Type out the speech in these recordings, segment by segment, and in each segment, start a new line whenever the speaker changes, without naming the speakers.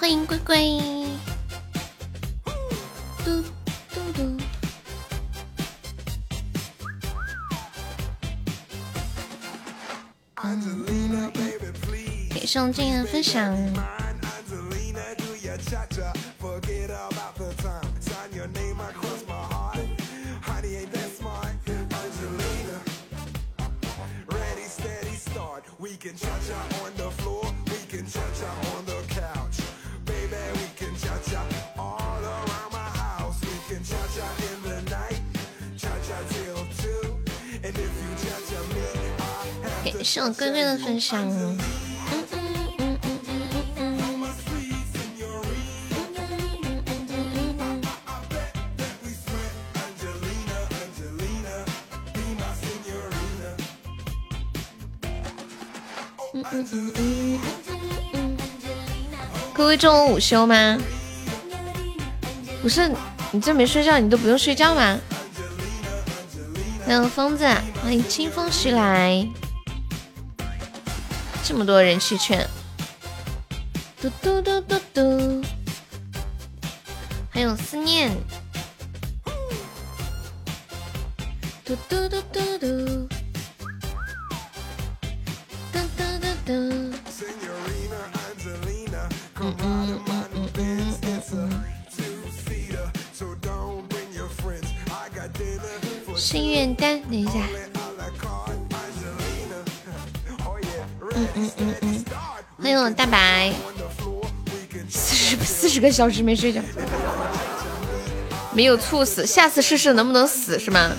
欢迎乖乖。嘟嘟嘟，给宋静的分享。是我哥哥的分享。各位中午午休吗？不是，你这没睡觉，你都不用睡觉吗？欢迎疯子，欢迎清风徐来，这么多人气券，嘟嘟嘟嘟嘟，还有思念，十四十个小时没睡觉，没有猝死，下次试试能不能死是吗？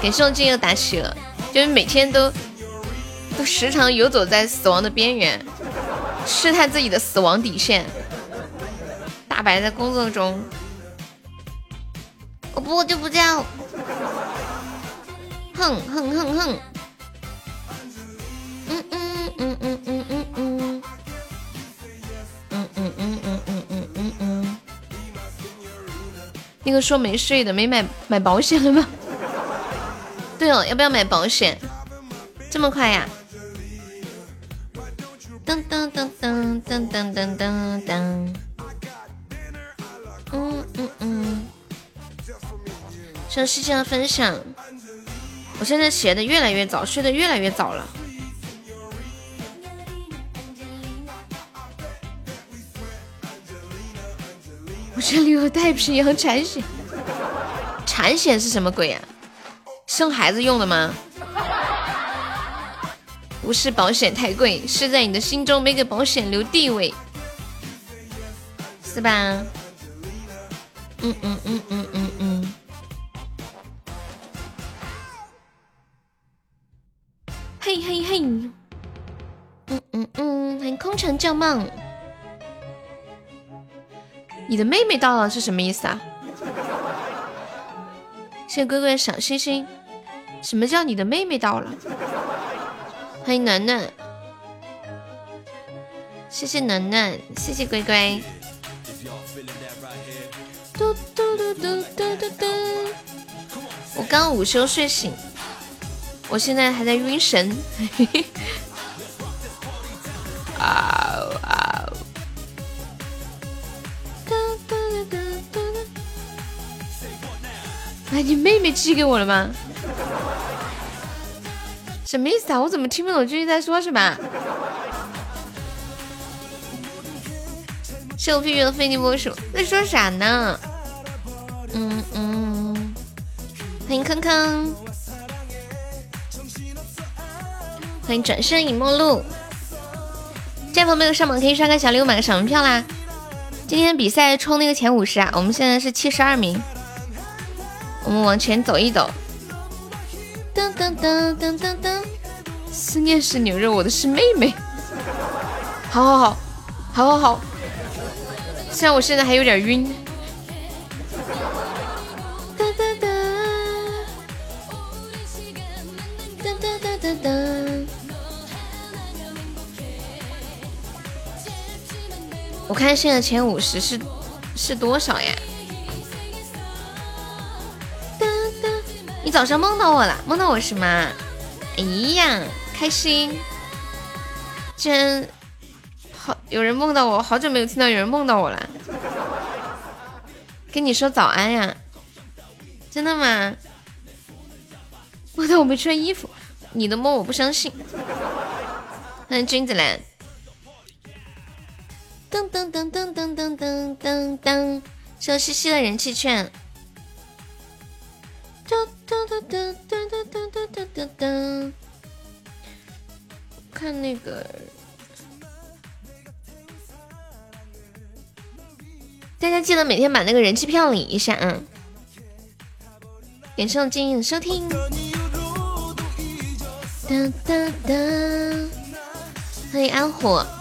感谢我金又打起了，就是每天都都时常游走在死亡的边缘，试探自己的死亡底线。大白在工作中，我不就不叫。哼哼哼哼，那个说没睡的，没买买保险了吗？对哦，要不要买保险？这么快呀？噔噔噔噔噔噔噔噔噔，嗯嗯嗯，谢谢西西的分享。我现在起的越来越早，睡得越来越早了。这里有太平洋产险，产险是什么鬼呀？生孩子用的吗？不是保险太贵，是在你的心中没给保险留地位，是吧？嗯嗯嗯嗯嗯嗯。嘿嘿嘿，嗯嗯嗯，欢迎空城旧梦。你的妹妹到了是什么意思啊？谢谢哥哥的小星星。什么叫你的妹妹到了？欢迎暖暖，谢谢暖暖，谢谢龟龟。嘟嘟嘟嘟嘟嘟嘟。我刚午休睡醒。我现在还在晕神，啊 啊！哎，你妹妹寄给我了吗？什么意思啊？我怎么听不懂最近在说什么？谢我屁屁的飞机波鼠在说啥呢？嗯嗯，欢迎康康。欢迎转身已陌路，这朋友没有上榜可以刷个小礼物买个小门票啦。今天比赛冲那个前五十啊，我们现在是七十二名，我们往前走一走。噔噔噔噔噔噔，思念是牛肉，我的是妹妹。好好好，好好好，虽然我现在还有点晕。我看现在前五十是是多少呀？你早上梦到我了？梦到我什么？哎呀，开心！居然好，有人梦到我，好久没有听到有人梦到我了。跟你说早安呀，真的吗？梦到我没穿衣服，你的梦我不相信。欢迎君子兰。噔噔噔噔噔噔噔噔噔，收西西的人气券。噔噔噔噔噔噔噔噔噔噔。看那个，大家记得每天把那个人气票领一下啊！感谢金影收听。哒哒哒，欢迎安虎。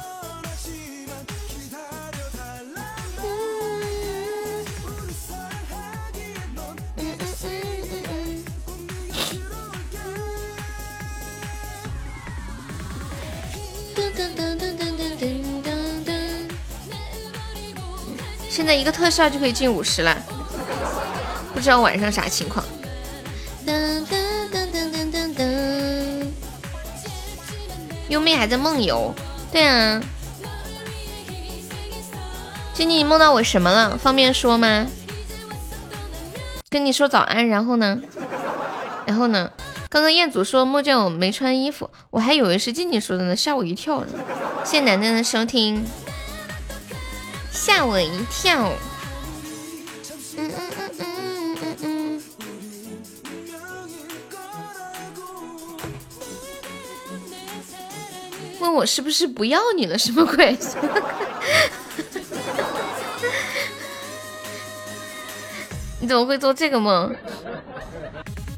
现在一个特效就可以进五十了，不知道晚上啥情况。优妹还在梦游，对啊。静静你梦到我什么了？方便说吗？跟你说早安，然后呢？然后呢？刚刚彦祖说梦见我没穿衣服，我还以为是静静说的呢，吓我一跳呢。谢谢楠楠的收听。吓我一跳！嗯嗯嗯嗯嗯嗯。问我是不是不要你了？什么鬼？你怎么会做这个梦？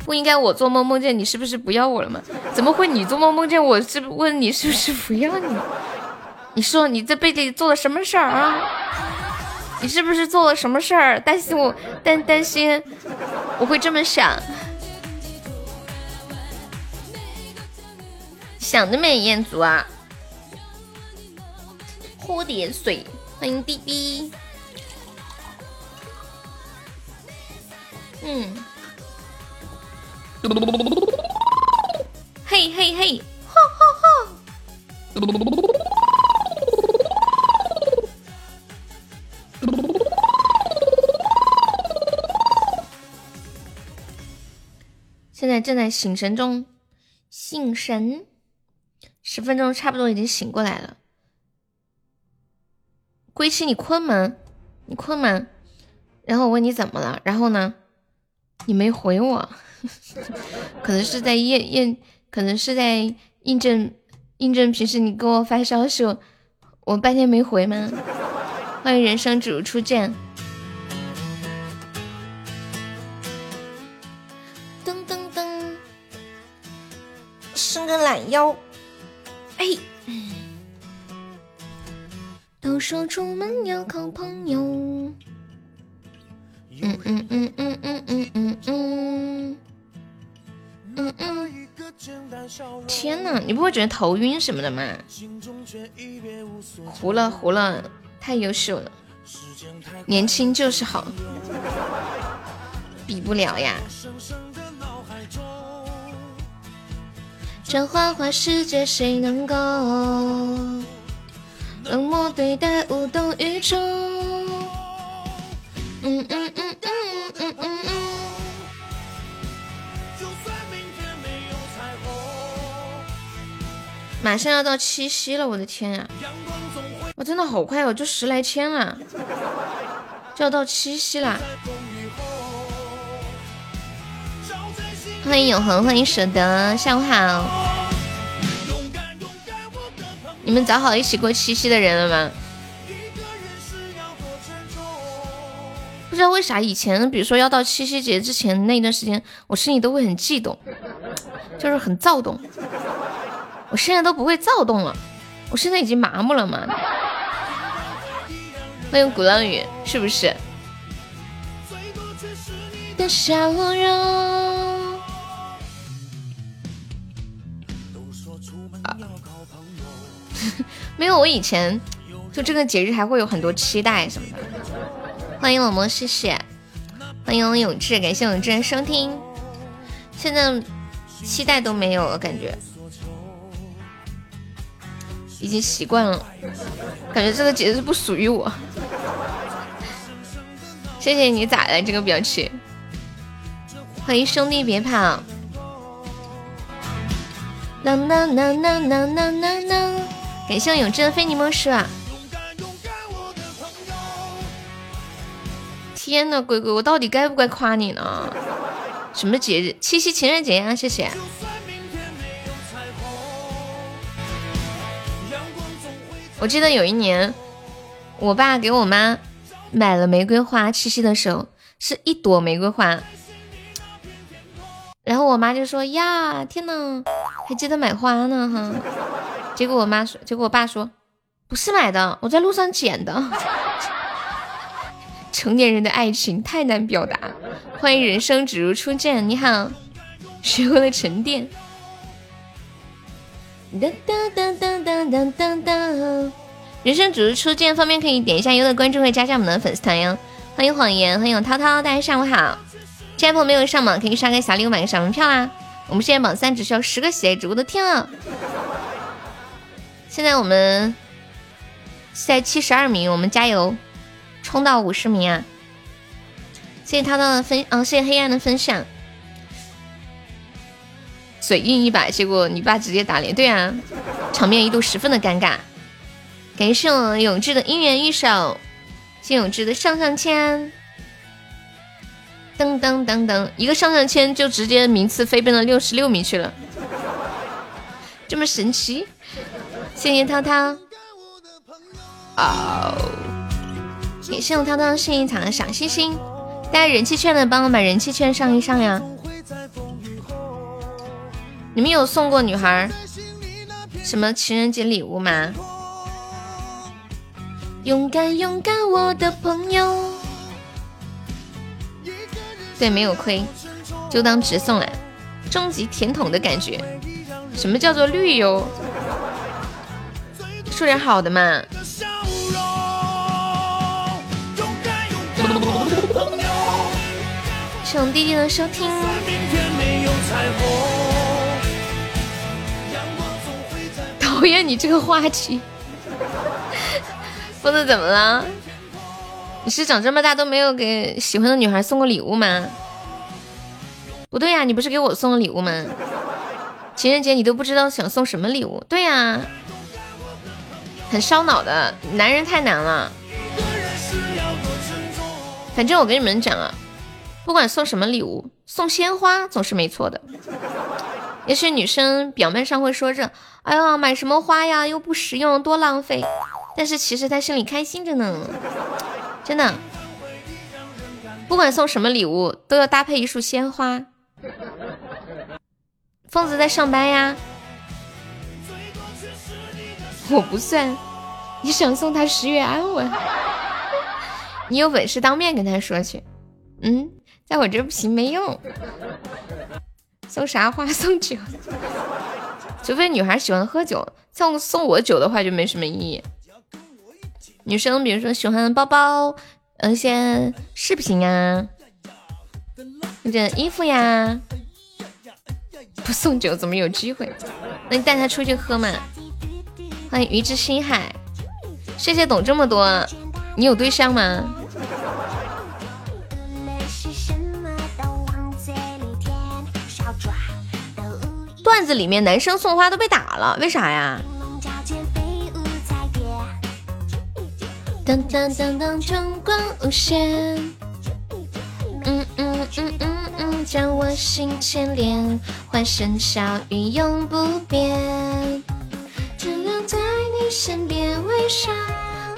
不应该我做梦梦见你是不是不要我了吗？怎么会你做梦梦见我是问你是不是不要你？你说你这辈子里做了什么事儿啊？你是不是做了什么事儿？担心我担担心我会这么想？想得美，彦祖啊！喝点水，欢迎滴滴。嗯。嘿嘿嘿，哈哈哈。现在正在醒神中，醒神，十分钟差不多已经醒过来了。归期，你困吗？你困吗？然后我问你怎么了，然后呢，你没回我，可能是在验验，可能是在印证印证平时你给我发消息，我半天没回吗？欢迎人生只如初见。个懒腰。哎，都说出门要靠朋友。嗯嗯嗯嗯嗯嗯嗯嗯嗯嗯。天哪，你不会觉得头晕什么的吗？糊了糊了。太优秀了，年轻就是好，比不了呀。这花花世界谁能够冷漠对待无动于衷？嗯嗯嗯嗯嗯嗯嗯嗯。马上要到七夕了，我的天呀！我真的好快哦，就十来天了，就要到七夕啦！欢迎永恒，欢迎舍得，下午好！你们找好一起过七夕的人了吗？不知道为啥以前，比如说要到七夕节之前那段时间，我心里都会很悸动，就是很躁动。我现在都不会躁动了，我现在已经麻木了嘛。欢迎鼓浪屿，是不是？没有，我以前就这个节日还会有很多期待什么的。欢迎冷漠，谢谢。欢迎永志，感谢永志的收听。现在期待都没有了，感觉。已经习惯了，感觉这个节日不属于我。谢谢你咋的这个表情？欢迎兄弟别跑。啦啦啦啦啦啦啦啦！感谢永志的非你莫属啊！天呐，鬼鬼，我到底该不该夸你呢？什么节日？七夕情人节呀！谢谢。我记得有一年，我爸给我妈买了玫瑰花，七夕的时候是一朵玫瑰花，然后我妈就说：“呀，天呐，还记得买花呢哈！”结果我妈说，结果我爸说：“不是买的，我在路上捡的。”成年人的爱情太难表达。欢迎人生只如初见，你好，学会了沉淀。噔噔噔噔噔噔噔！人生只如初见，方便可以点一下优的关注，会加加我们的粉丝团哟。欢迎谎言，欢迎涛涛，大家下午好。现在朋友没有上榜，可以刷个小礼物，买个小门票啦。我们现在榜三只需要十个喜爱值，我的天啊！现在我们在七十二名，我们加油，冲到五十名啊！谢谢涛涛的分，嗯，谢谢黑暗的分享。嘴硬一把，结果你爸直接打脸，对啊，场面一度十分的尴尬。感谢我永志的姻缘玉手，谢永志的上上签，噔噔噔噔，一个上上签就直接名次飞奔到六十六名去了，这么神奇！谢谢涛涛，哦，感谢我涛涛幸运草的小心心，大家人气券的帮我把人气券上一上呀。你们有送过女孩什么情人节礼物吗？勇敢勇敢，我的朋友。对，没有亏，就当直送了，终极甜筒的感觉。什么叫做绿油？说点好的嘛。谢我弟弟的收听。讨厌你这个话题，疯子怎么了？你是长这么大都没有给喜欢的女孩送过礼物吗？不对呀，你不是给我送了礼物吗？情人节你都不知道想送什么礼物？对呀，很烧脑的，男人太难了。反正我跟你们讲啊，不管送什么礼物，送鲜花总是没错的。也许女生表面上会说着。哎呀，买什么花呀，又不实用，多浪费。但是其实她心里开心着呢，真的。不管送什么礼物，都要搭配一束鲜花。疯子在上班呀，我不算。你想送他十月安稳，你有本事当面跟他说去。嗯，在我这不行，没用。送啥花？送酒。除非女孩喜欢喝酒，送送我酒的话就没什么意义。女生比如说喜欢包包，嗯，一些饰品啊，或者衣服呀，不送酒怎么有机会？那你带她出去喝嘛。欢迎鱼之心海，谢谢懂这么多。你有对象吗？段子里面男生送花都被打了，为啥呀？当当当当，春光无限。嗯嗯嗯嗯嗯，将我心牵连，欢声笑语永不变，身边。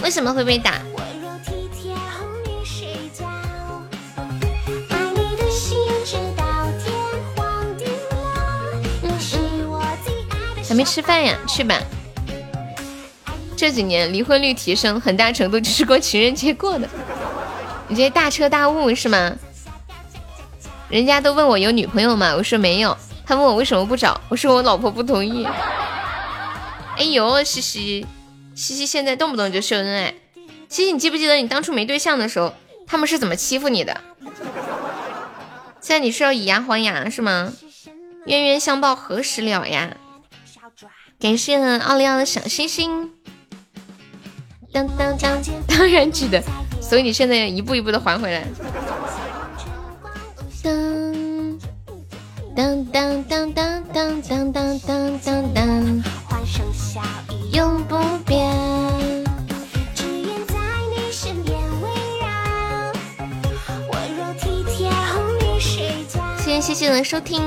为什么会被打？还没吃饭呀？去吧。这几年离婚率提升，很大程度就是过情人节过的。你这大彻大悟是吗？人家都问我有女朋友吗？我说没有。他问我为什么不找？我说我老婆不同意。哎呦，西西，西西现在动不动就秀恩爱。西西，你记不记得你当初没对象的时候，他们是怎么欺负你的？现在你是要以牙还牙是吗？冤冤相报何时了呀？感谢奥利奥的小星星。当当当，当然记得，所以你现在一步一步的还回来。当当当当当当当当当当，永不变。谢谢谢谢的收听，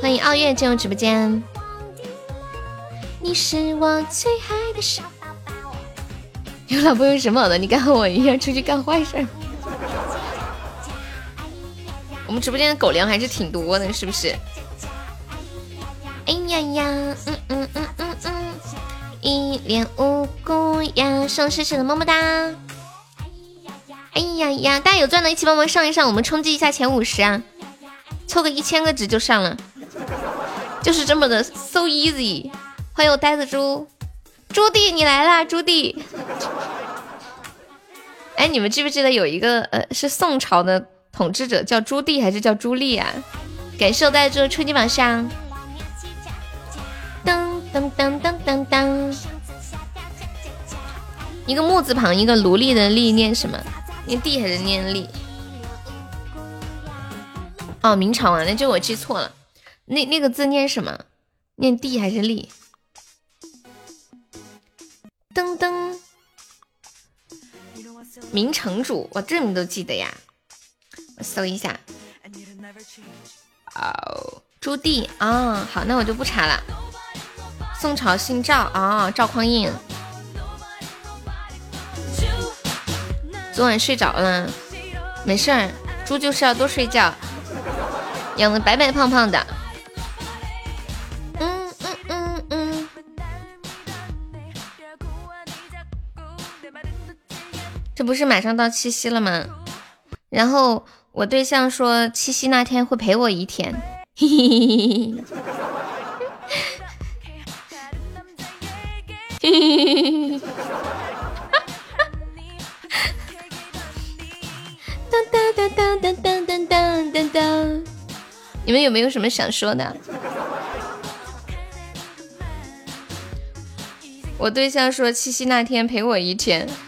欢迎傲月进入直播间。你是我最爱的小。有老婆有什么好的？你敢和我一样出去干坏事？我们直播间的狗粮还是挺多的，是不是？哎呀呀，嗯嗯嗯嗯嗯，一脸无辜呀，送谢谢的么么哒。哎呀呀，大家有钻的，一起帮忙上一上，我们冲击一下前五十啊！凑个一千个值就上了，就是这么的 so easy。欢迎我呆子猪。朱棣，你来啦，朱棣！哎，你们记不记得有一个呃，是宋朝的统治者叫朱棣还是叫朱棣啊？感谢我在这初级榜上。噔噔噔噔噔噔，一个木字旁，一个奴隶的隶，念什么？念帝还是念隶？哦，明朝啊，那就我记错了。那那个字念什么？念帝还是隶？噔噔，明成主，我这你都记得呀？我搜一下。哦，朱棣啊，好，那我就不查了。宋朝姓赵啊，赵匡胤。昨晚睡着了，没事儿，猪就是要多睡觉，养的白白胖胖的。嗯嗯嗯嗯这不是马上到七夕了吗？然后我对象说七夕那天会陪我一天，嘿嘿嘿嘿嘿当当当当当当当当当当，你们有没有什么想说的？我对象说七夕那天陪我一天。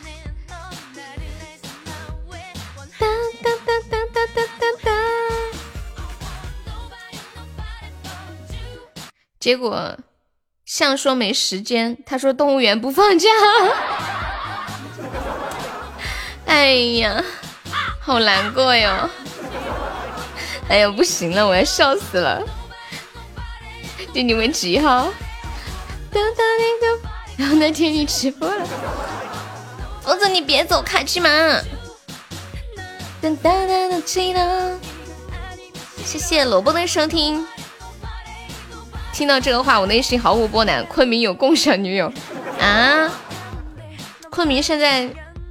结果象说没时间，他说动物园不放假。哎呀，好难过哟！哎呀，不行了，我要笑死了。对你们几号？然后那天你直播了，否则你别走，卡去嘛。谢谢萝卜的收听。听到这个话，我内心毫无波澜。昆明有共享女友啊？昆明现在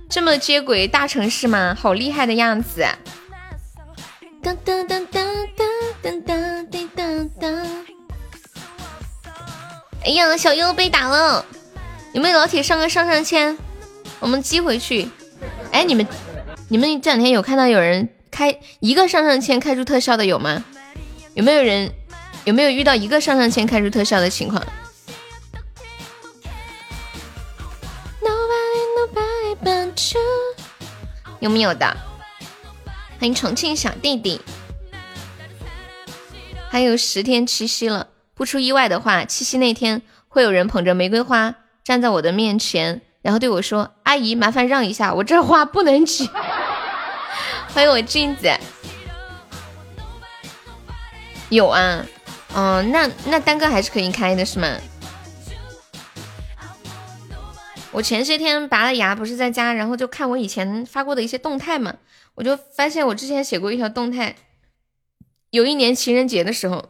这么接轨大城市吗？好厉害的样子！当当当当当当当当当！哎呀，小优被打了！有没有老铁上个上上签？我们击回去。哎，你们你们这两天有看到有人开一个上上签开出特效的有吗？有没有人？有没有遇到一个上上签开出特效的情况？有没有的？欢迎重庆小弟弟。还有十天七夕了，不出意外的话，七夕那天会有人捧着玫瑰花站在我的面前，然后对我说：“阿姨，麻烦让一下，我这花不能举。”欢迎我镜子。有啊。哦，那那单个还是可以开的，是吗？我前些天拔了牙，不是在家，然后就看我以前发过的一些动态嘛，我就发现我之前写过一条动态，有一年情人节的时候，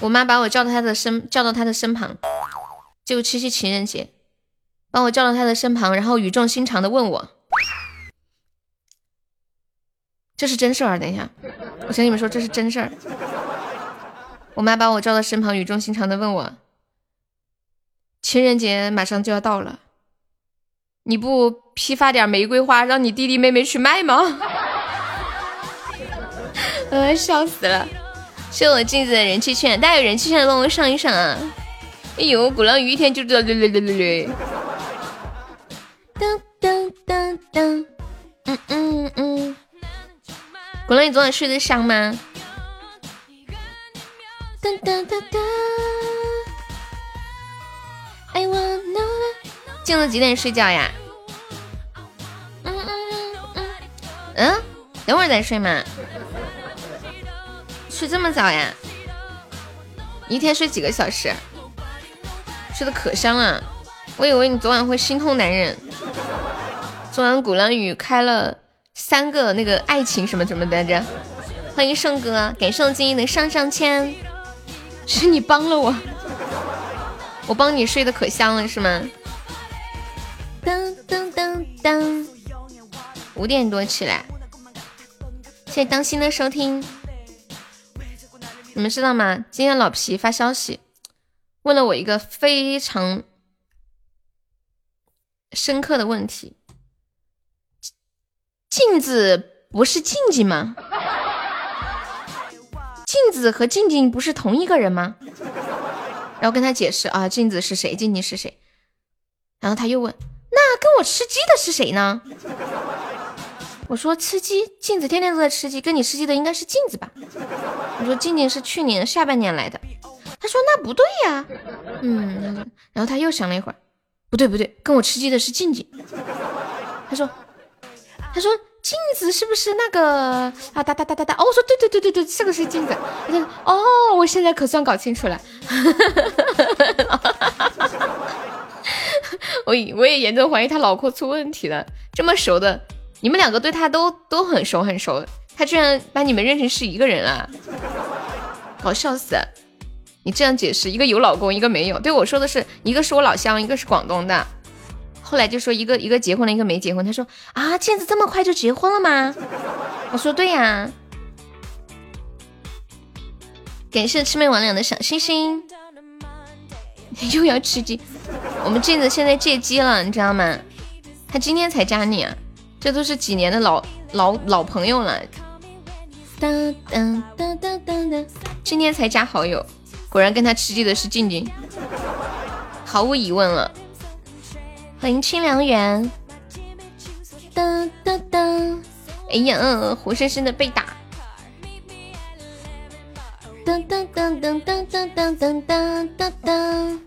我妈把我叫到她的身，叫到她的身旁，就七夕情人节，把我叫到她的身旁，然后语重心长的问我。这是真事儿，等一下，我跟你们说，这是真事儿。我妈把我叫到身旁，语重心长的问我：“情人节马上就要到了，你不批发点玫瑰花，让你弟弟妹妹去卖吗？” 呃，笑死了！谢我镜子的人气券，大家有人气券的帮我上一上啊！哎呦，鼓浪屿一天就知道嘞嘞嘞嘞嘞。噔噔噔噔，嗯嗯嗯。鼓浪屿昨晚睡得香吗？噔噔噔噔。I want no。镜子几点睡觉呀？嗯嗯嗯嗯。嗯，等会儿再睡嘛。睡这么早呀？一天睡几个小时？睡得可香了。我以为你昨晚会心痛难忍。昨晚鼓浪屿开了三个那个爱情什么什么来着。欢迎胜哥，感谢我今天的上上签，是你帮了我，我帮你睡得可香了是吗？噔噔噔噔，五点多起来，谢谢当心的收听。你们知道吗？今天老皮发消息问了我一个非常深刻的问题：镜子不是静静吗？镜子和静静不是同一个人吗？然后跟他解释啊，镜子是谁，静静是谁？然后他又问：那跟我吃鸡的是谁呢？我说吃鸡，镜子天天都在吃鸡，跟你吃鸡的应该是镜子吧？我说静静是去年下半年来的，他说那不对呀，嗯，然后他又想了一会儿，不对不对，跟我吃鸡的是静静。他说，他说镜子是不是那个啊？哒哒哒哒哒，哦，我说对对对对对，这个是镜子。他说哦，我现在可算搞清楚了。我我也严重怀疑他脑壳出问题了，这么熟的。你们两个对他都都很熟很熟，他居然把你们认成是一个人啊！搞笑死！你这样解释，一个有老公，一个没有。对我说的是，一个是我老乡，一个是广东的。后来就说一个一个结婚了，一个没结婚。他说啊，倩子这么快就结婚了吗？我说对呀。感谢魑魅魍魉的小星星，又要吃鸡。我们镜子现在借鸡了，你知道吗？他今天才加你啊。这都是几年的老老老朋友了，今天才加好友，果然跟他吃鸡的是静静，毫无疑问了。欢迎清凉园，噔噔噔，哎呀，活生生的被打，噔噔噔噔噔噔噔噔噔噔，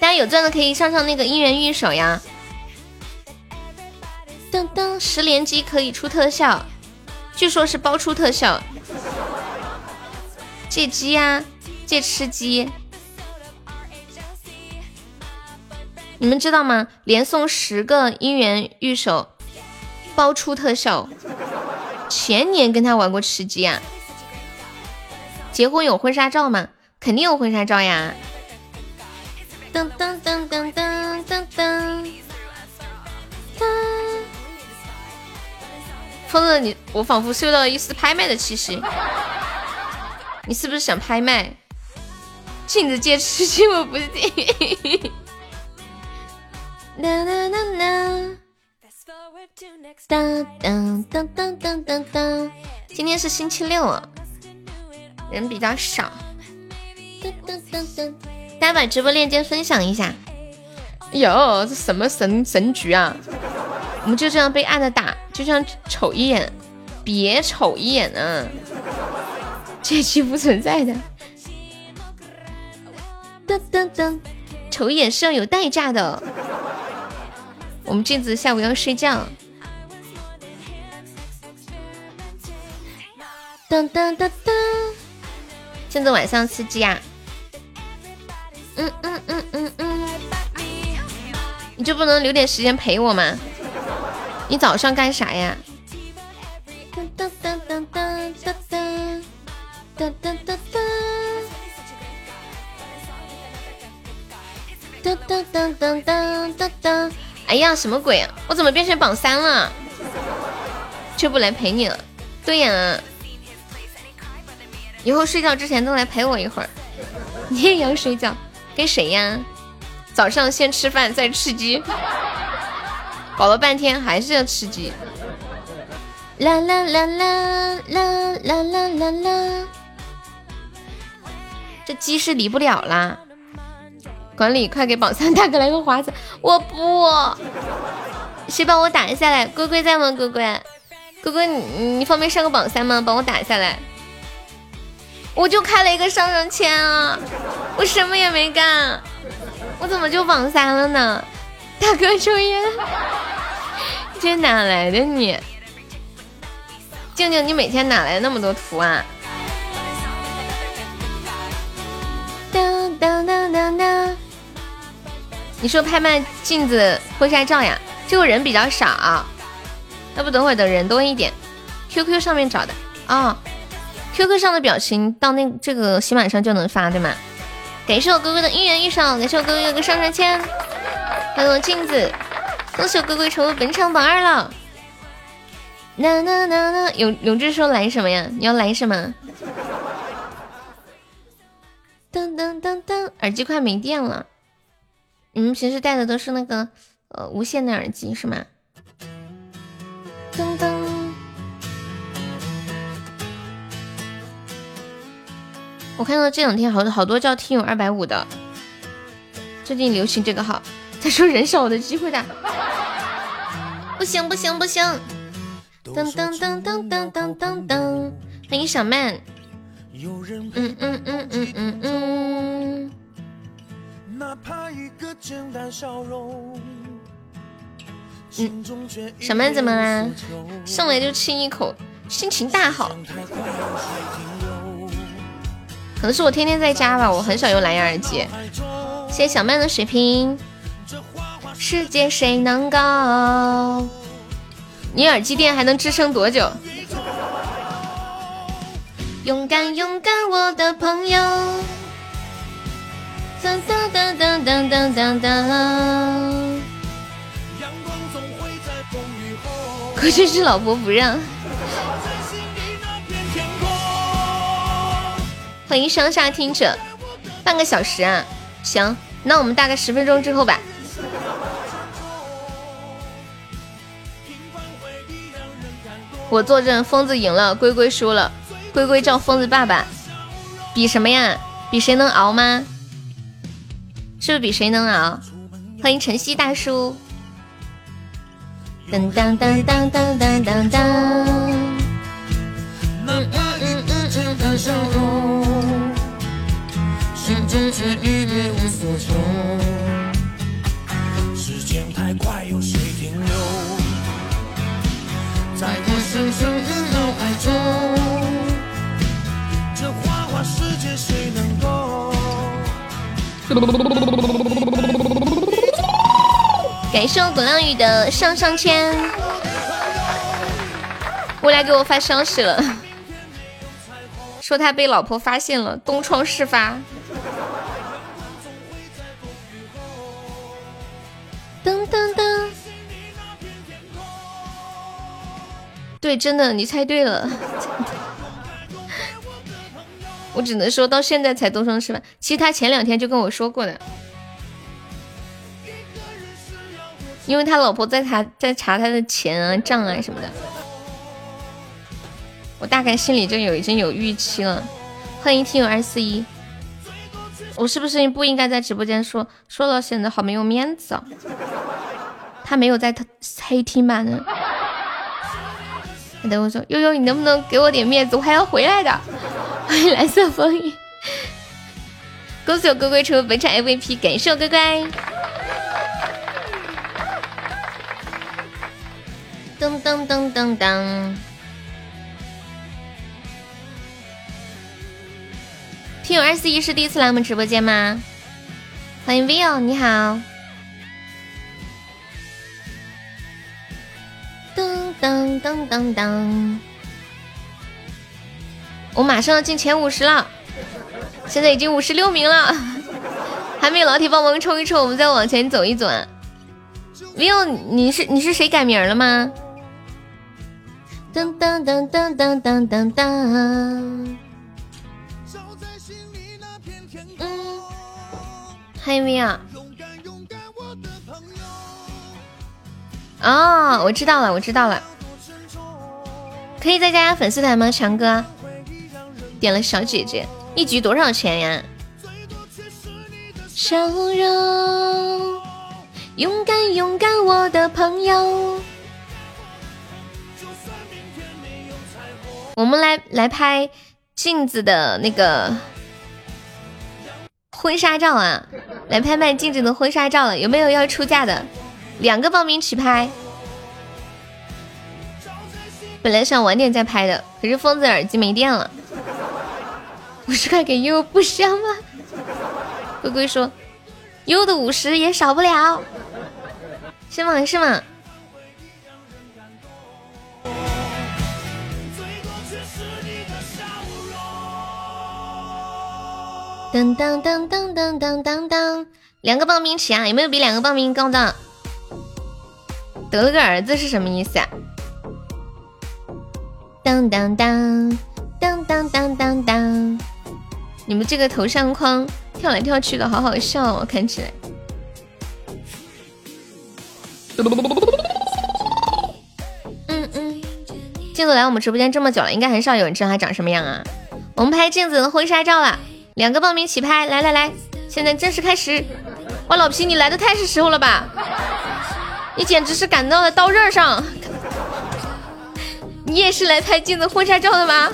大家有钻的可以上上那个姻缘玉手呀。噔噔，十连击可以出特效，据说是包出特效。借鸡呀，借吃鸡。你们知道吗？连送十个姻缘玉手，包出特效。前年跟他玩过吃鸡啊。结婚有婚纱照吗？肯定有婚纱照呀。噔噔噔噔噔噔噔。疯子，你我仿佛嗅到了一丝拍卖的气息，你是不是想拍卖？镜子借吃鸡，我不信。啦啦啦啦，当当当当当当当，今天是星期六啊，人比较少。噔噔噔噔，大家把直播链接分享一下。哟，这什么神神局啊？我们就这样被按着打，就这样瞅一眼，别瞅一眼啊！这期不存在的。噔噔噔，瞅一眼是要有代价的。我们镜子下午要睡觉。噔噔噔噔，镜子晚上吃鸡啊？嗯嗯嗯嗯嗯，你就不能留点时间陪我吗？你早上干啥呀？噔噔噔噔噔噔噔噔噔噔噔噔噔噔噔噔噔！哎呀，什么鬼啊！我怎么变成榜三了？就不来陪你了。对呀，以后睡觉之前都来陪我一会儿。你也要睡觉？跟谁呀？早上先吃饭再吃鸡。搞了半天还是要吃鸡。啦啦啦啦啦啦啦啦啦，这鸡是离不了啦。管理，快给榜三大哥来个华子！我不，谁帮我打下来？龟龟在吗？龟龟，龟龟，你你方便上个榜三吗？帮我打下来。我就开了一个上上签啊，我什么也没干，我怎么就榜三了呢？大哥抽烟，这哪来的你？静静，你每天哪来那么多图啊？当当当当当！你说拍卖镜子婚纱照呀？这个人比较少，要不等会儿等人多一点。QQ 上面找的啊，QQ 上的表情到那这个喜马上就能发对吗？感谢我哥哥的一元一少，感谢我哥哥有个上上签，欢迎我镜子，恭喜我哥哥成为本场榜二了。呐呐呐呐，永永志说来什么呀？你要来什么？噔噔噔噔，耳机快没电了。你们平时戴的都是那个呃无线的耳机是吗？噔噔。我看到这两天好多好多叫听友二百五的，最近流行这个号。他说人少我的机会大，不行不行不行。噔噔噔噔噔噔噔噔，欢迎小曼。嗯嗯嗯嗯嗯嗯。嗯，小曼怎么啦？上来就亲一口，心情大好。可能是我天天在家吧，我很少用蓝牙耳机。谢谢小曼的水瓶。世界谁能够？你耳机店还能支撑多久？勇敢勇敢，我的朋友。噔噔噔噔噔噔噔噔。可惜是老婆不让。欢迎双煞听者，半个小时啊，行，那我们大概十分钟之后吧。我坐镇，疯子赢了，龟龟输了，龟龟叫疯子爸爸，比什么呀？比谁能熬吗？是不是比谁能熬？欢迎晨曦大叔。当当当当当当当当。嗯嗯嗯嗯嗯嗯笑容，心间却一别无所求。时间太快，有谁停留？在我深深的脑海中，这花花世界谁？感谢我滚浪雨的上上签，我来给我发消息了，说他被老婆发现了，东窗事发。噔噔噔。对，真的，你猜对了。我只能说到现在才东窗事发，其实他前两天就跟我说过的，因为他老婆在查在查他的钱啊账啊什么的，我大概心里就有已经有预期了。欢迎听友二四一，我是不是不应该在直播间说？说了显得好没有面子啊。他没有在他黑听版的。等我说悠悠，你能不能给我点面子？我还要回来的。欢 迎蓝色风雨，恭喜我乖乖成为本场 MVP，感谢我乖乖。噔噔噔噔噔。听友二四一是第一次来我们直播间吗？欢迎 Vivo，你好。当当当当！我马上要进前五十了，现在已经五十六名了，还没有老铁帮忙冲一冲，我们再往前走一走。没有，你是你是谁改名了吗？当当当当当当当当！嗯，还有没有？哦，我知道了，我知道了。可以再加加粉丝团吗，强哥？点了小姐姐，一局多少钱呀？笑容，勇敢勇敢，我的朋友。我们来来拍镜子的那个婚纱照啊，来拍卖镜子的婚纱照了，有没有要出价的？两个报名起拍。本来想晚点再拍的，可是疯子耳机没电了。五十块给悠悠不香吗？龟龟说，悠的五十也少不了，是吗？是吗？当当当当当当当当，两个报名起啊！有没有比两个报名高的？得了个儿子是什么意思啊？当当当当当当当当！你们这个头像框跳来跳去的好好笑哦，看起来。嗯嗯，镜子来我们直播间这么久了，应该很少有人知道他长什么样啊。我们拍镜子的婚纱照了，两个报名起拍，来来来，现在正式开始。哇，老皮你来的太是时候了吧？你简直是赶到了刀刃上。你也是来拍镜子婚纱照的吗？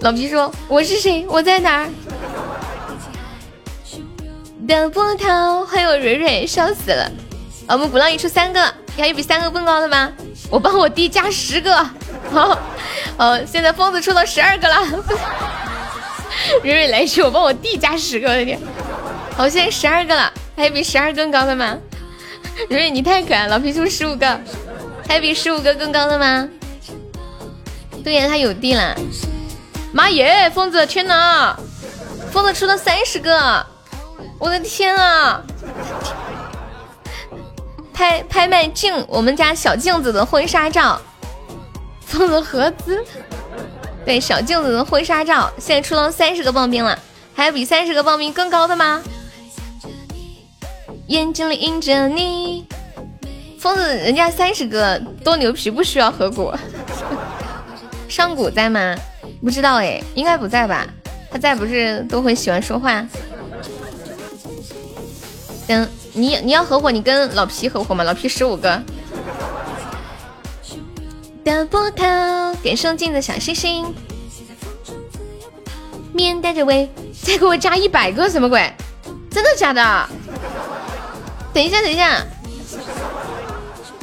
老皮说：“我是谁？我在哪儿？”的波涛，欢迎我蕊蕊，笑死了。我们鼓浪屿出三个，还有比三个更高的吗？我帮我弟加十个。好，呃，现在疯子出到十二个了。蕊蕊来一句，我帮我弟加十个，我的天！好，现在十二个了，还有比十二更高的吗？蕊蕊你太可爱，老皮出十五个。还有比十五个更高的吗？对呀，他有弟了。妈耶，疯子，天哪！疯子出了三十个，我的天啊！拍拍卖镜，我们家小镜子的婚纱照，疯子合资。对，小镜子的婚纱照，现在出了三十个棒冰了，还有比三十个棒冰更高的吗？眼睛里印着你。疯子，人家三十个多牛皮，不需要合股。上古在吗？不知道哎，应该不在吧？他在不是都会喜欢说话。行，你你要合伙，你跟老皮合伙吗？老皮十五个。的波涛，点上镜的小星星。面带着微，再给我加一百个，什么鬼？真的假的？等一下，等一下。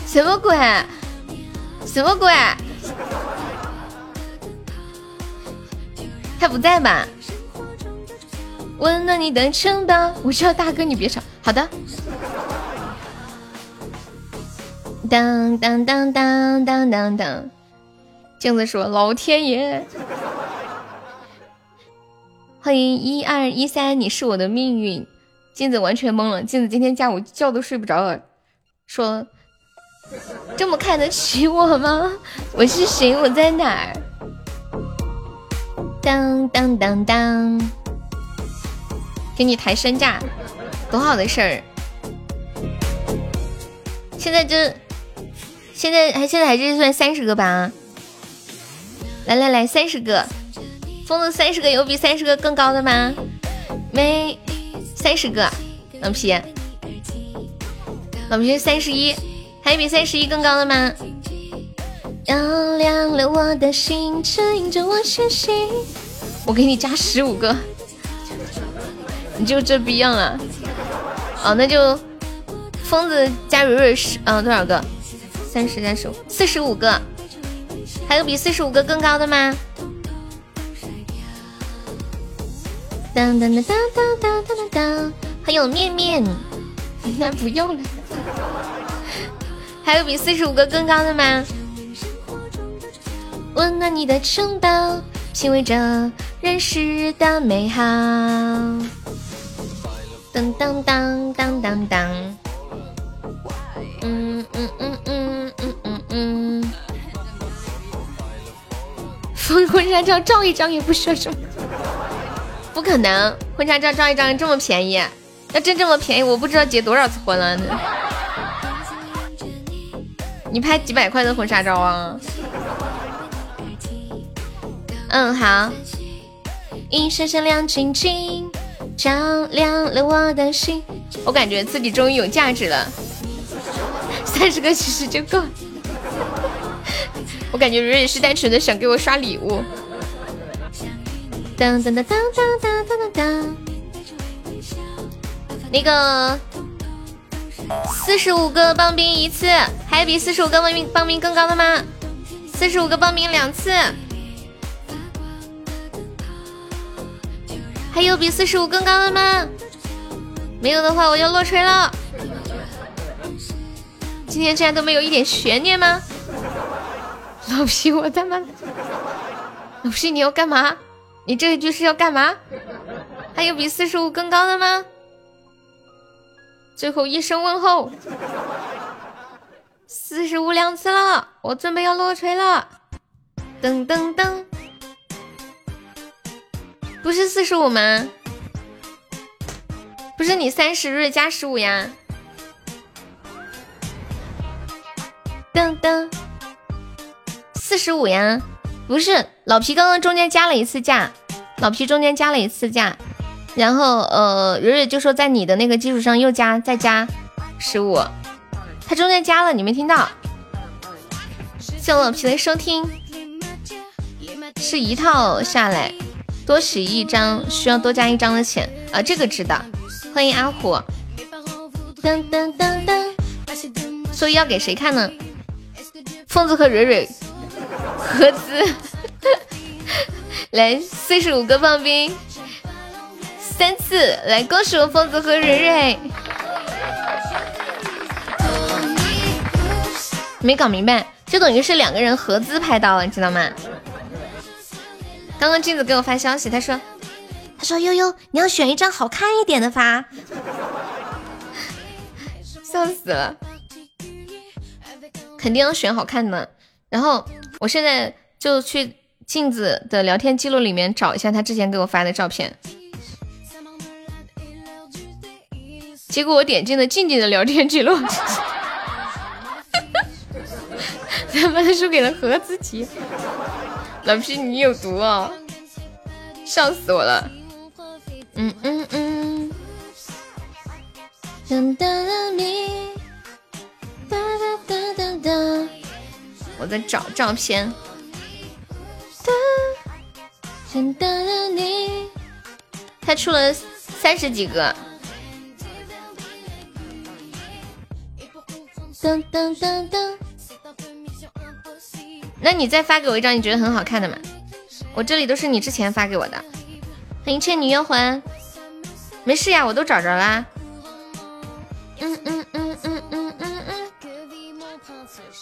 什么鬼？什么鬼？他不在吧？温暖你的城堡，我知道大哥，你别吵。好的。当当当当当当当。镜子说：“老天爷，欢迎一二一三，你是我的命运。”镜子完全懵了。镜子今天下午觉都睡不着了，说。这么看得起我吗？我是谁？我在哪儿？当当当当，给你抬身价，多好的事儿！现在这，现在还现在还是算三十个吧？来来来，三十个，疯子三十个有比三十个更高的吗？没，三十个，老皮，老皮三十一。还有比三十一更高的吗？照亮了我的心，指引着我前行。我给你加十五个，你就这逼样了？哦，那就疯子加蕊蕊十，嗯，多少个？三十加十五，四十五个。还有比四十五个更高的吗？当当当当当当当当，还有面面，那不用了。还有比四十五个更高的吗？温暖你的城堡，品味着人世的美好。当当当当当当。嗯嗯嗯嗯嗯嗯嗯。婚婚纱照照一张也不需要什么，不可能，婚纱照照一张这么便宜，要真这么便宜，我不知道结多少次婚了。你拍几百块的婚纱照啊？嗯，好。一闪闪亮晶晶，照亮了我的心。我感觉自己终于有价值了，三十个其实就够。我感觉蕊蕊是单纯的想给我刷礼物。当当当当当当当当。那个四十五个棒冰一次，还有比四十五个棒冰棒冰更高的吗？四十五个棒冰两次，还有比四十五更高的吗？没有的话，我要落锤了。今天竟然都没有一点悬念吗？老皮，我他妈！老皮，你要干嘛？你这一句是要干嘛？还有比四十五更高的吗？最后一声问候，四十五两次了，我准备要落锤了。噔噔噔，不是四十五吗？不是你三十日加十五呀？噔噔。四十五呀，不是老皮刚刚中间加了一次价，老皮中间加了一次价，然后呃，蕊蕊就说在你的那个基础上又加再加十五，他中间加了你没听到？谢谢老皮的收听，是一套下来多洗一张需要多加一张的钱啊，这个知道。欢迎阿虎，噔噔噔噔，所以要给谁看呢？疯子和蕊蕊。合资，来四十五个棒冰，三次来，恭喜我疯子和蕊蕊。没搞明白，就等于是两个人合资拍到了，知道吗？刚刚镜子给我发消息，他说，他说悠悠，你要选一张好看一点的发，笑死了，肯定要选好看的，然后。我现在就去镜子的聊天记录里面找一下他之前给我发的照片，结果我点进了静静的聊天记录，他把他输给了何子琪，老皮你有毒啊，笑死我了，嗯嗯嗯，哒哒哒哒哒。我在找照片。他出了三十几个。噔噔噔噔。那你再发给我一张你觉得很好看的嘛？我这里都是你之前发给我的。欢迎倩女幽魂。没事呀，我都找着啦。嗯嗯嗯嗯嗯嗯嗯。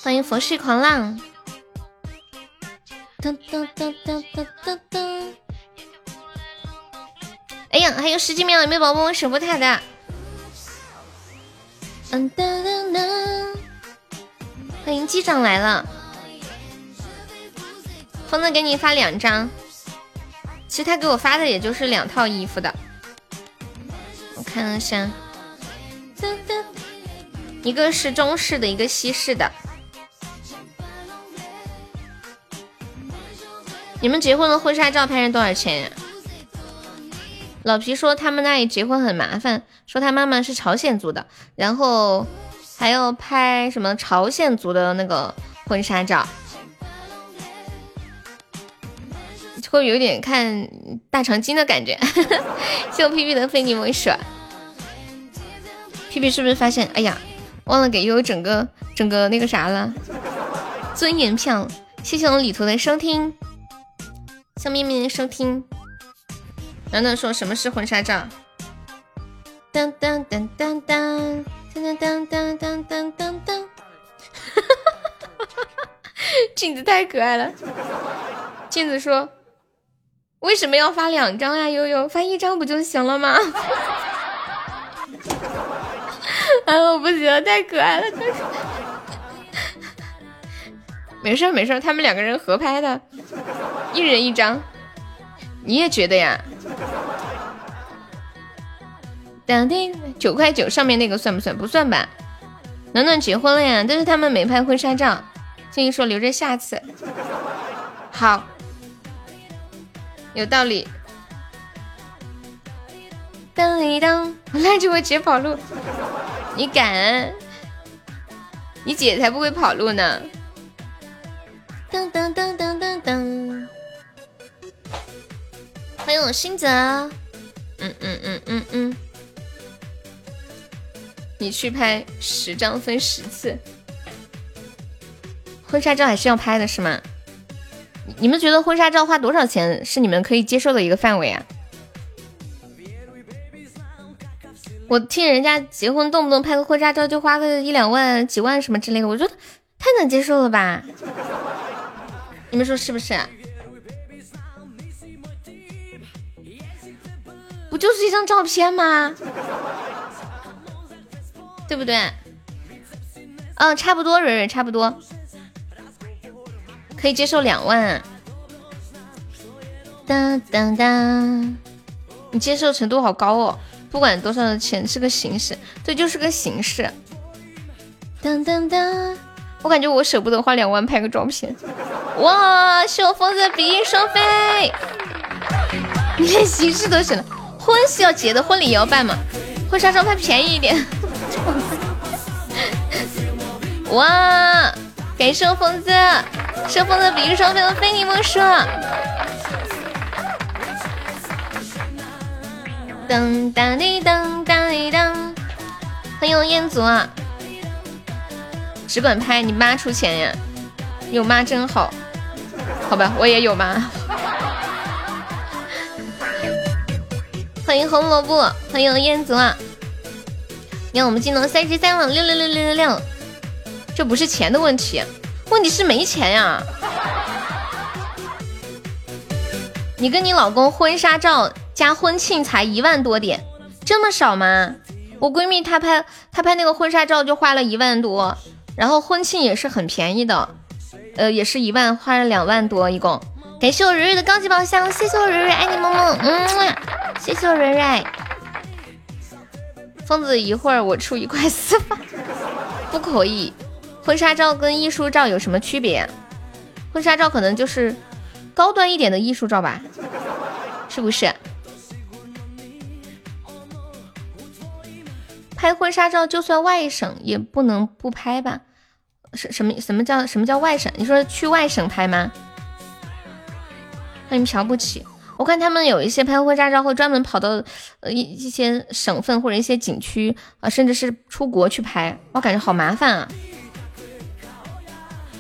欢迎佛系狂浪。噔噔噔噔噔噔噔。哎呀，还有十几秒，有没有宝宝守护塔的？嗯噔噔噔。欢迎机长来了。疯子给你发两张，其实他给我发的也就是两套衣服的。我看一下，一个是中式的，一个西式的。你们结婚的婚纱照拍成多少钱呀？老皮说他们那里结婚很麻烦，说他妈妈是朝鲜族的，然后还要拍什么朝鲜族的那个婚纱照，会有点看大长今的感觉。谢我皮皮的非你莫属。皮皮是不是发现？哎呀，忘了给悠悠整个整个那个啥了，尊严票。谢谢我旅途的收听。向咪咪收听，暖暖说什么是婚纱照？当当当当当当当当当当当当，镜子太可爱了。镜子说：“为什么要发两张啊？悠悠发一张不就行了吗？” 哎，我不行，太可爱了。没事没事，他们两个人合拍的，一人一张，你也觉得呀？当叮九块九上面那个算不算？不算吧。暖暖结婚了呀，但是他们没拍婚纱照。静怡说留着下次。好，有道理。当一当，拉着我姐跑路，你敢？你姐才不会跑路呢！噔噔噔噔噔噔，欢迎我新泽，嗯嗯嗯嗯嗯，你去拍十张分十次，婚纱照还是要拍的是吗？你们觉得婚纱照花多少钱是你们可以接受的一个范围啊？我听人家结婚动不动拍个婚纱照就花个一两万、几万什么之类的，我觉得太能接受了吧？你们说是不是？不就是一张照片吗？对不对？嗯，差不多，蕊蕊差不多。可以接受两万，当当当，你接受程度好高哦！不管多少钱是个形式，这就是个形式。当当当，我感觉我舍不得花两万拍个照片。哇，是我疯子比翼双飞，你连形式都选了，婚是要结的，婚礼也要办嘛，婚纱照拍便宜一点。哇，感谢我疯子。顺风的比翼双飞的非你莫属。噔当滴噔当滴噔，欢迎彦祖啊！只管拍，你妈出钱呀？有妈真好，好吧，我也有妈。欢迎红萝卜，欢迎彦祖啊！你看我们进了三十三网，六六六六六六，这不是钱的问题。问题是没钱呀！你跟你老公婚纱照加婚庆才一万多点，这么少吗？我闺蜜她拍她拍那个婚纱照就花了一万多，然后婚庆也是很便宜的，呃，也是一万，花了两万多一共。感谢我蕊蕊的高级宝箱，谢谢我蕊蕊，爱你么么，嗯，谢谢我蕊蕊。疯子，一会儿我出一块四吧，不可以。婚纱照跟艺术照有什么区别？婚纱照可能就是高端一点的艺术照吧，是不是？拍婚纱照就算外省也不能不拍吧？什什么什么叫什么叫外省？你说去外省拍吗？欢迎瞧不起，我看他们有一些拍婚纱照会专门跑到呃一一些省份或者一些景区啊，甚至是出国去拍，我感觉好麻烦啊。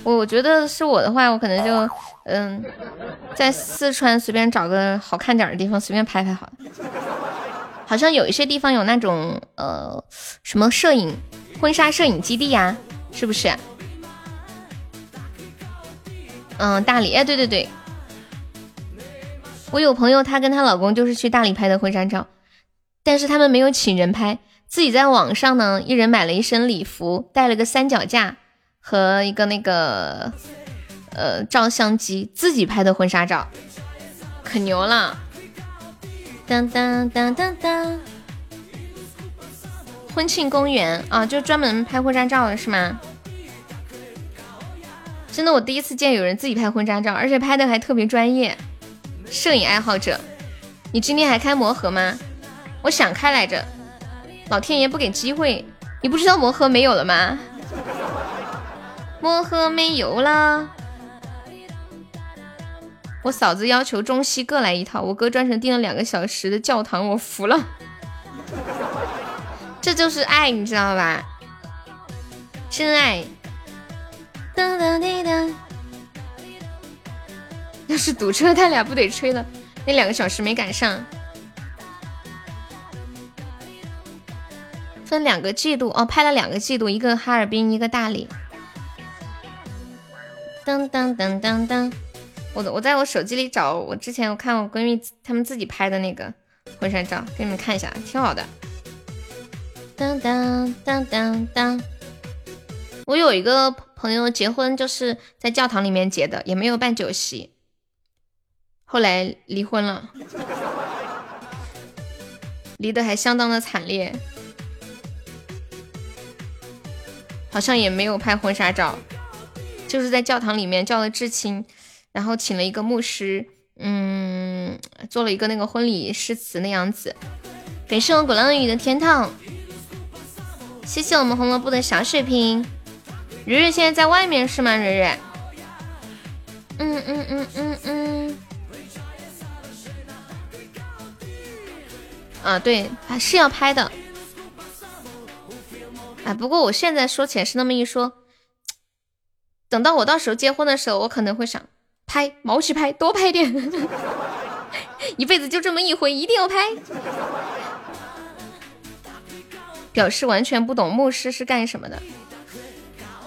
我觉得是我的话，我可能就嗯，在四川随便找个好看点的地方随便拍拍好了。好像有一些地方有那种呃什么摄影婚纱摄影基地呀，是不是？嗯，大理哎，对对对，我有朋友，她跟她老公就是去大理拍的婚纱照，但是他们没有请人拍，自己在网上呢，一人买了一身礼服，带了个三脚架。和一个那个呃照相机自己拍的婚纱照，可牛了！当当当当当，婚庆公园啊，就专门拍婚纱照的是吗？真的，我第一次见有人自己拍婚纱照，而且拍的还特别专业。摄影爱好者，你今天还开魔盒吗？我想开来着，老天爷不给机会。你不知道魔盒没有了吗？魔盒没有了，我嫂子要求中西各来一套，我哥专程订了两个小时的教堂，我服了。这就是爱，你知道吧？真爱。当当滴当。要是堵车，他俩不得吹了？那两个小时没赶上。分两个季度哦，拍了两个季度，一个哈尔滨，一个大理。噔噔噔噔噔，我我在我手机里找我之前我看我闺蜜她们自己拍的那个婚纱照，给你们看一下，挺好的。当当当当当，我有一个朋友结婚就是在教堂里面结的，也没有办酒席，后来离婚了，离得还相当的惨烈，好像也没有拍婚纱照。就是在教堂里面叫了至亲，然后请了一个牧师，嗯，做了一个那个婚礼誓词那样子。感谢我鼓浪屿的天堂，谢谢我们红萝卜的小水瓶。蕊蕊现在在外面是吗？蕊蕊，嗯嗯嗯嗯嗯。啊，对，是要拍的。哎，不过我现在说起来是那么一说，等到我到时候结婚的时候，我可能会想拍毛去拍，多拍点，一辈子就这么一回，一定要拍。表示完全不懂牧师是干什么的。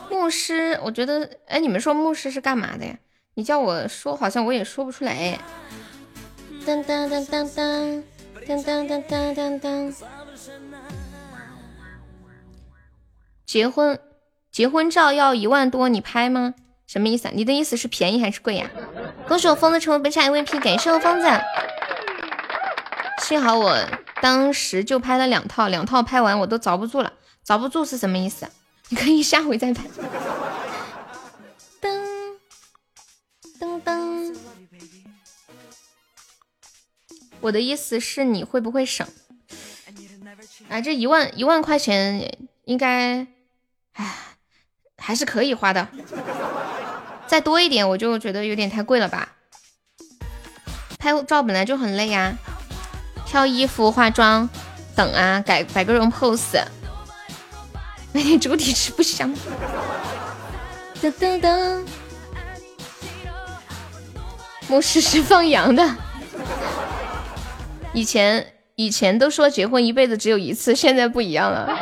牧师，我觉得，哎，你们说牧师是干嘛的呀？你叫我说，好像我也说不出来。当当当当当。当当当当当！结婚结婚照要一万多，你拍吗？什么意思？你的意思是便宜还是贵呀？恭喜我疯子成为本场 MVP，感谢我疯子。幸好我当时就拍了两套，两套拍完我都遭不住了。遭不住是什么意思？你可以下回再拍。噔噔噔。我的意思是，你会不会省？啊，这一万一万块钱应该，哎，还是可以花的。再多一点，我就觉得有点太贵了吧。拍照本来就很累呀，挑衣服、化妆等啊，改摆各种 pose。每天猪蹄吃不香。噔噔噔，牧师是放羊的。以前以前都说结婚一辈子只有一次，现在不一样了。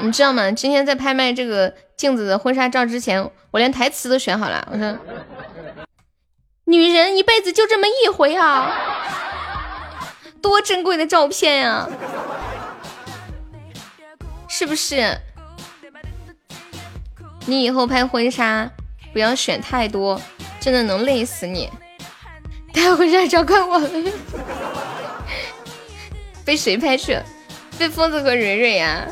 你知道吗？今天在拍卖这个镜子的婚纱照之前，我连台词都选好了。我说，女人一辈子就这么一回啊，多珍贵的照片呀，是不是？你以后拍婚纱不要选太多，真的能累死你。拍婚纱照怪我了。被谁拍去了？被疯子和蕊蕊呀！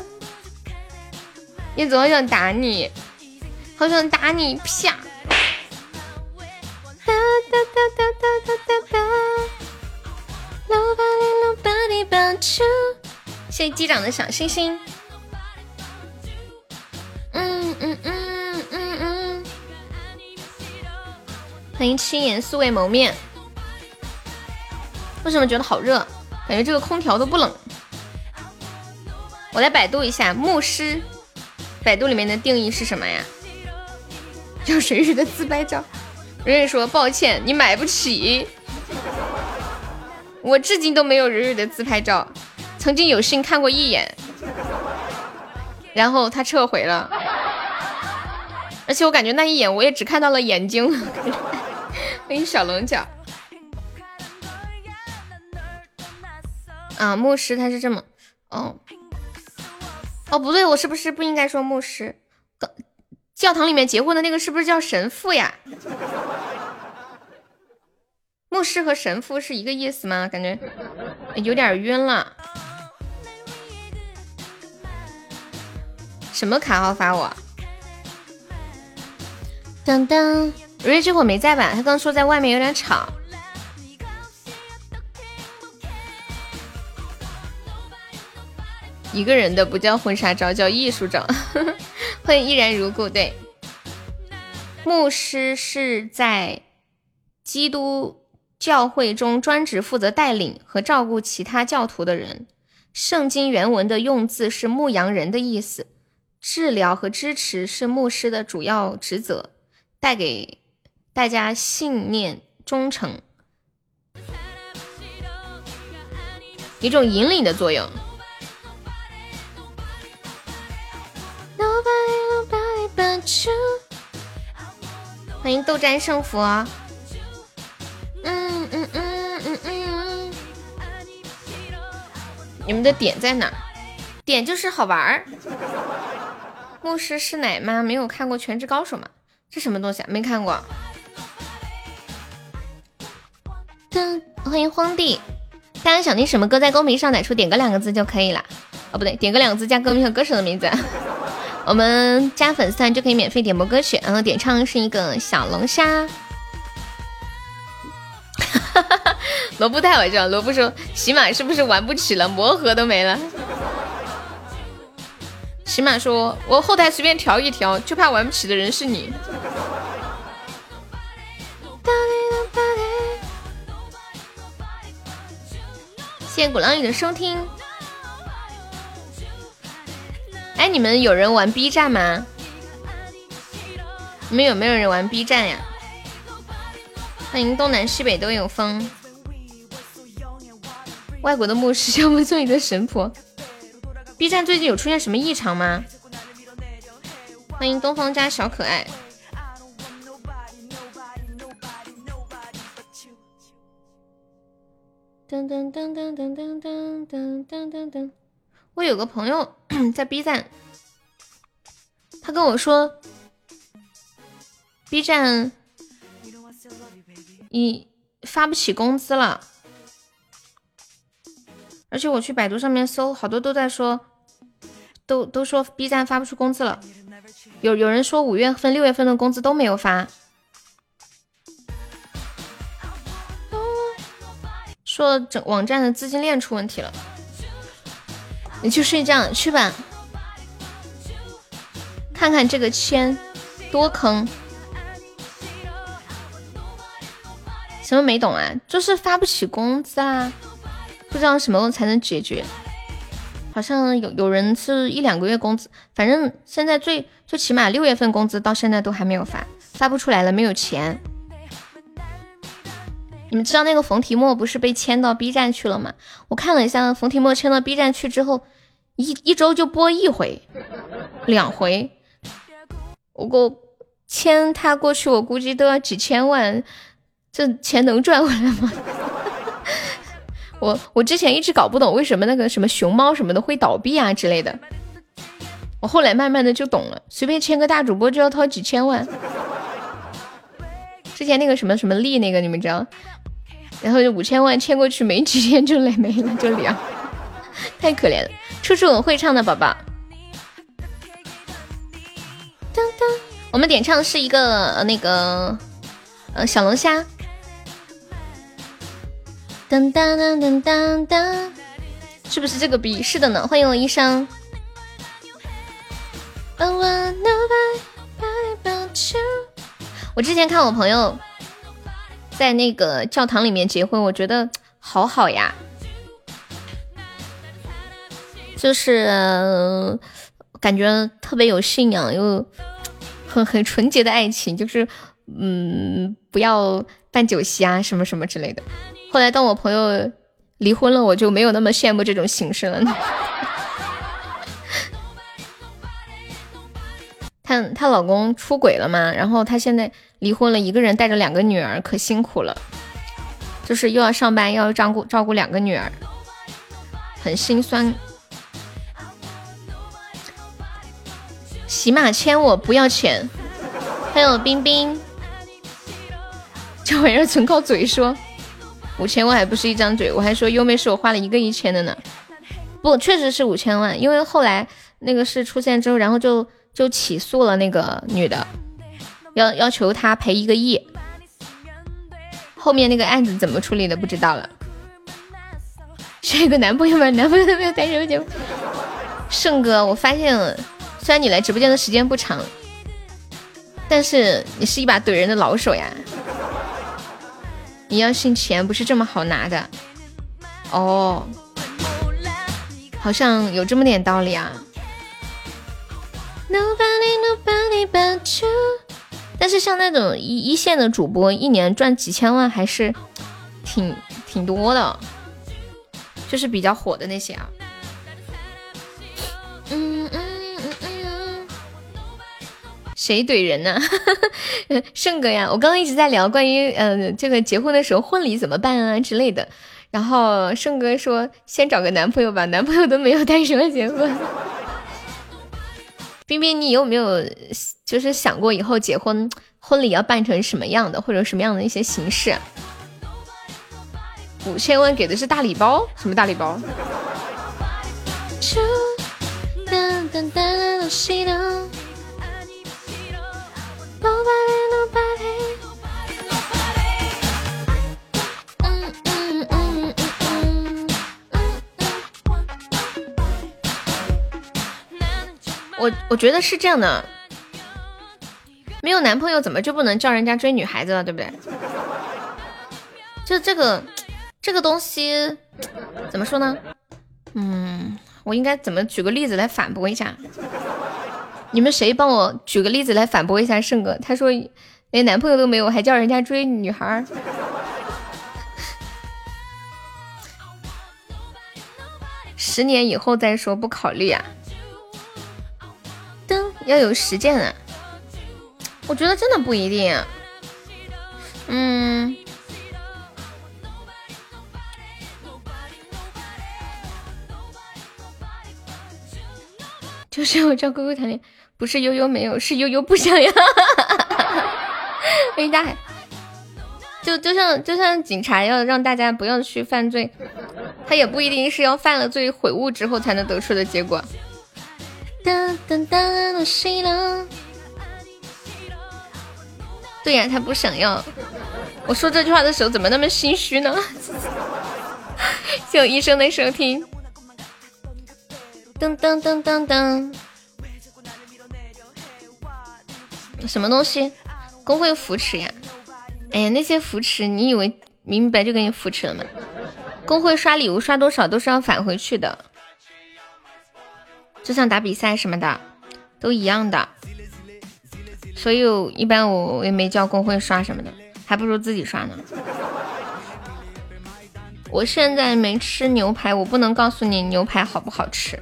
叶子，好想打你，好想打你！啪！哒哒哒哒哒哒哒哒！谢谢机长的小星星。嗯嗯嗯嗯嗯。欢迎七颜素未谋面。为什么觉得好热？感觉这个空调都不冷。我来百度一下牧师，百度里面的定义是什么呀？要蕊蕊的自拍照。蕊蕊说：“抱歉，你买不起。”我至今都没有蕊蕊的自拍照，曾经有幸看过一眼，然后他撤回了。而且我感觉那一眼，我也只看到了眼睛。欢迎小龙角。啊，牧师他是这么，哦，哦不对，我是不是不应该说牧师？教堂里面结婚的那个是不是叫神父呀？牧师和神父是一个意思吗？感觉有点晕了。什么卡号发我？当当，瑞这会没在吧？他刚说在外面有点吵。一个人的不叫婚纱照，叫艺术照。欢迎依然如故。对，牧师是在基督教会中专职负责带领和照顾其他教徒的人。圣经原文的用字是牧羊人的意思。治疗和支持是牧师的主要职责，带给大家信念忠诚，一种引领的作用。欢迎斗战胜佛。嗯嗯嗯嗯嗯。你们的点在哪？点就是好玩儿。牧师是奶妈，没有看过《全职高手》吗？这什么东西啊？没看过。噔，欢迎荒地。大家想听什么歌，在公屏上打出“点歌”两个字就可以了。哦，不对，点歌两个字加歌名和歌手的名字。我们加粉丝团就可以免费点播歌曲，然后点唱是一个小龙虾。哈哈哈，萝卜太好笑，萝卜说喜马是不是玩不起了，魔盒都没了。喜马说，我后台随便调一调，就怕玩不起的人是你。谢谢鼓浪屿的收听。哎，你们有人玩 B 站吗？你们有没有人玩 B 站呀？欢迎东南西北都有风。外国的牧师要不做你的神婆。B 站最近有出现什么异常吗？欢迎东方家小可爱。噔噔噔噔噔噔噔噔噔噔噔！我有个朋友 在 B 站，他跟我说，B 站你发不起工资了，而且我去百度上面搜，好多都在说，都都说 B 站发不出工资了，有有人说五月份、六月份的工资都没有发。说整网站的资金链出问题了，你去睡觉去吧。看看这个签多坑，什么没懂啊？就是发不起工资啊，不知道什么时候才能解决。好像有有人是一两个月工资，反正现在最最起码六月份工资到现在都还没有发，发不出来了，没有钱。你们知道那个冯提莫不是被签到 B 站去了吗？我看了一下，冯提莫签到 B 站去之后，一一周就播一回、两回。我我签他过去，我估计都要几千万，这钱能赚回来吗？我我之前一直搞不懂为什么那个什么熊猫什么的会倒闭啊之类的，我后来慢慢的就懂了，随便签个大主播就要掏几千万。之前那个什么什么力那个你们知道？然后就五千万签过去，没几天就累没了，就凉，太可怜了。处处会唱的宝宝，当当，我们点唱是一个那个呃小龙虾，当当当当当当，是不是这个 B？是的呢，欢迎我医生。我之前看我朋友。在那个教堂里面结婚，我觉得好好呀，就是感觉特别有信仰，又很很纯洁的爱情，就是嗯，不要办酒席啊，什么什么之类的。后来当我朋友离婚了，我就没有那么羡慕这种形式了。她她老公出轨了嘛，然后她现在。离婚了，一个人带着两个女儿，可辛苦了。就是又要上班，又要照顾照顾两个女儿，很心酸。起码签我不要钱。还有冰冰，这玩意儿纯靠嘴说。五千万还不是一张嘴，我还说优妹是我花了一个一千的呢。不，确实是五千万，因为后来那个事出现之后，然后就就起诉了那个女的。要要求她赔一个亿，后面那个案子怎么处理的不知道了。选一个男朋友吗？男朋友都没有带什么胜哥，我发现了，虽然你来直播间的时间不长，但是你是一把怼人的老手呀。你要信钱不是这么好拿的哦，好像有这么点道理啊。Nobody, nobody but you. 但是像那种一一线的主播，一年赚几千万还是挺挺多的，就是比较火的那些啊。嗯嗯嗯嗯，谁怼人呢？胜哥呀，我刚刚一直在聊关于呃这个结婚的时候婚礼怎么办啊之类的，然后胜哥说先找个男朋友吧，男朋友都没有带什么结婚。冰冰，你有没有就是想过以后结婚婚礼要办成什么样的，或者什么样的一些形式？五千万给的是大礼包，什么大礼包？
我我觉得是这样的，没有男朋友怎么就不能叫人家追女孩子了，对不对？就这个这个东西怎么说呢？嗯，我应该怎么举个例子来反驳一下？你们谁帮我举个例子来反驳一下胜哥？他说连男朋友都没有，还叫人家追女孩？十年以后再说，不考虑啊。灯要有实践啊，我觉得真的不一定。啊嗯，就是我叫哥哥谈恋爱，不是悠悠没有，是悠悠不想要。欢 迎大海，就就像就像警察要让大家不要去犯罪，他也不一定是要犯了罪悔悟之后才能得出的结果。哒哒哒，谁了？对呀，他不想要。我说这句话的时候怎么那么心虚呢？谢我医生的收听。噔噔噔噔噔，什么东西？工会扶持呀？哎呀，那些扶持，你以为明白就给你扶持了吗？工会刷礼物刷多少都是要返回去的。就像打比赛什么的，都一样的，所以一般我也没叫工会刷什么的，还不如自己刷呢。我现在没吃牛排，我不能告诉你牛排好不好吃。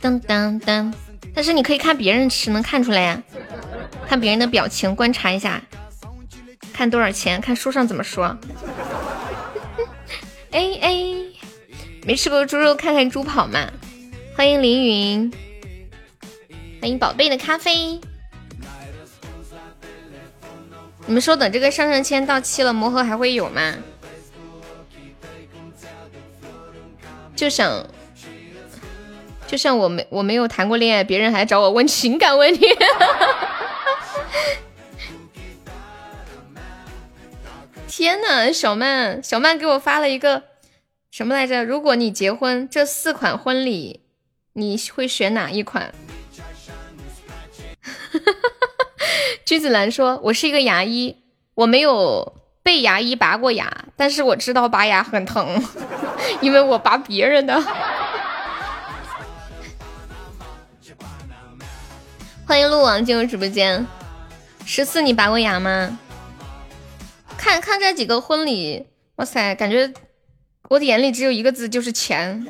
当当当，但是你可以看别人吃，能看出来呀，看别人的表情，观察一下，看多少钱，看书上怎么说。哎哎，没吃过猪肉，看看猪跑嘛。欢迎凌云，欢迎宝贝的咖啡。你们说等这个上上签到期了，魔盒还会有吗？就想，就像我没我没有谈过恋爱，别人还找我问情感问题。天呐，小曼，小曼给我发了一个什么来着？如果你结婚，这四款婚礼。你会选哪一款？君子兰说：“我是一个牙医，我没有被牙医拔过牙，但是我知道拔牙很疼，因为我拔别人的。”欢迎鹿王进入直播间。十四，你拔过牙吗？看看这几个婚礼，哇塞，感觉我的眼里只有一个字，就是钱。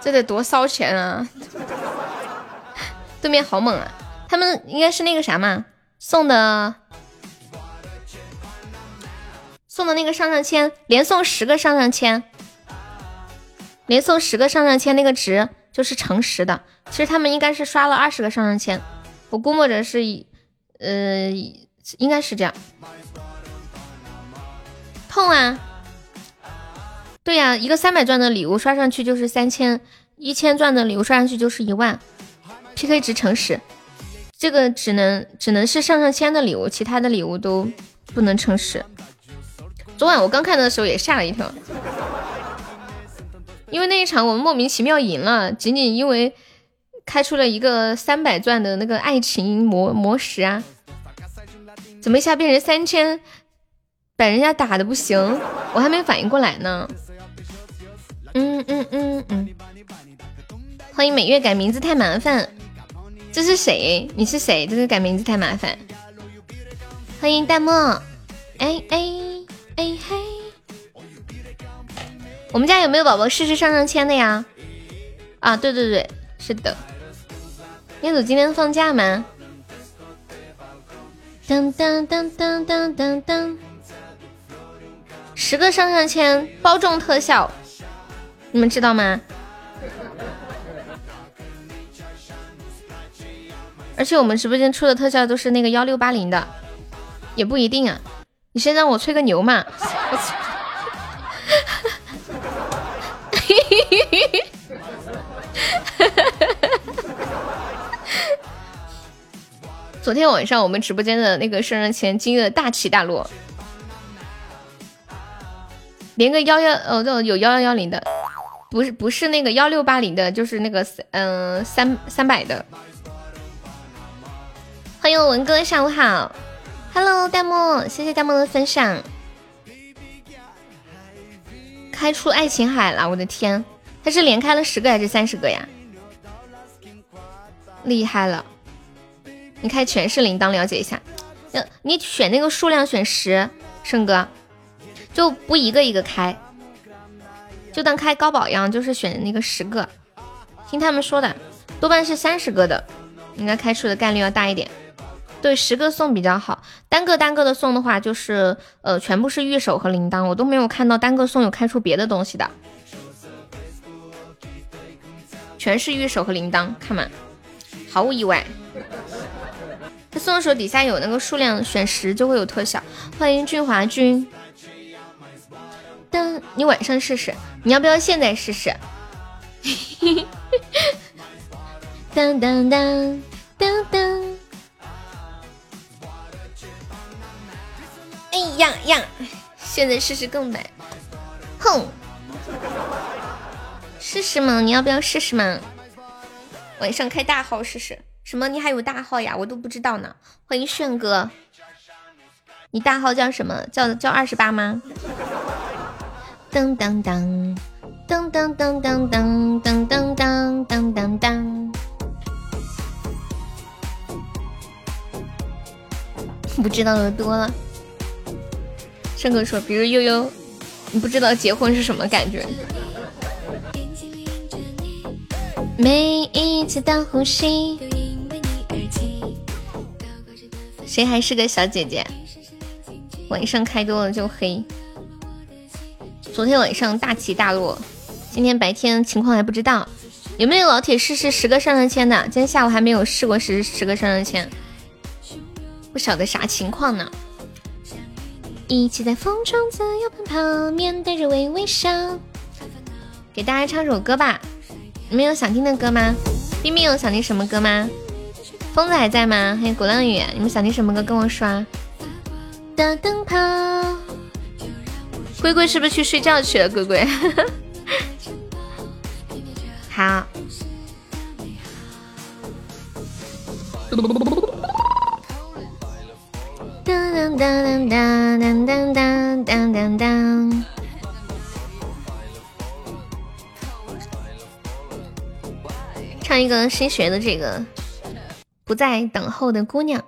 这得多烧钱啊！对面好猛啊！他们应该是那个啥嘛，送的送的那个上上签，连送十个上上签，连送十个上上签，那个值就是乘十的。其实他们应该是刷了二十个上上签，我估摸着是，呃，应该是这样。痛啊！对呀，一个三百钻的礼物刷上去就是三千，一千钻的礼物刷上去就是一万，PK 值乘十，这个只能只能是上上签的礼物，其他的礼物都不能乘十。昨晚我刚看的时候也吓了一跳，因为那一场我们莫名其妙赢了，仅仅因为开出了一个三百钻的那个爱情魔魔石啊，怎么一下变成三千，把人家打的不行，我还没反应过来呢。嗯嗯嗯嗯，欢迎每月改名字太麻烦，这是谁？你是谁？这是改名字太麻烦。欢迎弹幕，哎哎哎嘿，我们家有没有宝宝试试上上签的呀？啊，对对对，是的。业主今天放假吗？当当当当当当当，十个上上签包中特效。你们知道吗？而且我们直播间出的特效都是那个幺六八零的，也不一定啊。你先让我吹个牛嘛！昨天晚上我们直播间的那个生日前惊的大起大落，连个幺幺哦，有幺幺幺零的。不是不是那个幺六八零的，就是那个嗯三三百的。欢迎文哥，下午好，Hello，弹幕，谢谢弹幕的分享。开出爱琴海了，我的天，他是连开了十个还是三十个呀？厉害了，你开全是铃铛，了解一下。那你选那个数量选十，胜哥就不一个一个开。就当开高保一样，就是选那个十个，听他们说的，多半是三十个的，应该开出的概率要大一点。对，十个送比较好，单个单个的送的话，就是呃，全部是玉手和铃铛，我都没有看到单个送有开出别的东西的，全是玉手和铃铛，看嘛，毫无意外。他送的时候底下有那个数量，选十就会有特效。欢迎俊华君。当你晚上试试，你要不要现在试试？当当当当当！哎呀呀，现在试试更美。哼，试试嘛？你要不要试试嘛？晚上开大号试试。什么？你还有大号呀？我都不知道呢。欢迎炫哥，你大号叫什么？叫叫二十八吗？噔噔噔噔噔噔噔噔噔噔噔噔噔，不知道的多了。胜哥说，比如悠悠，你不知道结婚是什么感觉。每一次的呼吸，谁还是个小姐姐？晚上开多了就黑。昨天晚上大起大落，今天白天情况还不知道，有没有老铁试试十个上上签的？今天下午还没有试过十十个上上签，不晓得啥情况呢。一起在风中自由奔跑，面带着微微笑。给大家唱首歌吧，你们有想听的歌吗？冰冰有想听什么歌吗？疯子还在吗？还有鼓浪屿，你们想听什么歌跟我说。的灯泡。龟龟是不是去睡觉去了？龟龟，好。当当当当当当当当当当。唱一个新学的这个，不再等候的姑娘。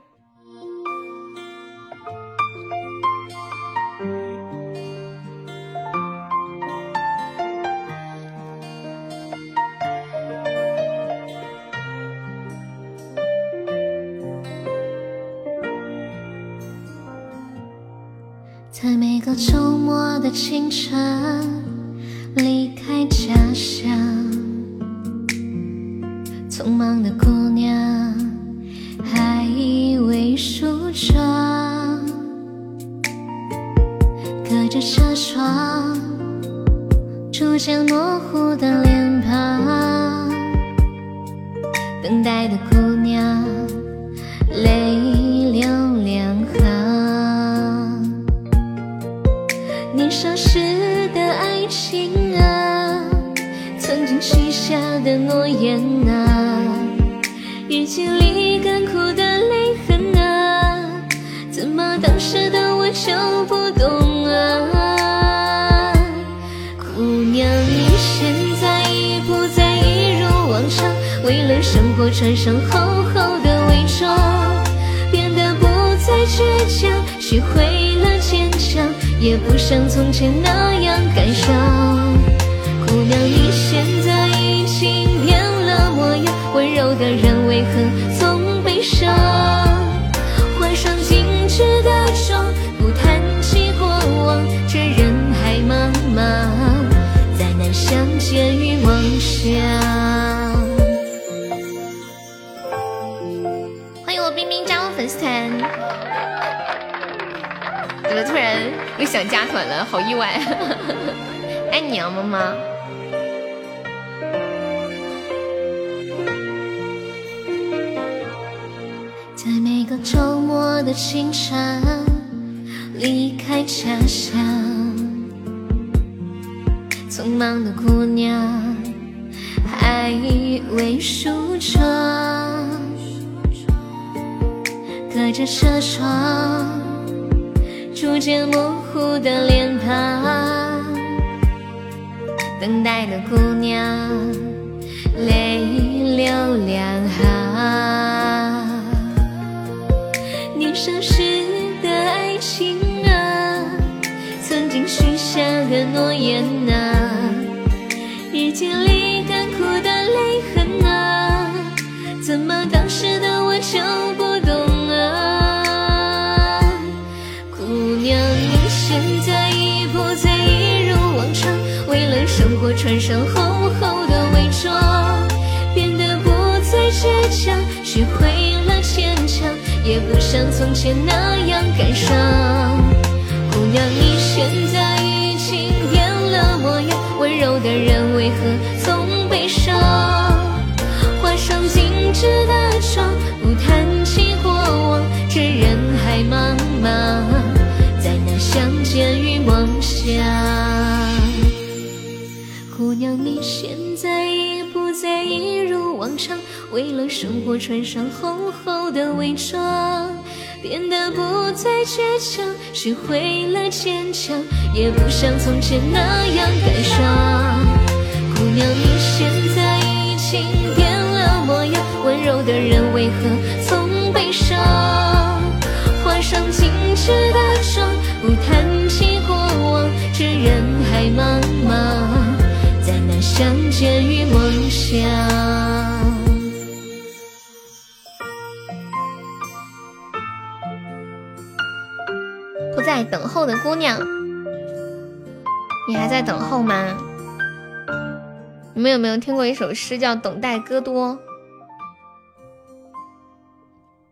诗叫《等待戈多》？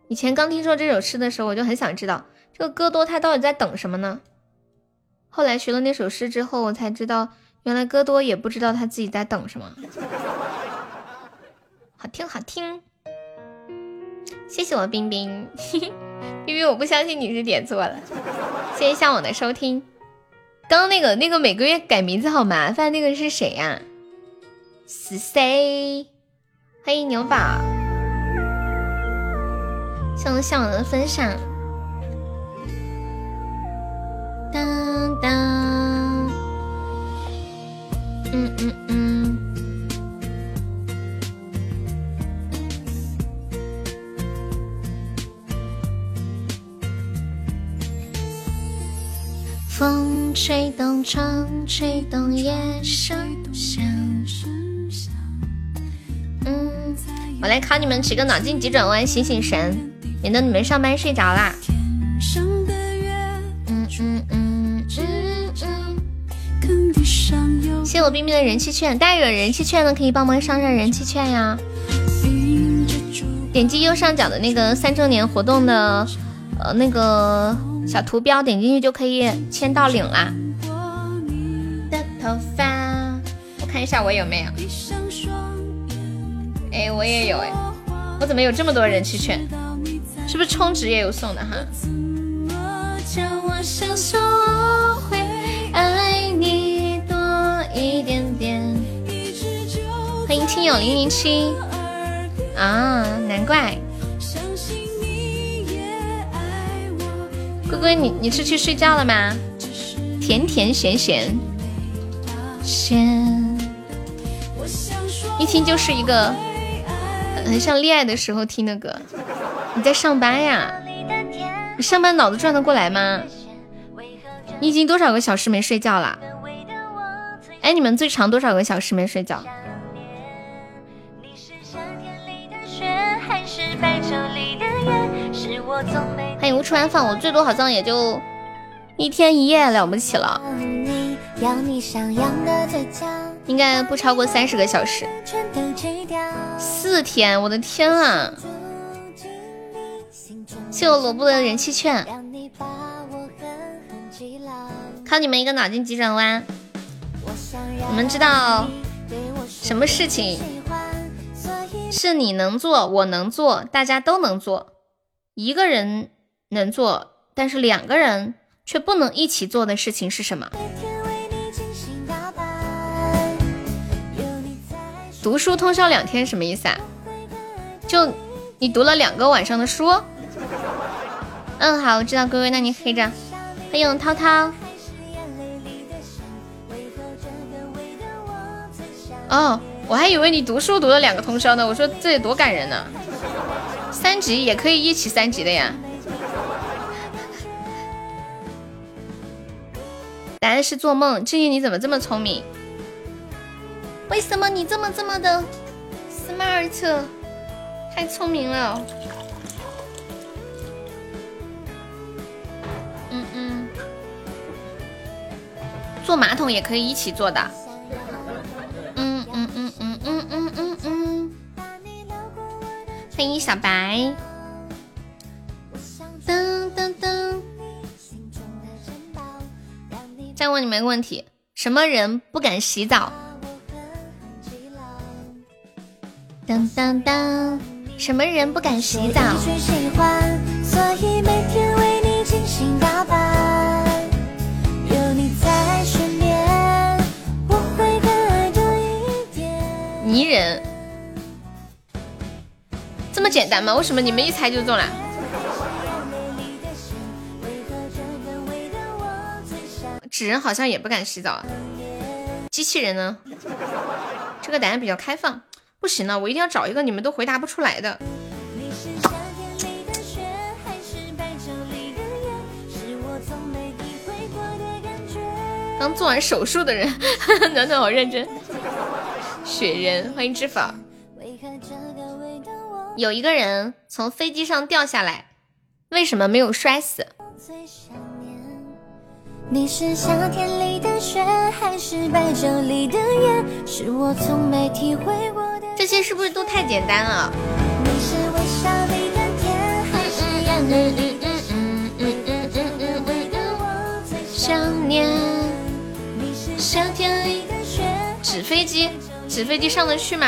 以前刚听说这首诗的时候，我就很想知道这个戈多他到底在等什么呢？后来学了那首诗之后，我才知道原来戈多也不知道他自己在等什么。好听，好听，谢谢我冰冰，冰冰，我不相信你是点错了。谢谢向往的收听。刚刚那个那个每个月改名字好麻烦，那个是谁呀、是谁？欢迎牛宝，谢谢向往的分享。当当，嗯嗯嗯。风吹动窗，吹动夜声响。嗯，我来考你们几个脑筋急转弯，醒醒神，免得你们上班睡着啦。嗯嗯嗯嗯嗯。谢谢我冰冰的人气券，大家有人气券的可以帮忙上上人气券呀。点击右上角的那个三周年活动的呃那个小图标，点进去就可以签到领啦。的头发，我看一下我有没有。哎，我也有哎，我怎么有这么多人气券？是不是充值也有送的哈？叫我相信我会爱你多一点点。欢迎听友零零七啊，难怪。龟龟，你你是去睡觉了吗？甜甜咸咸咸，一听就是一个很像恋爱的时候听的歌。你在上班呀？你上班脑子转得过来吗？你已经多少个小时没睡觉了？哎，你们最长多少个小时没睡觉？欢迎无处安放，我最多好像也就一天一夜了不起了，应该不超过三十个小时。四天，我的天啊！谢我萝卜的人气券，考你们一个脑筋急转弯，你们知道什么事情是你能做，我能做，大家都能做？一个人能做，但是两个人却不能一起做的事情是什么？读书通宵两天什么意思啊？就你读了两个晚上的书？嗯，好，我知道，龟龟，那你黑着。欢迎涛涛。哦，我还以为你读书读了两个通宵呢。我说这得多感人呢。三级也可以一起三级的呀。答案是做梦。静怡，你怎么这么聪明？为什么你这么这么的 smart？太聪明了。嗯嗯。坐马桶也可以一起坐的。嗯嗯嗯嗯嗯嗯嗯嗯。欢迎小白。噔噔噔。再问你们个问题：什么人不敢洗澡？当当当！什么人不敢洗澡？泥人，这么简单吗？为什么你们一猜就中了？纸人好像也不敢洗澡啊，机器人呢？这个答案比较开放。不行了，我一定要找一个你们都回答不出来的。刚做完手术的人，暖暖好认真。雪人，欢迎知否。有一个人从飞机上掉下来，为什么没有摔死？你是夏天里的雪，还是白昼里的月？是我从没体会过。这些是不是都太简单了？想念。纸飞机，纸飞机上得去吗？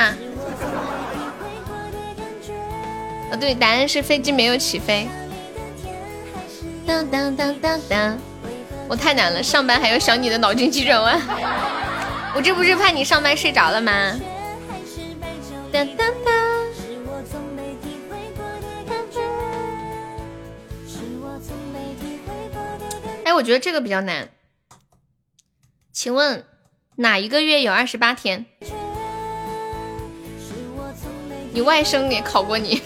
啊，对，答案是飞机没有起飞。当当当当当，我太难了，上班还要想你的脑筋急转弯。我这不是怕你上班睡着了吗？哒哒哒！哎，我觉得这个比较难。请问哪一个月有二十八天？你外甥也考过你。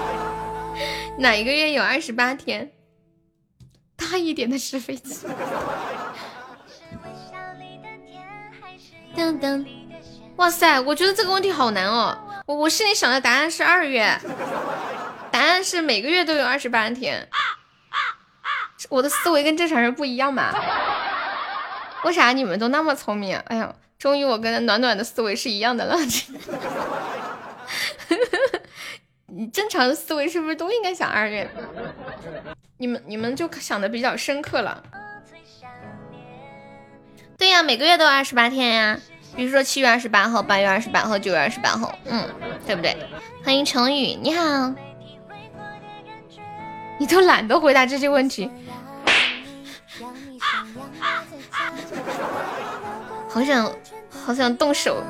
哪一个月有二十八天？大一点的纸飞机。噔噔。哇塞，我觉得这个问题好难哦！我我心里想的答案是二月，答案是每个月都有二十八天。我的思维跟正常人不一样嘛？为啥你们都那么聪明？哎呀，终于我跟暖暖的思维是一样的了。你正常的思维是不是都应该想二月？你们你们就想的比较深刻了。对呀，每个月都二十八天呀。比如说七月二十八号、八月二十八号、九月二十八号，嗯，对不对？欢迎成宇，你好。你都懒得回答这些问题，好想好想动手。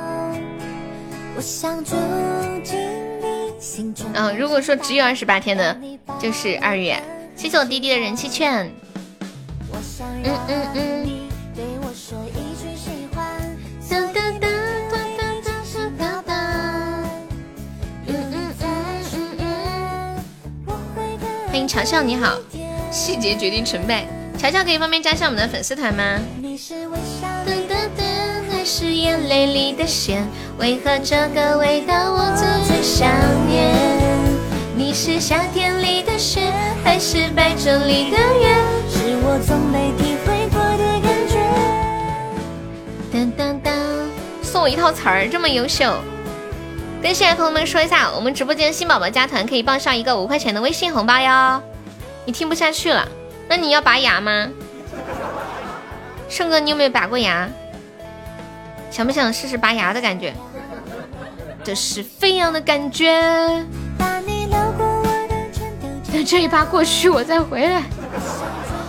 嗯，如果说只有二十八天的，就是二月。谢谢我弟弟的人气券。嗯嗯嗯。欢迎乔乔，你好。细节决定成败，乔乔可以方便加下我们的粉丝团吗？还是眼泪里的咸？为何这个味道我最想念？你是夏天里的雪，还是白昼里的月？是我从没体会过的感觉。当当当，送我一套词儿，这么优秀。跟现在朋友们说一下，我们直播间新宝宝加团可以报上一个五块钱的微信红包哟。你听不下去了，那你要拔牙吗？胜哥，你有没有拔过牙？想不想试试拔牙的感觉？这是飞扬的感觉。等这一趴过去，我再回来。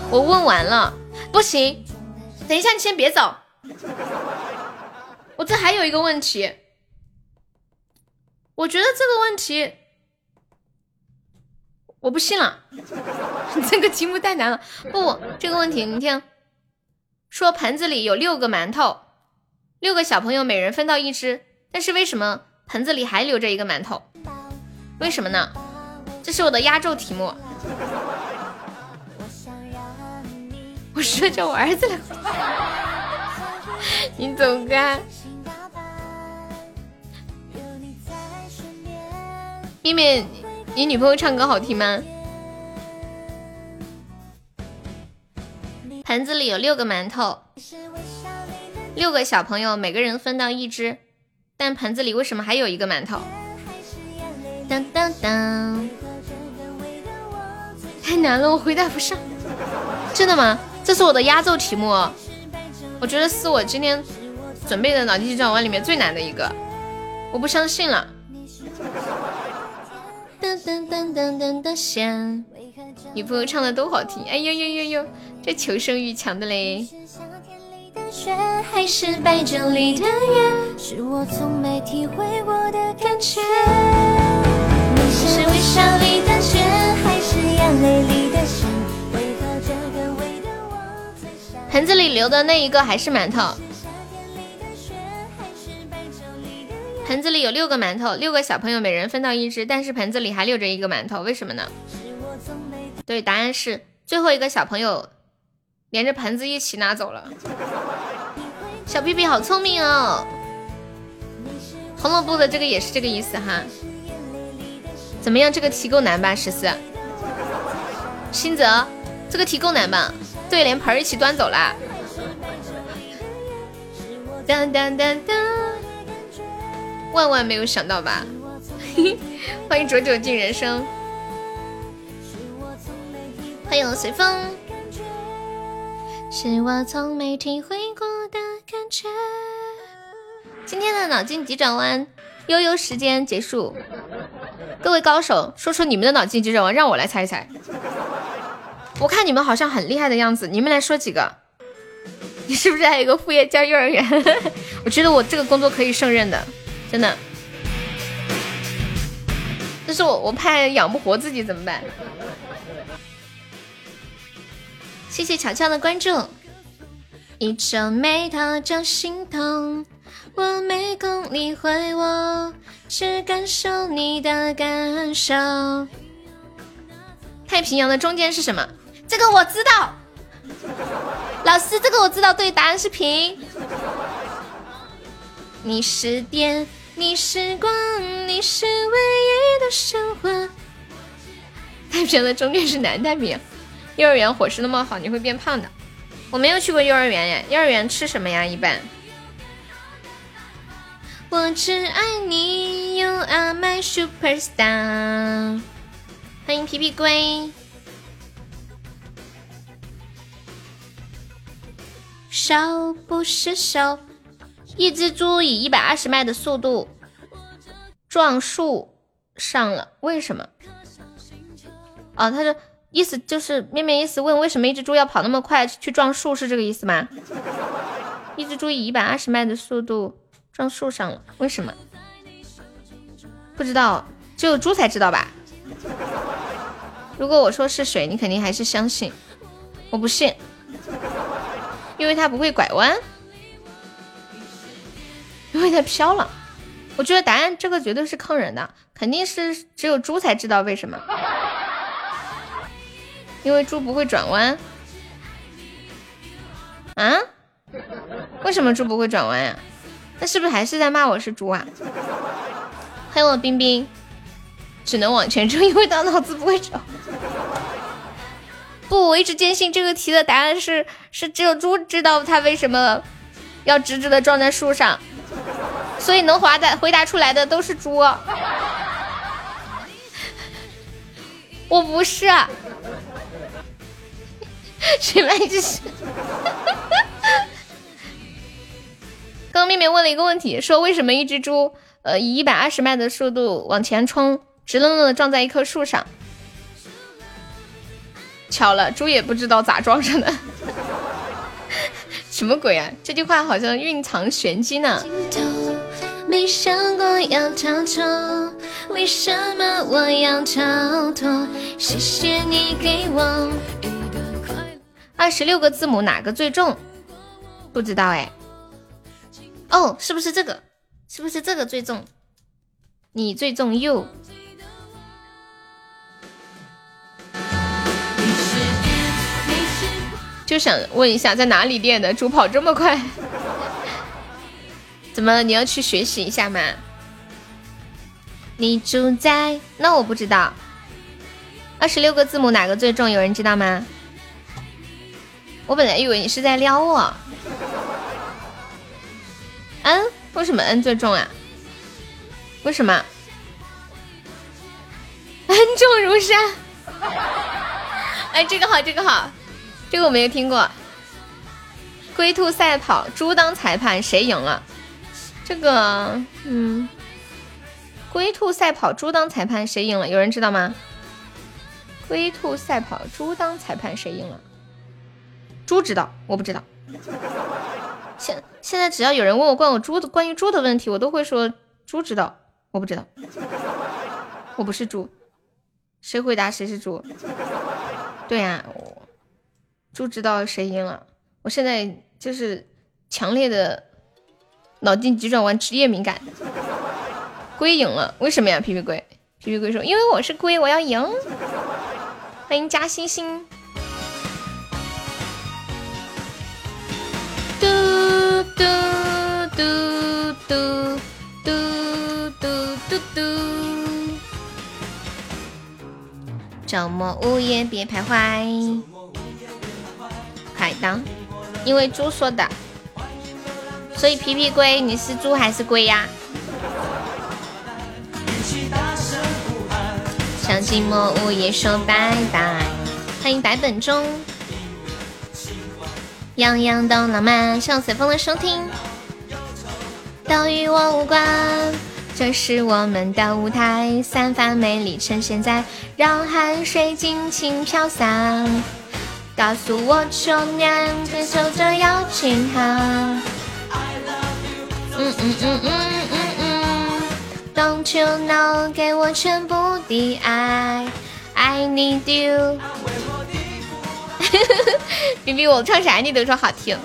我问完了，不行，等一下，你先别走。我这还有一个问题。我觉得这个问题我不信了，这个题目太难了。不，这个问题你听，说盆子里有六个馒头，六个小朋友每人分到一只，但是为什么盆子里还留着一个馒头？为什么呢？这是我的压轴题目。我说叫我儿子了，你走开。妹妹，你女朋友唱歌好听吗？盆子里有六个馒头，六个小朋友每个人分到一只，但盆子里为什么还有一个馒头？当当当！太难了，我回答不上。真的吗？这是我的压轴题目，我觉得是我今天准备的脑筋急转弯里面最难的一个，我不相信了。噔噔噔噔噔噔响，女朋友唱的都好听，哎呦呦呦呦，这求生欲强的嘞。盆子里留的那一个还是馒头。盆子里有六个馒头，六个小朋友每人分到一只，但是盆子里还留着一个馒头，为什么呢？对，答案是最后一个小朋友连着盆子一起拿走了。小屁屁好聪明哦！红萝卜的这个也是这个意思哈。怎么样？这个题够难吧？十四，新泽，这个题够难吧？对，连盆儿一起端走了。当当当当，万万没有想到吧？欢迎浊酒进人生，欢迎随风。是我从没体会过的感觉。今天的脑筋急转弯悠悠时间结束，各位高手，说出你们的脑筋急转弯，让我来猜一猜。我看你们好像很厉害的样子，你们来说几个？你是不是还有个副业教幼儿园？我觉得我这个工作可以胜任的，真的。但是我我怕养不活自己怎么办？谢谢乔乔的关注。一皱眉头就心痛，我没空理会，我只感受你的感受。太平洋的中间是什么？这个我知道，老师，这个我知道，对，答案是平。你是电，你是光，你是唯一的神话。太平洋的中间是南太平洋。幼儿园伙食那么好，你会变胖的。我没有去过幼儿园呀，幼儿园吃什么呀？一般。我只爱你，You are my superstar。欢迎皮皮龟。少不是少，一只猪以一百二十迈的速度撞树上了，为什么？哦，他说意思就是面面意思问为什么一只猪要跑那么快去撞树，是这个意思吗？一只猪以一百二十迈的速度撞树上了，为什么？不知道，只有猪才知道吧？如果我说是水，你肯定还是相信，我不信。因为它不会拐弯，因为它飘了。我觉得答案这个绝对是坑人的，肯定是只有猪才知道为什么。因为猪不会转弯。啊？为什么猪不会转弯呀？那是不是还是在骂我是猪啊？欢迎我冰冰，只能往前冲，因为大脑子不会转。不，我一直坚信这个题的答案是是只有猪知道它为什么要直直的撞在树上，所以能回答回答出来的都是猪。我不是，谁来这是？刚 刚妹妹问了一个问题，说为什么一只猪呃以一百二十迈的速度往前冲，直愣愣的撞在一棵树上？巧了，猪也不知道咋撞上的，什么鬼啊？这句话好像蕴藏玄机呢。没想过要逃脱？为什么我要逃脱？谢谢你给我二十六个字母，哪个最重？不知道哎。哦，是不是这个？是不是这个最重？你最重又。就想问一下，在哪里练的？猪跑这么快，怎么你要去学习一下吗？你住在……那我不知道。二十六个字母哪个最重？有人知道吗？我本来以为你是在撩我。嗯为什么 N 最重啊？为什么？恩重如山。哎，这个好，这个好。这个我没有听过。龟兔赛跑，猪当裁判，谁赢了？这个，嗯，龟兔赛跑，猪当裁判，谁赢了？有人知道吗？龟兔赛跑，猪当裁判，谁赢了？猪知道，我不知道。现现在只要有人问我关我猪的关于猪的问题，我都会说猪知道，我不知道。我不是猪，谁回答谁是猪？对呀。猪知道谁赢了？我现在就是强烈的脑筋急转弯，职业敏感。龟赢了，为什么呀？皮皮龟，皮皮龟说：“因为我是龟，我要赢。”欢迎加星星。嘟嘟嘟嘟嘟嘟嘟嘟。周末午夜别徘徊。海当，因为猪说的，所以皮皮龟，你是猪还是龟呀？向寂寞午夜说拜拜。欢迎白本钟，样样都浪漫。向随风的收听，都与我无关。这是我们的舞台，散发魅力呈现在，让汗水尽情飘散。告诉我，秋年接受着邀请函。嗯嗯嗯嗯嗯嗯，Don't you know，给我全部的爱，I need you。比比我唱啥你都说好听，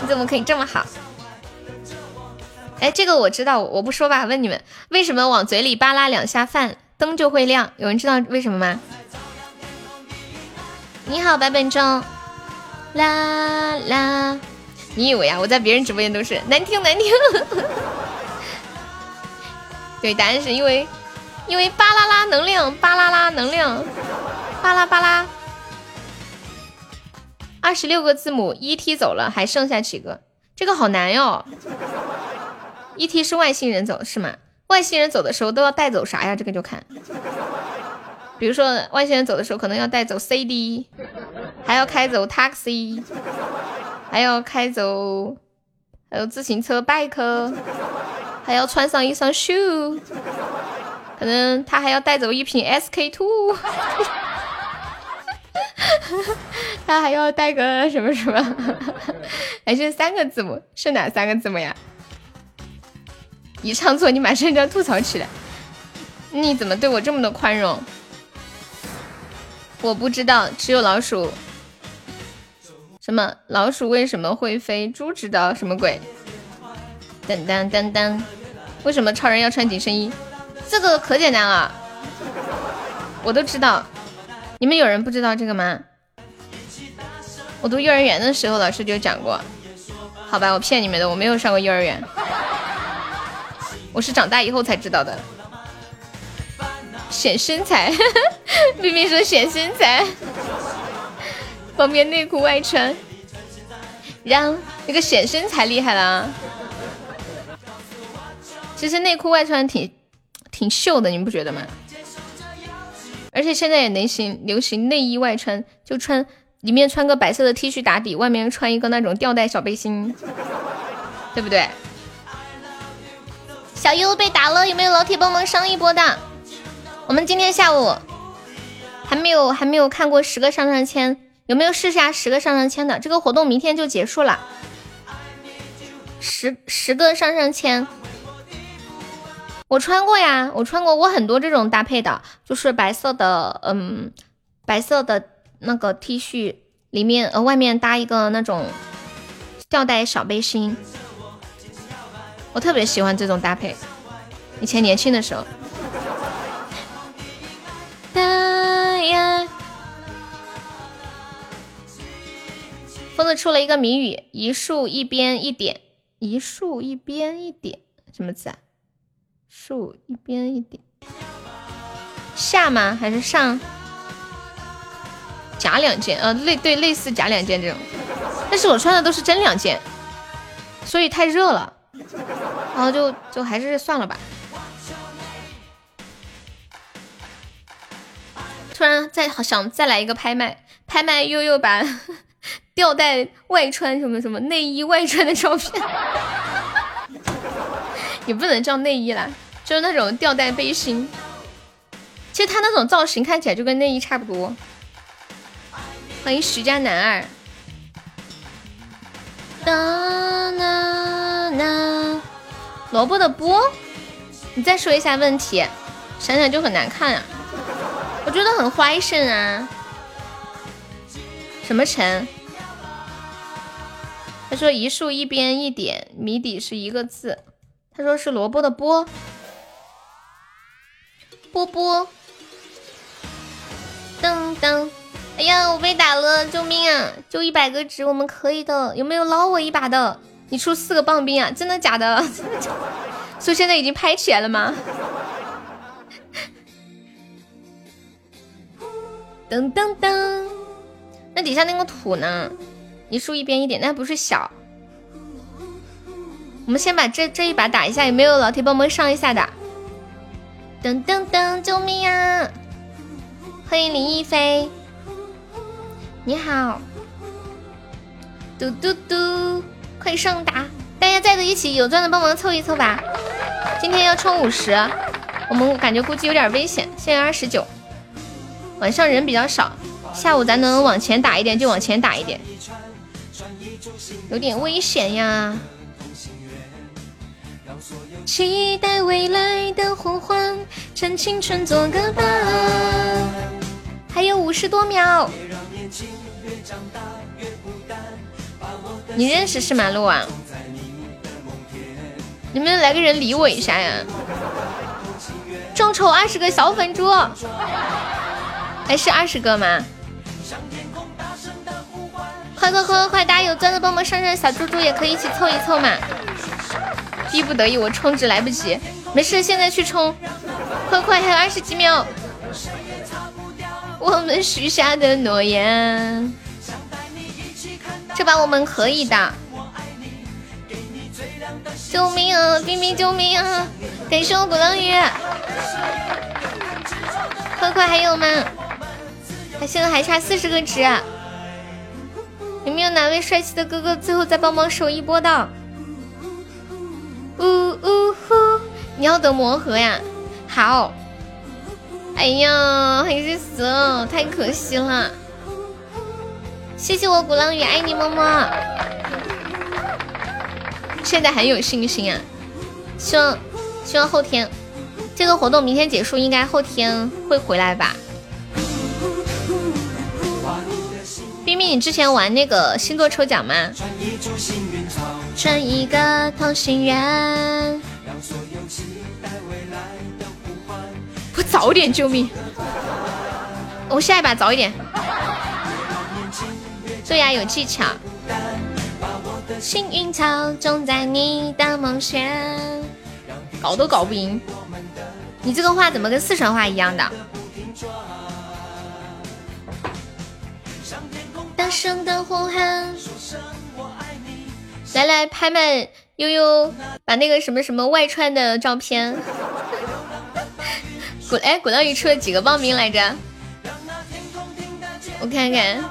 你怎么可以这么好？哎，这个我知道，我不说吧。问你们，为什么往嘴里扒拉两下饭，灯就会亮？有人知道为什么吗？你好，白本钟，啦啦！你以为啊，我在别人直播间都是难听难听？对，答案是因为因为巴啦啦能量，巴啦啦能量，巴拉巴拉。二十六个字母，E T 走了，还剩下几个？这个好难哟。E T 是外星人走是吗？外星人走的时候都要带走啥呀？这个就看。比如说外星人走的时候，可能要带走 CD，还要开走 taxi，还要开走，还有自行车 bike，还要穿上一双 shoe，可能他还要带走一瓶 SK two，他还要带个什么什么，还是三个字母，是哪三个字母呀？一唱错，你马上就要吐槽起来，你怎么对我这么的宽容？我不知道，只有老鼠。什么老鼠为什么会飞？猪知道什么鬼？噔噔噔噔，为什么超人要穿紧身衣？这个可简单了，我都知道。你们有人不知道这个吗？我读幼儿园的时候，老师就讲过。好吧，我骗你们的，我没有上过幼儿园，我是长大以后才知道的。显身材，冰冰说显身材，方便内裤外穿，让那个显身材厉害了。其实内裤外穿挺挺秀的，你们不觉得吗？而且现在也流行流行内衣外穿，就穿里面穿个白色的 T 恤打底，外面穿一个那种吊带小背心，对不对？小优被打了，有没有老铁帮忙上一波的？我们今天下午还没有还没有看过十个上上签，有没有试下十个上上签的？这个活动明天就结束了，十十个上上签，我穿过呀，我穿过，我很多这种搭配的，就是白色的，嗯，白色的那个 T 恤，里面呃外面搭一个那种吊带小背心，我特别喜欢这种搭配。以前年轻的时候。呀，疯子出了一个谜语：一竖一边一点，一竖一边一点，什么字啊？竖一边一点，下吗？还是上？假两件，呃，类对，类似假两件这种。但是我穿的都是真两件，所以太热了，然后就就还是算了吧。突然再好想再来一个拍卖，拍卖悠悠把 吊带外穿什么什么内衣外穿的照片，也不能叫内衣啦。就是那种吊带背心，其实他那种造型看起来就跟内衣差不多。欢迎徐家男二。哒啦啦，萝卜的波，你再说一下问题，想想就很难看啊。我觉得很花神啊。什么陈？他说一竖一边一点，谜底是一个字。他说是萝卜的波。波波，噔噔，哎呀，我被打了，救命啊！就一百个值，我们可以的，有没有捞我一把的？你出四个棒冰啊？真的假的？所以现在已经拍起来了吗？噔噔噔，那底下那个土呢？一竖一边一点，那不是小。我们先把这这一把打一下，有没有老铁帮忙上一下的？噔噔噔！救命啊！欢迎林一飞，你好。嘟嘟嘟，快上打！大家在的一起有钻的帮忙凑一凑吧。今天要充五十，我们感觉估计有点危险。现在二十九，晚上人比较少，下午咱能往前打一点就往前打一点，有点危险呀。期待未来的呼唤，趁青春做个伴。还有五十多秒。你认识是马路啊？能不能来个人理我一下呀？众筹二十个小粉猪，还是二十个吗？快快快快快！大家有钻的帮忙上上，小猪猪也可以一起凑一凑嘛。逼不得已，我充值来不及，没事，现在去充，快快，还有二十几秒。我们许下的诺言，这把我们可以的。救命啊！冰冰救命啊！感谢我鼓浪屿，快快还有吗？他现在还差四十个值，有没有哪位帅气的哥哥最后再帮忙守一波的？呜呜呼！你要得魔盒呀？好。哎呀，还是死了，太可惜了。谢谢我鼓浪屿，爱你么么。现在很有信心啊！希望希望后天这个活动明天结束，应该后天会回来吧？冰冰，你之前玩那个星座抽奖吗？转一个同心圆。我早点救命！我下一把早一点。对呀，有技巧。幸运草种在你的梦想。搞都搞不赢。你这个话怎么跟四川话一样的？大声的呼喊。来来拍卖悠悠把那个什么什么外穿的照片，古哎古浪屿出了几个报名来着？我看看，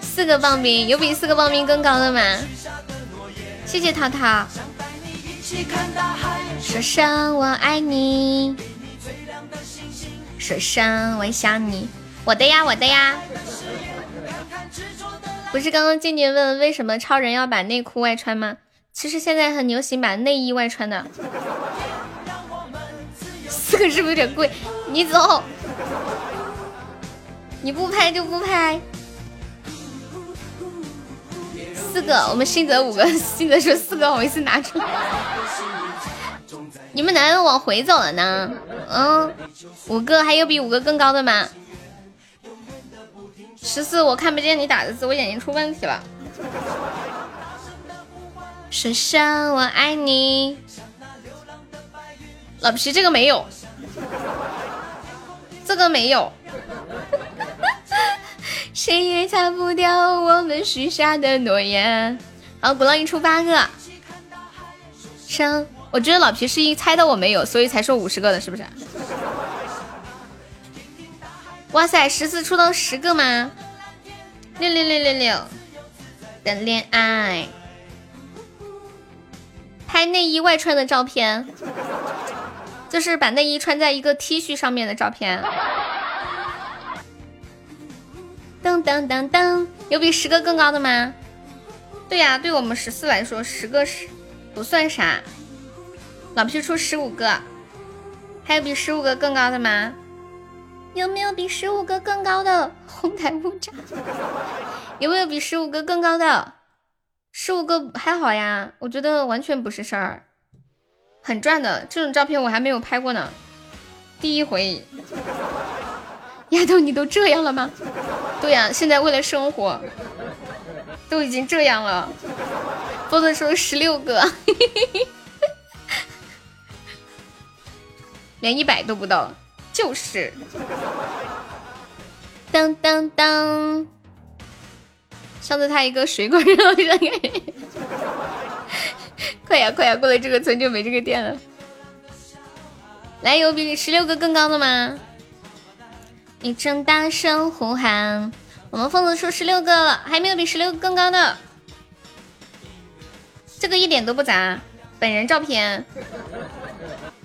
四个报名，有比四个报名更高的吗？谢谢涛涛。说声我爱你，说声我想你，我的呀我的呀。不是刚刚静静问为什么超人要把内裤外穿吗？其实现在很流行把内衣外穿的。
四个是不是有点贵？你走，你不拍就不拍。四个，我们新泽五个，新泽说四个，我意思拿出来。你们哪有往回走了呢？嗯，五个还有比五个更高的吗？十四，我看不见你打的字，我眼睛出问题了。深深我爱你，老皮这个没有，这个没有，谁也擦不掉我们许下的诺言。好，鼓浪屿出八个，上，我觉得老皮是一猜到我没有，所以才说五十个的，是不是？哇塞，十四出到十个吗？六六六六六的恋爱。拍内衣外穿的照片，就是把内衣穿在一个 T 恤上面的照片。噔噔噔噔，有比十个更高的吗？对呀，对我们十四来说，十个是不算啥。老皮出十五个，还有比十五个更高的吗？有没有比十五个更高的？红台木渣，有没有比十五个更高的？十五个还好呀，我觉得完全不是事儿，很赚的。这种照片我还没有拍过呢，第一回。丫头，你都这样了吗？对呀，现在为了生活，都已经这样了。波子说十六个，连一百都不到，就是。当当当。上次他一个水果扔扔给，快呀快呀，过了这个村就没这个店了。来，有比十六个更高的吗？你正大声呼喊，我们疯子出十六个了，还没有比十六个更高的。这个一点都不杂，本人照片，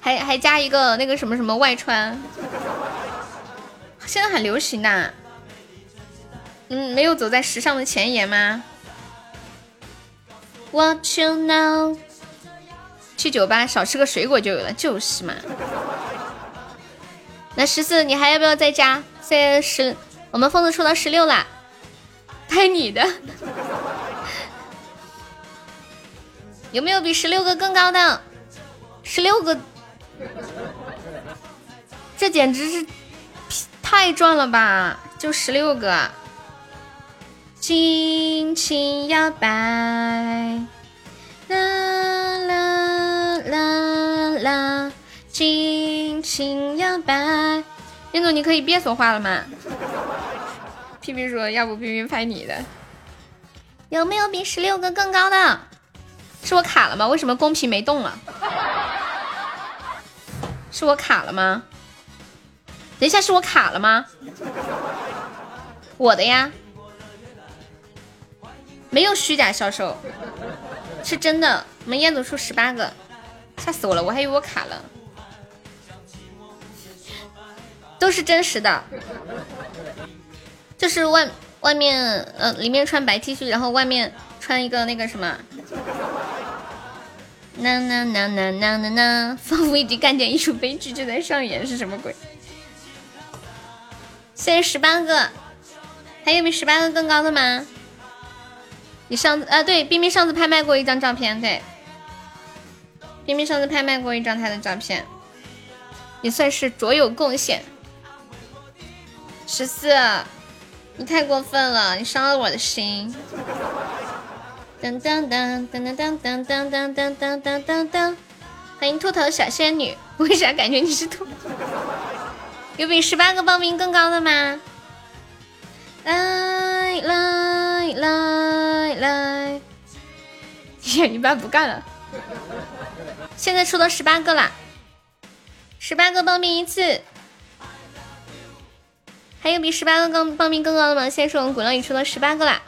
还还加一个那个什么什么外穿，现在很流行呐。嗯，没有走在时尚的前沿吗？What you know？去酒吧少吃个水果就有了，就是嘛。那十四，你还要不要再加？现在十，我们疯子抽到十六啦，拍你的。有没有比十六个更高的？十六个，这简直是太赚了吧！就十六个。轻轻摇摆，啦啦啦啦，轻轻摇摆。燕总，你可以别说话了吗？皮皮说，要不皮皮拍你的。有没有比十六个更高的？是我卡了吗？为什么公屏没动了？是我卡了吗？等一下，是我卡了吗？我的呀。没有虚假销售，是真的。我们燕总出十八个，吓死我了！我还以为我卡了，都是真实的。就是外外面，呃，里面穿白 T 恤，然后外面穿一个那个什么。呐呐呐呐呐呐呐，仿佛已经看见一出悲剧正在上演，是什么鬼？现在十八个，还有比十八个更高的吗？你上次啊，对，冰冰上次拍卖过一张照片，对，冰冰上次拍卖过一张她的照片，也算是卓有贡献。十四，你太过分了，你伤了我的心。当当当当当当当当当当当当当，欢迎秃头小仙女，为啥感觉你是秃？有比十八个报名更高的吗？来来来来，演一半不干了。现在出到十八个啦，十八个报名一次，还有比十八个更报名更高的吗？现在是我们鼓浪屿出到十八个啦，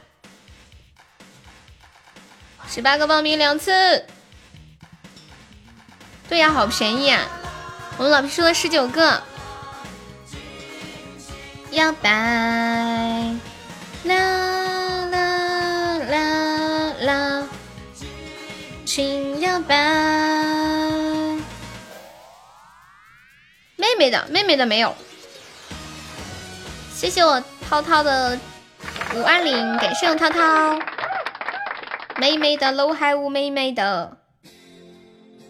十八个报名两次。对呀，好便宜啊！我们老皮出了十九个。摇摆，啦啦啦啦，轻摇摆。妹妹的，妹妹的没有。谢谢我涛涛的五二零，感谢我涛涛。妹妹的楼海无妹妹的，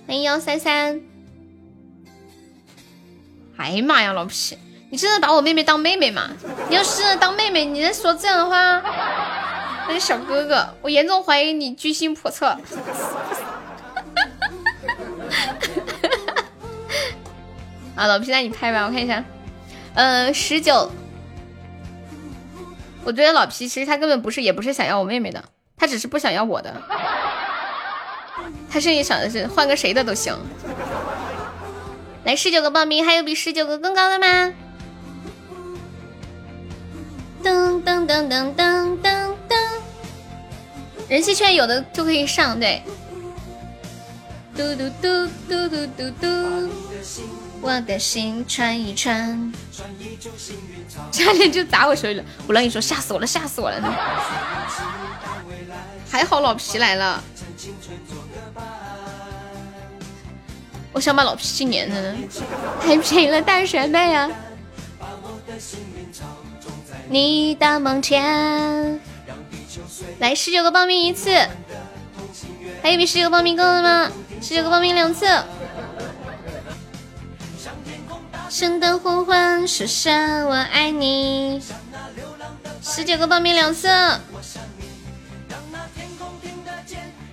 欢迎幺三三。哎呀妈呀，老皮，你真的把我妹妹当妹妹吗？你要是当妹妹，你再说这样的话，那是小哥哥，我严重怀疑你居心叵测。啊，老皮，那你拍吧，我看一下。嗯，十九。我觉得老皮其实他根本不是，也不是想要我妹妹的，他只是不想要我的。他心里想的是换个谁的都行。来，十九个报名，还有比十九个更高的吗？噔噔噔噔噔噔噔。人气圈有的就可以上，对。嘟嘟嘟嘟嘟嘟嘟。我的心穿一穿，差点就砸我手里了。我让你说，吓死我了，吓死我了！还好老皮来了，我想把老皮撵着呢，太便宜了，大学妹呀！你的梦前，来十九个报名一次，还有比十九个报名更的吗？十九个报名两次。圣的呼唤，说声我爱你。十九个报名两次，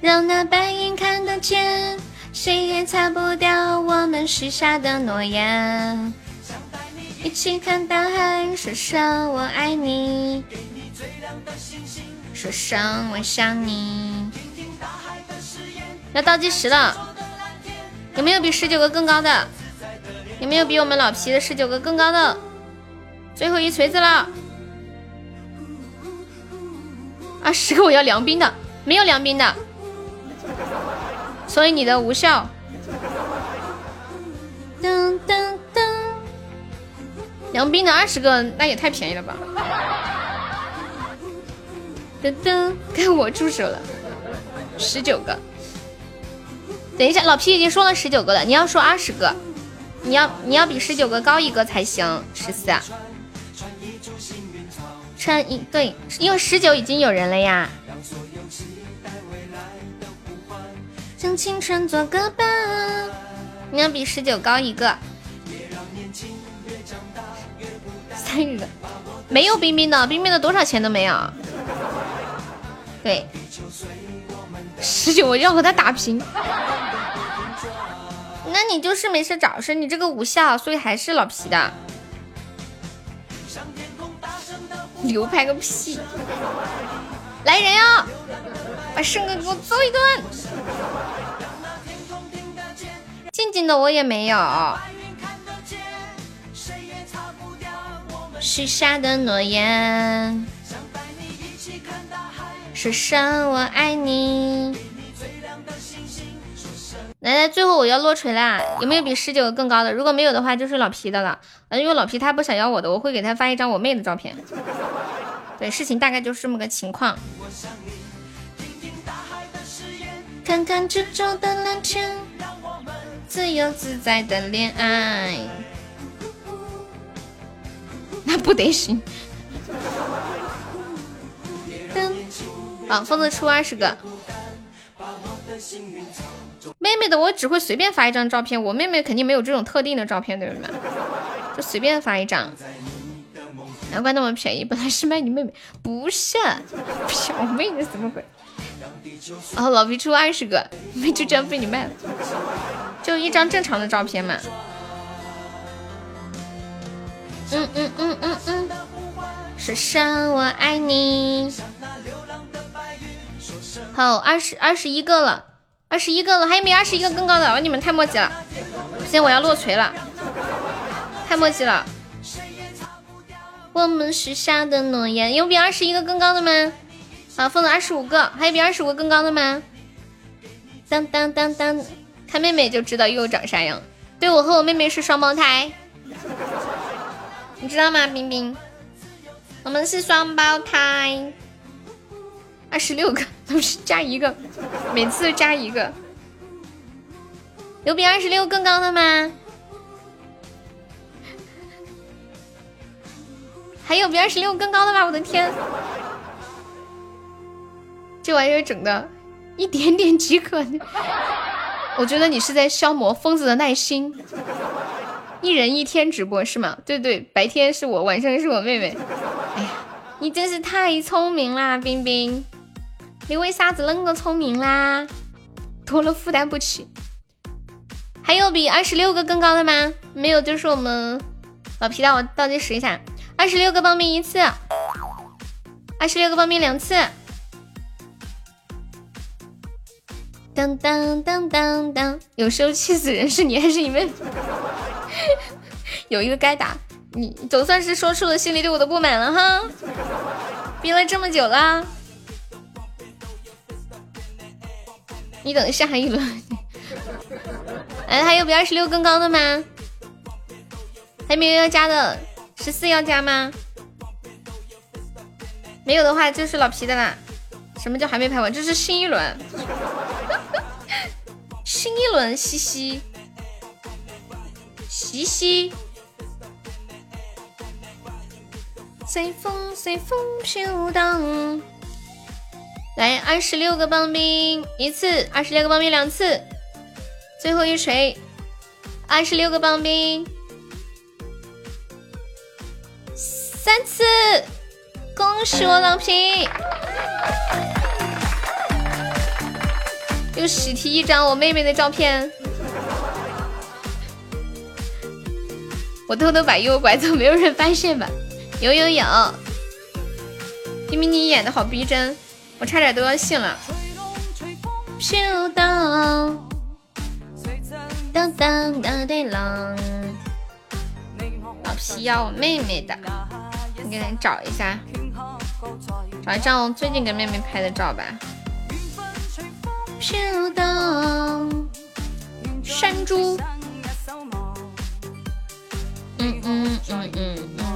让那白云看得见，谁也擦不掉我们许下的诺言。一起看大海，说声我爱你，说声我想你。要倒计时了，有没有比十九个更高的？有没有比我们老皮的十九个更高的？最后一锤子了！啊，十个我要凉冰的，没有凉冰的，所以你的无效。噔噔噔，凉冰的二十个，那也太便宜了吧！噔噔，该我出手了，十九个。等一下，老皮已经说了十九个了，你要说二十个。你要你要比十九个高一个才行，十四。穿一对，因为十九已经有人了呀。将青春做个伴。你要比十九高一个。三个，没有冰冰的，冰冰的多少钱都没有。对，十九我要和他打平。那你就是没事找事，你这个无效，所以还是老皮的。牛排个屁！来人呀，把胜哥给我揍一顿！静静的我也没有。许下的诺言，说声我爱你。来来，最后我要落锤啦！有没有比十九个更高的？如果没有的话，就是老皮的了。嗯，因为老皮他不想要我的，我会给他发一张我妹的照片。对，事情大概就是这么个情况。看看这周的蓝天，自由自在的恋爱，那不得行。噔，好，疯子出二十个。妹妹的我只会随便发一张照片，我妹妹肯定没有这种特定的照片，对不对？就随便发一张，难怪那么便宜。本来是 卖你妹妹，不是小妹，你怎么鬼？哦，老皮出二十个，没就这样被你卖了，就一张正常的照片嘛。嗯嗯嗯嗯嗯，说声我爱你。好，二十二十一个了。二十一个了，还有没有二十一个更高的？你们太墨迹了！不行我要落锤了，太墨迹了。我们许下的诺言，有比二十一个更高的吗？好，封了二十五个，还有比二十五个更高的吗？当当当当，看妹妹就知道又长啥样。对我和我妹妹是双胞胎，你知道吗？冰冰，我们是双胞胎。二十六个，都是加一个，每次加一个。有比二十六更高的吗？还有比二十六更高的吗？我的天，这玩意儿整的，一点点即可。我觉得你是在消磨疯子的耐心。一人一天直播是吗？对对，白天是我，晚上是我妹妹。哎呀，你真是太聪明啦，冰冰，你为啥子那么聪明啦？多了负担不起。还有比二十六个更高的吗？没有，就是我们老皮蛋，我倒计时一下，二十六个报名一次，二十六个报名两次。当当当当当，有时候气死人是你还是你妹？有一个该打，你总算是说出了心里对我的不满了哈。憋了这么久了，你等下一轮。哎，还有比二十六更高的吗？还没有要加的，十四要加吗？没有的话就是老皮的啦。什么叫还没排完？这是新一轮，新一轮，嘻嘻，嘻嘻。随风随风飘荡。来，二十六个棒冰一次，二十六个棒冰两次。最后一锤，二十六个棒冰，三次，恭喜我老皮！又喜提一张我妹妹的照片，我偷偷把悠悠拐走，没有人发现吧？有有有，明明你演的好逼真，我差点都要信了。飘荡。当当当对了，老皮要我妹妹的，我给你找一下，找一张我最近跟妹妹拍的照吧。飘荡山猪，嗯嗯嗯嗯嗯。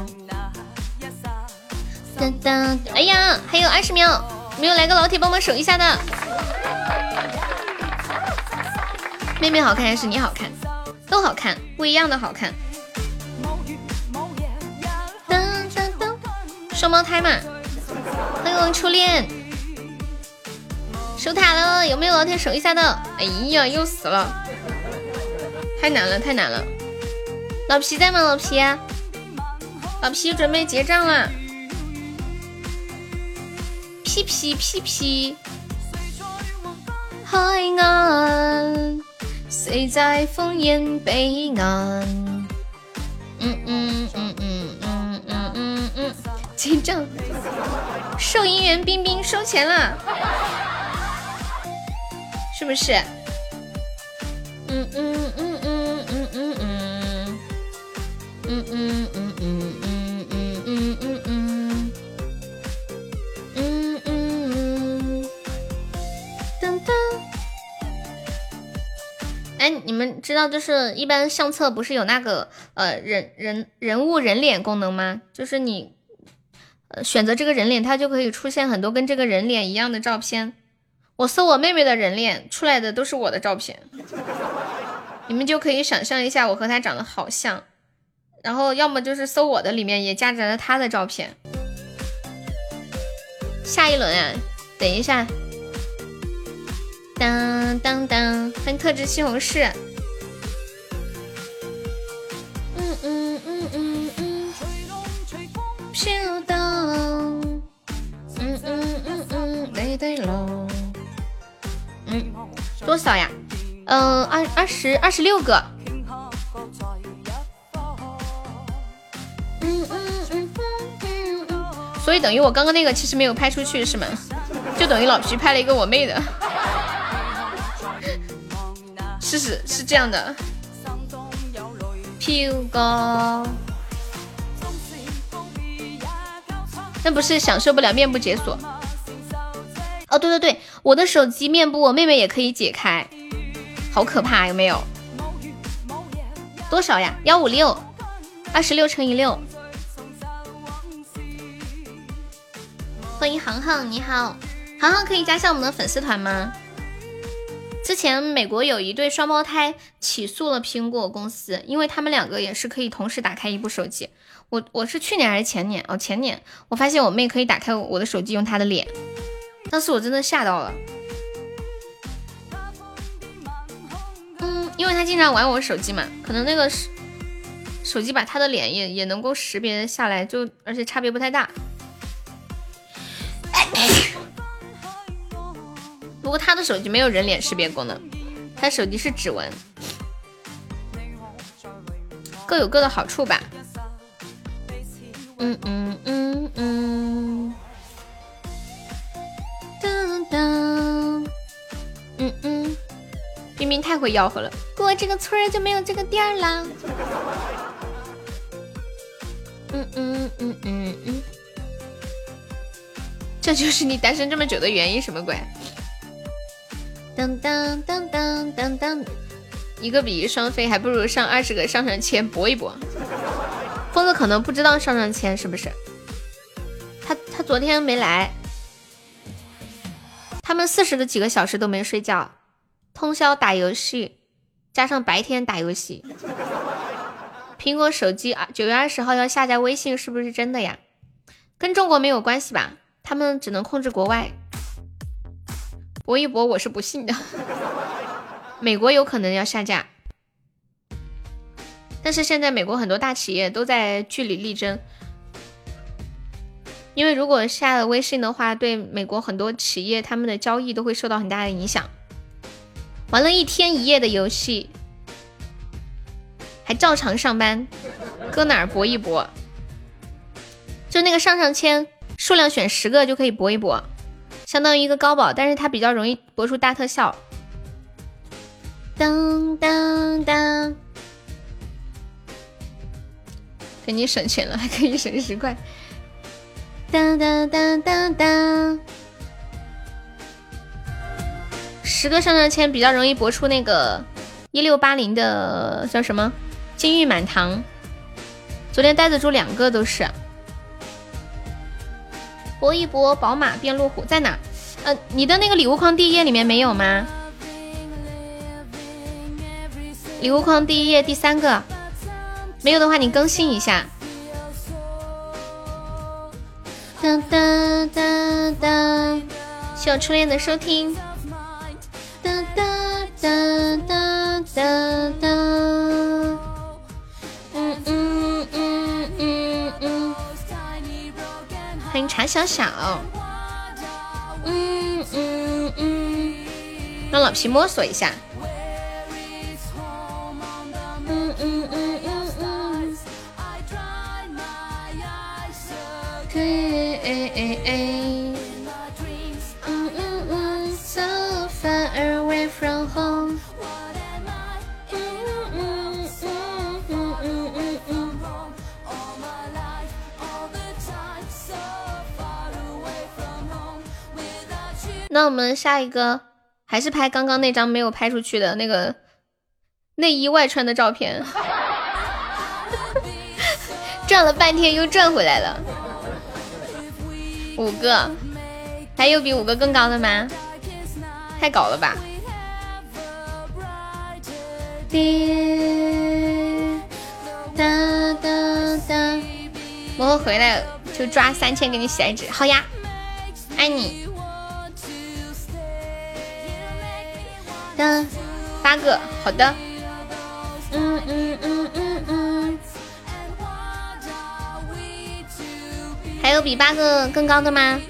当当，哎呀，还有二十秒，没有来个老铁帮忙守一下的。妹妹好看还是你好看？都好看，不一样的好看。双胞胎嘛。欢迎初恋。守塔了，有没有老铁守一下的？哎呀，又死了，太难了，太难了。老皮在吗？老皮，老皮准备结账了。屁屁屁屁，海岸。谁在烽烟彼岸？嗯嗯嗯嗯嗯嗯嗯嗯，结账，收银员冰冰收钱了，是不是？嗯嗯嗯嗯嗯嗯嗯嗯嗯嗯嗯。你们知道就是一般相册不是有那个呃人人人物人脸功能吗？就是你呃选择这个人脸，它就可以出现很多跟这个人脸一样的照片。我搜我妹妹的人脸出来的都是我的照片，你们就可以想象一下我和她长得好像。然后要么就是搜我的里面也夹杂着她的照片。下一轮啊，等一下。当当当，欢迎特制西红柿。嗯嗯嗯嗯嗯，飘荡。嗯嗯嗯嗯，对对喽。嗯，多少呀？嗯，二二十二十六个。嗯嗯嗯嗯嗯。所以等于我刚刚那个其实没有拍出去是吗？就等于老皮拍了一个我妹的。是是是这样的，飘哥，那不是享受不了面部解锁？哦，对对对，我的手机面部我妹妹也可以解开，好可怕，有没有？多少呀？幺五六，二十六乘以六。欢迎航航，你好，航航可以加下我们的粉丝团吗？之前美国有一对双胞胎起诉了苹果公司，因为他们两个也是可以同时打开一部手机。我我是去年还是前年哦，前年我发现我妹可以打开我的手机用她的脸，当时我真的吓到了。嗯，因为她经常玩我手机嘛，可能那个手手机把她的脸也也能够识别下来，就而且差别不太大。不过他的手机没有人脸识别功能，他手机是指纹，各有各的好处吧。嗯嗯嗯嗯，当当，嗯嗯，冰冰太会吆喝了，过这个村就没有这个店儿啦。嗯嗯嗯嗯嗯，这就是你单身这么久的原因，什么鬼？当当当当当当，一个比翼双飞，还不如上二十个上上签搏一搏。疯子可能不知道上上签是不是？他他昨天没来，他们四十个几个小时都没睡觉，通宵打游戏，加上白天打游戏。苹果手机啊，九月二十号要下架微信，是不是真的呀？跟中国没有关系吧？他们只能控制国外。搏一搏，我是不信的。美国有可能要下架，但是现在美国很多大企业都在据理力争，因为如果下了微信的话，对美国很多企业他们的交易都会受到很大的影响。玩了一天一夜的游戏，还照常上班，搁哪儿搏一搏？就那个上上签，数量选十个就可以搏一搏。相当于一个高保，但是它比较容易播出大特效。当当当，给你省钱了，还可以省十块。当当当当当，十个上上签比较容易博出那个一六八零的叫什么金玉满堂。昨天呆子猪两个都是。搏一搏，宝马变路虎在哪？呃，你的那个礼物框第一页里面没有吗？礼物框第一页第三个没有的话，你更新一下。当当当当，谢我初恋的收听。当当当当当当。欢迎茶小小，嗯嗯嗯，让老皮摸索一下，嗯嗯嗯嗯嗯，对，哎哎哎，嗯嗯嗯，so far away from home。那我们下一个还是拍刚刚那张没有拍出去的那个内衣外穿的照片，转了半天又转回来了，五个，还有比五个更高的吗？太高了吧！哒哒哒，我回来就抓三千给你写一纸，好呀，爱你。的八个，好的。嗯嗯嗯嗯嗯。还有比八个更高的吗？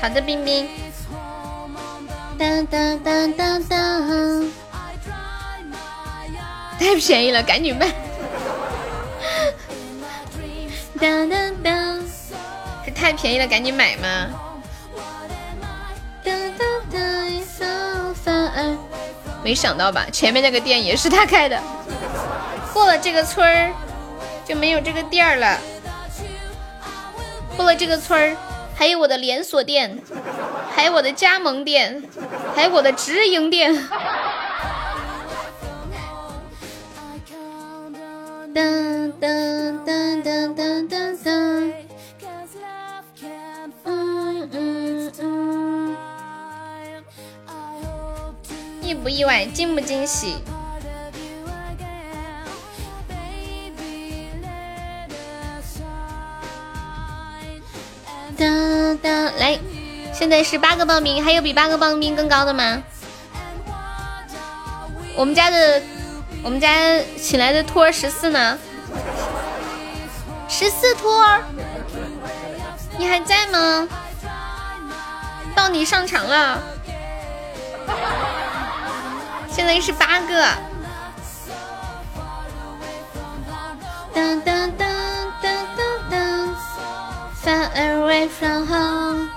好的，冰冰。当当当当当。太便宜了，赶紧卖。当当当。是太便宜了，赶紧买吗？当当当。没想到吧，前面那个店也是他开的。过了这个村儿就没有这个店儿了。过了这个村儿，还有我的连锁店，还有我的加盟店，还有我的直营店。噔噔噔噔噔噔噔。意不意外？惊不惊喜？哒哒，来，现在是八个报名，还有比八个报名更高的吗？我们家的，我们家请来的托儿十四呢？十四托儿，你还在吗？到你上场了，现在是八个。当当当当当当，Far away from home。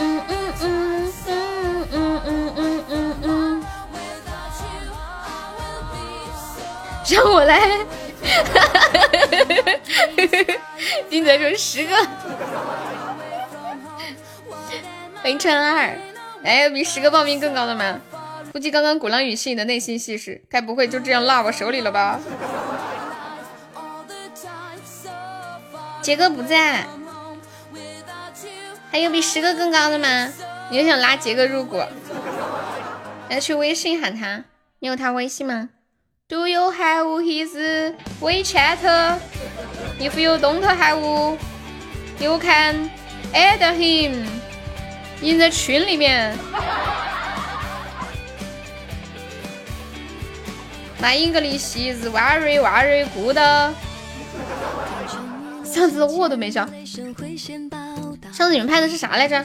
嗯嗯嗯嗯嗯嗯嗯嗯嗯，让我来。金泽说十个。凌晨二，哎，有比十个报名更高的吗？估计刚刚鼓浪屿吸引的内心戏是，该不会就这样落我手里了吧？杰哥不在，还有比十个更高的吗？你就想拉杰哥入股？来去微信喊他，你有他微信吗？Do you have his WeChat? If you don't have, you can add him. 你在群里面，My English is very very good。上次我都没交，上次你们拍的是啥来着？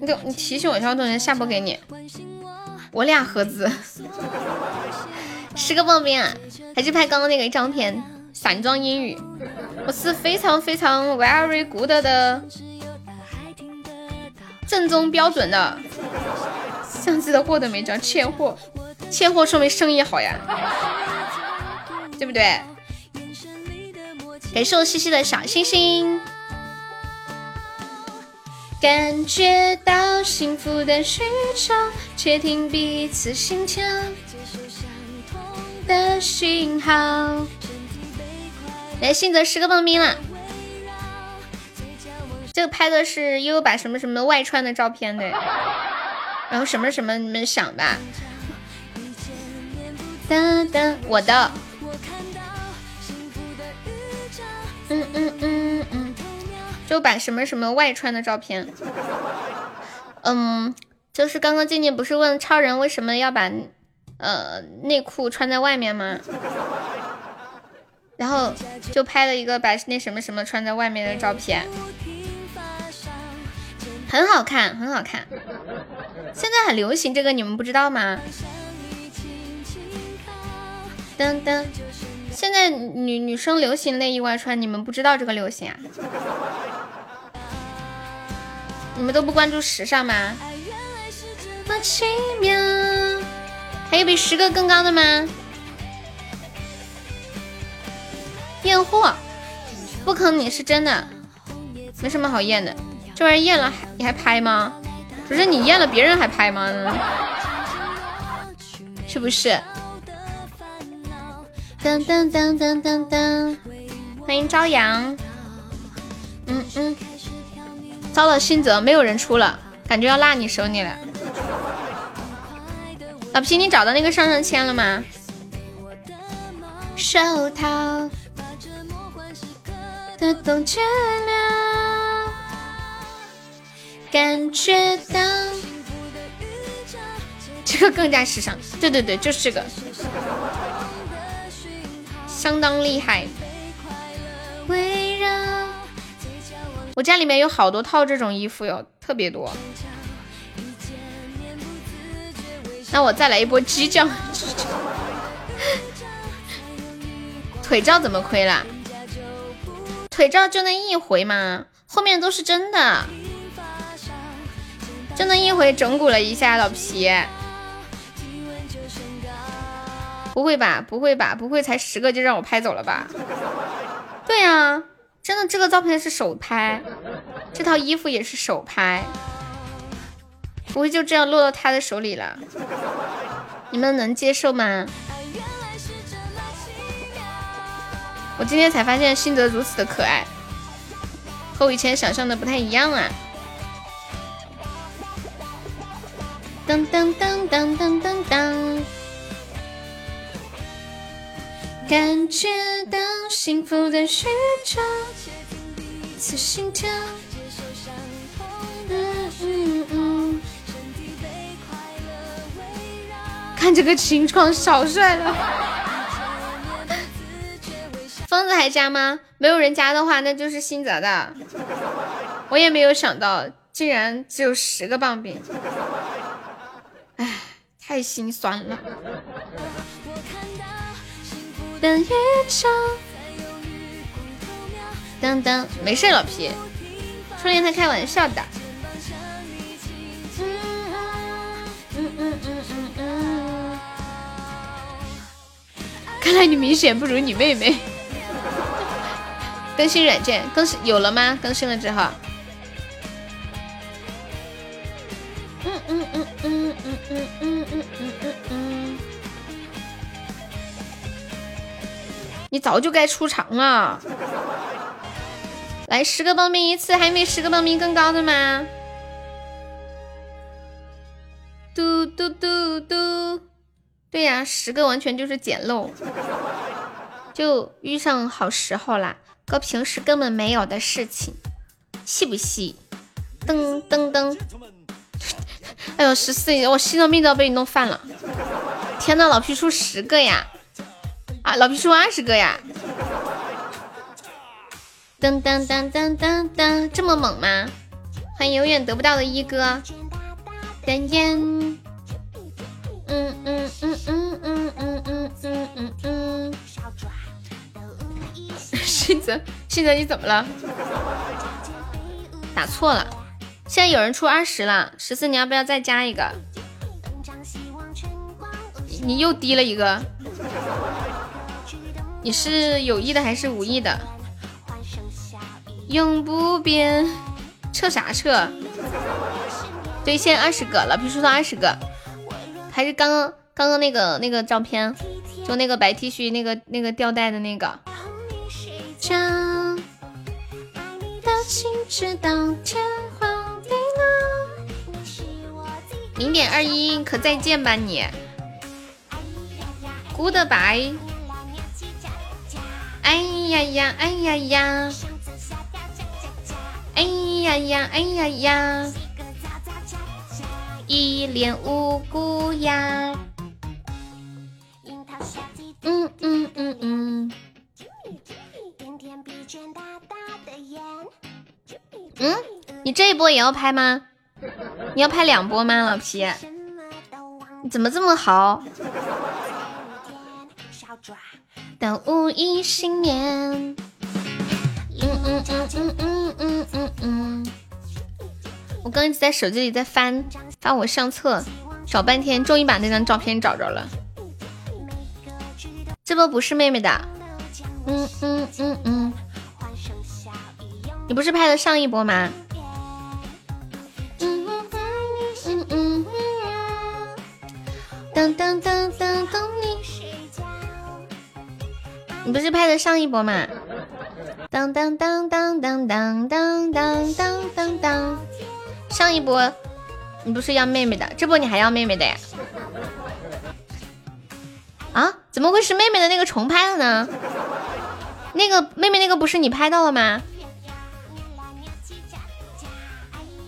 你给你提醒我一下，我等下下播给你。我俩合资，十个报名啊，还是拍刚刚那个一张片散装英语。我是非常非常 very good 的。正宗标准的，相机的货都没交，欠货，现货说明生意好呀，对不对？感谢我西西的小星星，感觉到幸福的需求，窃听彼此心跳的讯号。来，信泽十个棒冰了。这个拍的是悠悠把什么什么外穿的照片对，然后什么什么你们想吧。哒哒，我的。嗯嗯嗯嗯，就把什么什么外穿的照片。嗯，就是刚刚静静不是问超人为什么要把呃内裤穿在外面吗？然后就拍了一个把那什么什么穿在外面的照片。很好看，很好看。现在很流行这个，你们不知道吗？噔噔，现在女女生流行内衣外穿，你们不知道这个流行啊？你们都不关注时尚吗？奇妙，还有比十个更高的吗？验货，不坑你是真的，没什么好验的。这玩意验了还你还拍吗？不是你验了别人还拍吗？是不是？噔噔噔噔噔噔，欢迎朝阳。嗯嗯，遭了新泽，没有人出了，感觉要落你手里了。老皮，你找到那个上上签了吗？手套的冬天了。感觉到这个更加时尚，对对对，就是这个，相当厉害。我家里面有好多套这种衣服哟，特别多。那我再来一波激将，腿照怎么亏了？腿照就那一回嘛，后面都是真的。就那一回整蛊了一下老皮，不会吧？不会吧？不会才十个就让我拍走了吧？对呀，真的这个照片是手拍，这套衣服也是手拍，不会就这样落到他的手里了？你们能接受吗？我今天才发现心泽如此的可爱，和我以前想象的不太一样啊。噔噔噔噔噔噔噔，感觉到幸福的宇宙，此心跳。看这个情况，少帅了。疯子还加吗？没有人加的话，那就是新泽的。我也没有想到，竟然只有十个棒冰，唉，太心酸了。等一场，当当，没事，老皮，初恋他开玩笑的。嗯嗯嗯嗯嗯。看来你明显不如你妹妹。更新软件更新有了吗？更新了之后。你早就该出场了。来十个报名一次，还没十个报名更高的吗？嘟嘟嘟嘟，对呀，十个完全就是捡漏，就遇上好时候啦，哥平时根本没有的事情，细不细？噔噔噔，哎呦十四，我心脏病都要被你弄犯了！天呐，老皮出十个呀！老皮出二十个呀！噔噔噔噔噔噔，这么猛吗？欢迎永远得不到的一哥。丹烟，嗯嗯嗯嗯嗯嗯嗯嗯嗯。信泽，信泽你怎么了？打错了，现在有人出二十了，十四你要不要再加一个？你又低了一个，你是有意的还是无意的？永不变，撤啥撤？对，现在二十个，老皮说到二十个，还是刚刚刚刚那个那个照片，就那个白 T 恤，那个那个吊带的那个。零点二一，可再见吧你。Goodbye。哎呀呀，哎呀呀，哎呀呀，哎呀呀。一脸无辜呀，嗯嗯嗯嗯，嗯，你这一波也要拍吗？你要拍两波吗，老皮？你怎么这么好？当无一幸免，嗯嗯嗯嗯嗯嗯嗯。我刚一直在手机里在翻翻我相册，找半天，终于把那张照片找着了。这波不是妹妹的，嗯嗯嗯嗯，你不是拍的上一波吗？嗯嗯嗯嗯嗯，当当当当当你，你不是拍的上一波吗？当当当当当当当当当当当。上一波你不是要妹妹的，这波你还要妹妹的呀？啊？怎么会是妹妹的那个重拍了呢？那个妹妹那个不是你拍到了吗？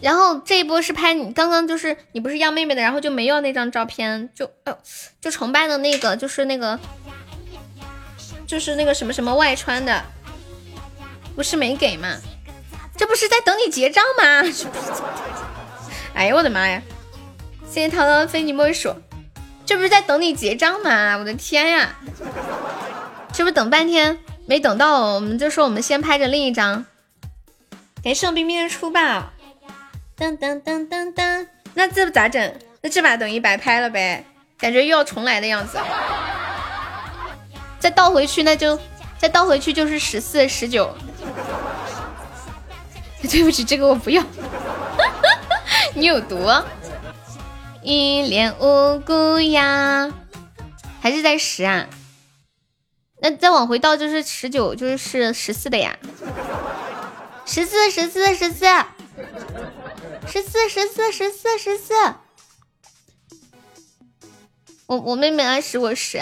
然后这一波是拍你刚刚就是你不是要妹妹的，然后就没有那张照片，就呃就崇拜的那个就是那个就是那个什么什么外穿的，不是没给吗？这不是在等你结账吗？哎呀，我的妈呀！谢谢涛涛非你莫属，这不是在等你结账吗？我的天呀！这不等半天没等到，我们就说我们先拍着另一张，给盛冰冰出吧。噔噔噔噔噔，那这咋整？那这把等于白拍了呗？感觉又要重来的样子。再倒回去，那就再倒回去就是十四十九。对不起，这个我不要。你有毒，一脸无辜呀，还是在十啊？那再往回倒就是十九，就是十四的呀。十四，十四，十四，十四，十四，十四，十四，
我我妹妹二十，我十。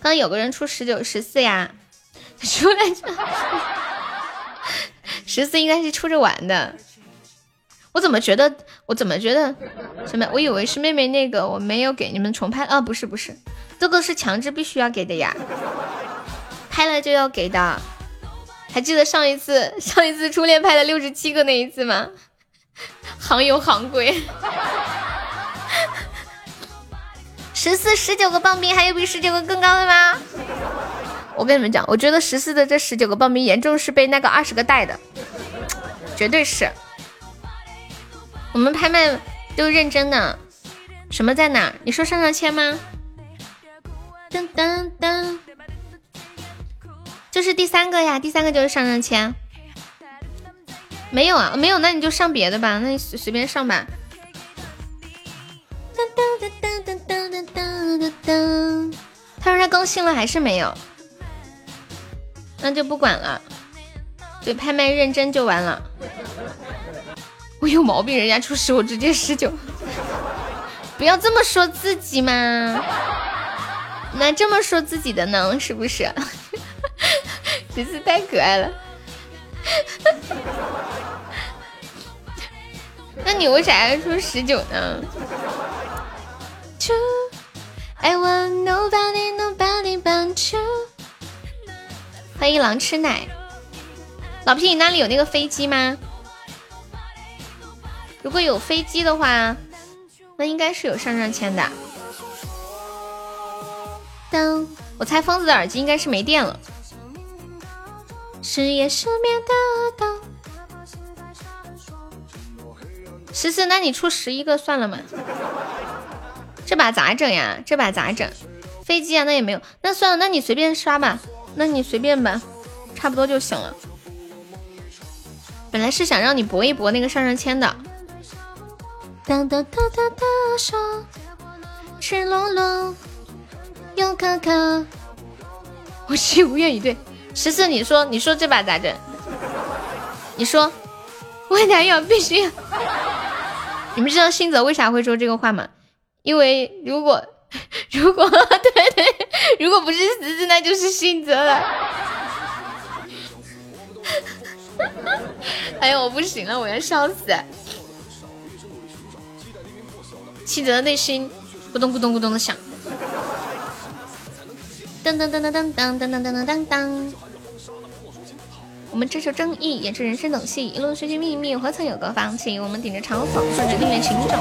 刚有个人出十九、十四呀，出来着。十四应该是出着玩的。我怎么觉得？我怎么觉得？什么？我以为是妹妹那个，我没有给你们重拍啊！不是不是，这个是强制必须要给的呀，拍了就要给的。还记得上一次上一次初恋拍的六十七个那一次吗？行有行规。十四十九个棒冰，还有比十九个更高的吗？我跟你们讲，我觉得十四的这十九个棒冰严重是被那个二十个带的，绝对是。我们拍卖都认真的，什么在哪？你说上上签吗？噔噔噔，这是第三个呀，第三个就是上上签。没有啊，没有，那你就上别的吧，那你随随便上吧。噔噔噔噔噔噔，他说他更新了还是没有，那就不管了，对，拍卖认真就完了。我有毛病，人家出十，我直接十九，不要这么说自己嘛，那这么说自己的呢？是不是？十四太可爱了，那你为啥要出十九呢？I want nobody, nobody but you。欢迎狼吃奶，老皮，你那里有那个飞机吗？如果有飞机的话，那应该是有上上签的。当我猜疯子的耳机应该是没电了。深夜失眠的岛。十四，那你出十一个算了吗？这把咋整呀？这把咋整？飞机啊，那也没有。那算了，那你随便刷吧。那你随便吧，差不多就行了。本来是想让你搏一搏那个上上签的。哒哒哒哒哒，手赤裸裸又可可，我心无怨以对。十四，你说你说这把咋整？你说我男友必须。你们知道新泽为啥会说这个话吗？因为如果 如果 对对，如果不是十四，那就是新泽了。哎呦，我不行了，我要笑死。七泽的内心咕咚咕咚咕咚的响。噔噔噔噔噔噔噔噔噔噔噔。我们追求正义，演出人生等戏，一路寻寻觅觅，何曾有个放弃？我们顶着嘲讽，顺着命运行走。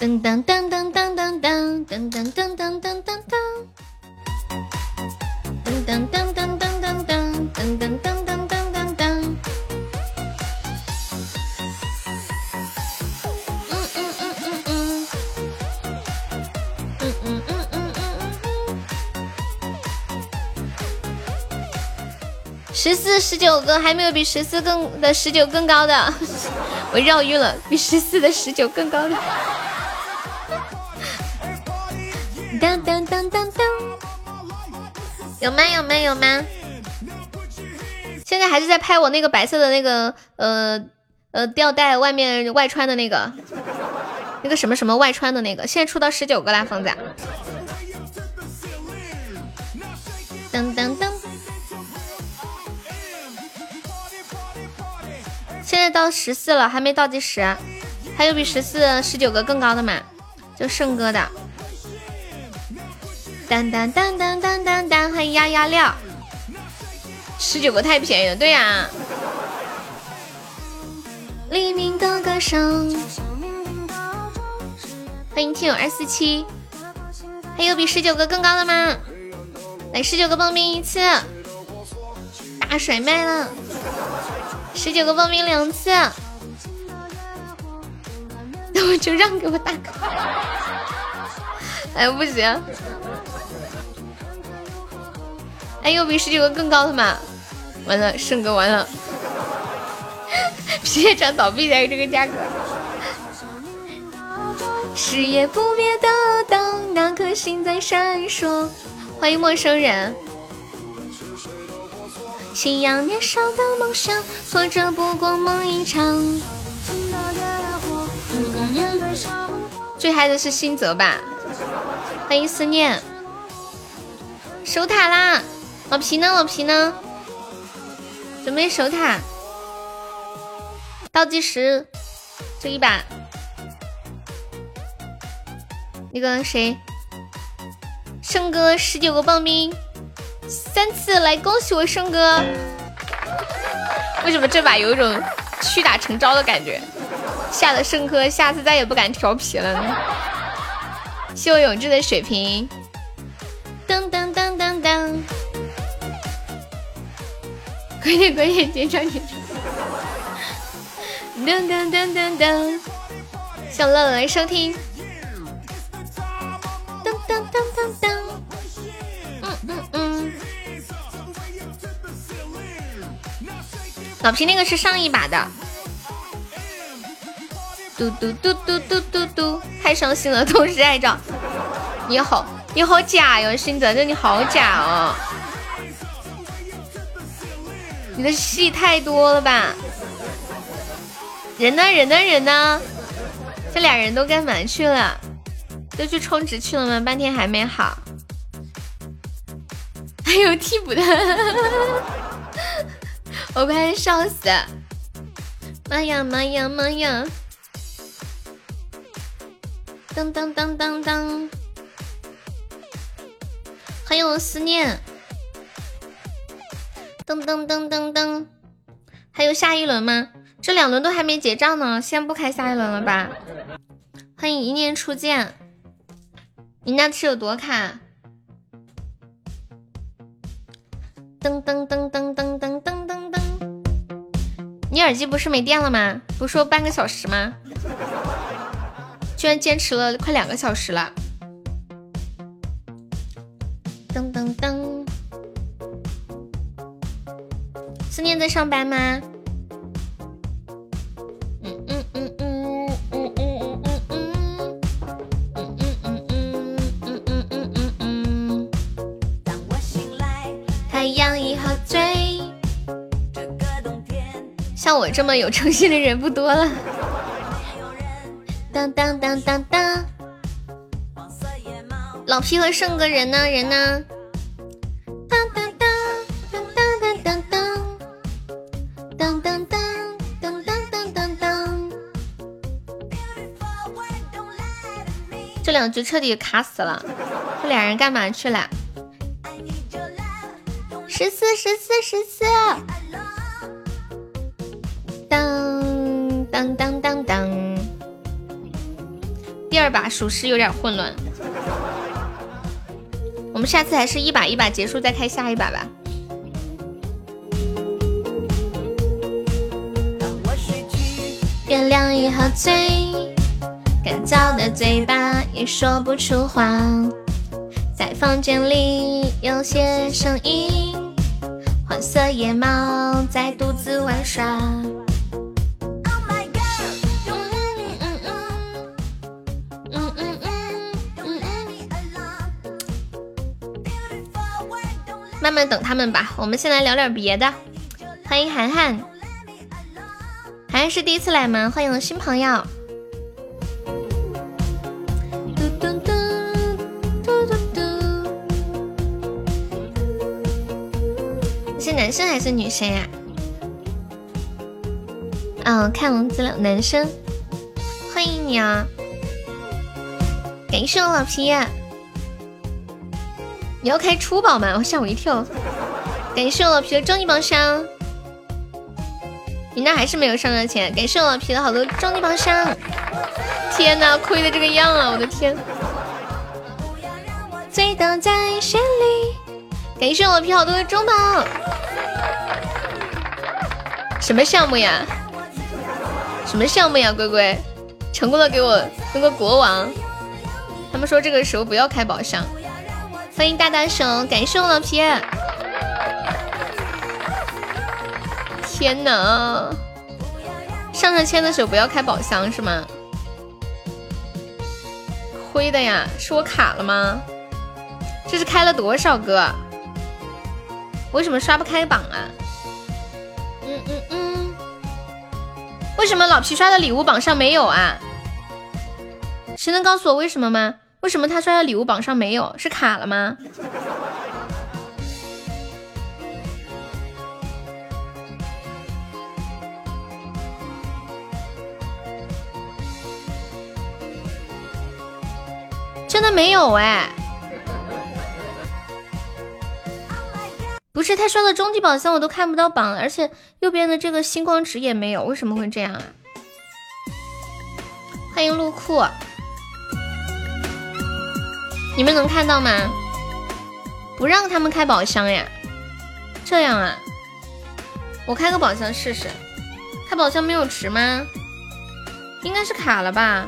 噔噔噔噔噔噔噔噔噔噔噔噔噔噔噔噔噔十四十九个还没有比十四更的十九更高的，我绕晕了。比十四的十九更高的，当当当当当，有吗有吗有吗？现在还是在拍我那个白色的那个呃呃吊带外面外穿的那个那个什么什么外穿的那个，现在出到十九个啦，疯子。噔噔噔。现在到十四了，还没倒计时，还有比十四十九个更高的吗？就胜哥的。当当当当当当当，欢迎丫丫料。十九个太便宜了，对呀。黎明的歌声。欢迎听友二四七。还有比十九个更高的吗？来十九个报名一次，大甩卖了。十九个报名两次，那我就让给我大哥。哎，不行！哎，有比十九个更高的吗？完了，胜哥完了，皮鞋厂倒闭才有这个价格。事业不灭的灯，那颗星在闪烁。欢迎陌生人。信仰年少的梦想，挫折不过梦一场。最嗨的是新泽吧？欢迎思念，守塔啦！老皮呢？老皮呢？准备守塔，倒计时，这一把，那个谁，胜哥十九个棒冰，三次来恭喜我胜哥。为什么这把有一种屈打成招的感觉？吓得胜哥下次再也不敢调皮了呢。谢我永志的水瓶，噔噔噔噔噔。快点快点，点唱点唱！噔噔噔噔噔，小乐乐来收听。噔噔噔噔噔，老皮那个是上一把的。嘟嘟嘟嘟嘟嘟嘟，太伤心了，同时爱照。你好，你好假哟，新泽，这你好假哦。你的戏太多了吧？人呢？人呢？人呢？这俩人都干嘛去了？都去充值去了吗？半天还没好。还有替补的，我快笑死！妈呀妈呀妈呀！当当当当当！欢迎我思念。噔噔噔噔噔，还有下一轮吗？这两轮都还没结账呢，先不开下一轮了吧？欢迎一念初见，你那是有多卡？噔噔噔噔噔噔噔噔噔，你耳机不是没电了吗？不是说半个小时吗？居然坚持了快两个小时了。噔噔噔。思念在上班吗？这么有诚信的人不多了。当当当当当。老皮和胜哥人呢？人呢？当当当当当当当当当当当当当这两局彻底卡死了，这俩人干嘛去了？十四十四十四，当当当当当。第二把属实有点混乱，我们下次还是一把一把结束再开下一把吧。月亮已喝醉。干燥的嘴巴也说不出话，在房间里有些声音，黄色野猫在独自玩耍。慢慢等他们吧，我们先来聊点别的。欢迎涵涵，涵涵是第一次来吗？欢迎新朋友。你是男生还是女生呀？哦，看我资料，男生，欢迎你啊！感谢我老皮，你要开初宝吗？我吓我一跳！感谢我老皮的终极宝箱，你那还是没有上上钱。感谢我老皮的好多终极宝箱，天哪，亏的这个样啊！我的天！醉倒在雪里，感谢我皮好多的中宝。什么项目呀？什么项目呀？龟龟，成功的给我弄个国王。他们说这个时候不要开宝箱。欢迎大大手，感谢我老皮。天呐，上上签的时候不要开宝箱是吗？亏的呀，是我卡了吗？这是开了多少个？为什么刷不开榜啊？嗯嗯嗯，为什么老皮刷的礼物榜上没有啊？谁能告诉我为什么吗？为什么他刷的礼物榜上没有？是卡了吗？真的没有哎，不是他刷的终极宝箱我都看不到榜，而且右边的这个星光值也没有，为什么会这样啊？欢迎路库，你们能看到吗？不让他们开宝箱呀？这样啊？我开个宝箱试试，开宝箱没有值吗？应该是卡了吧？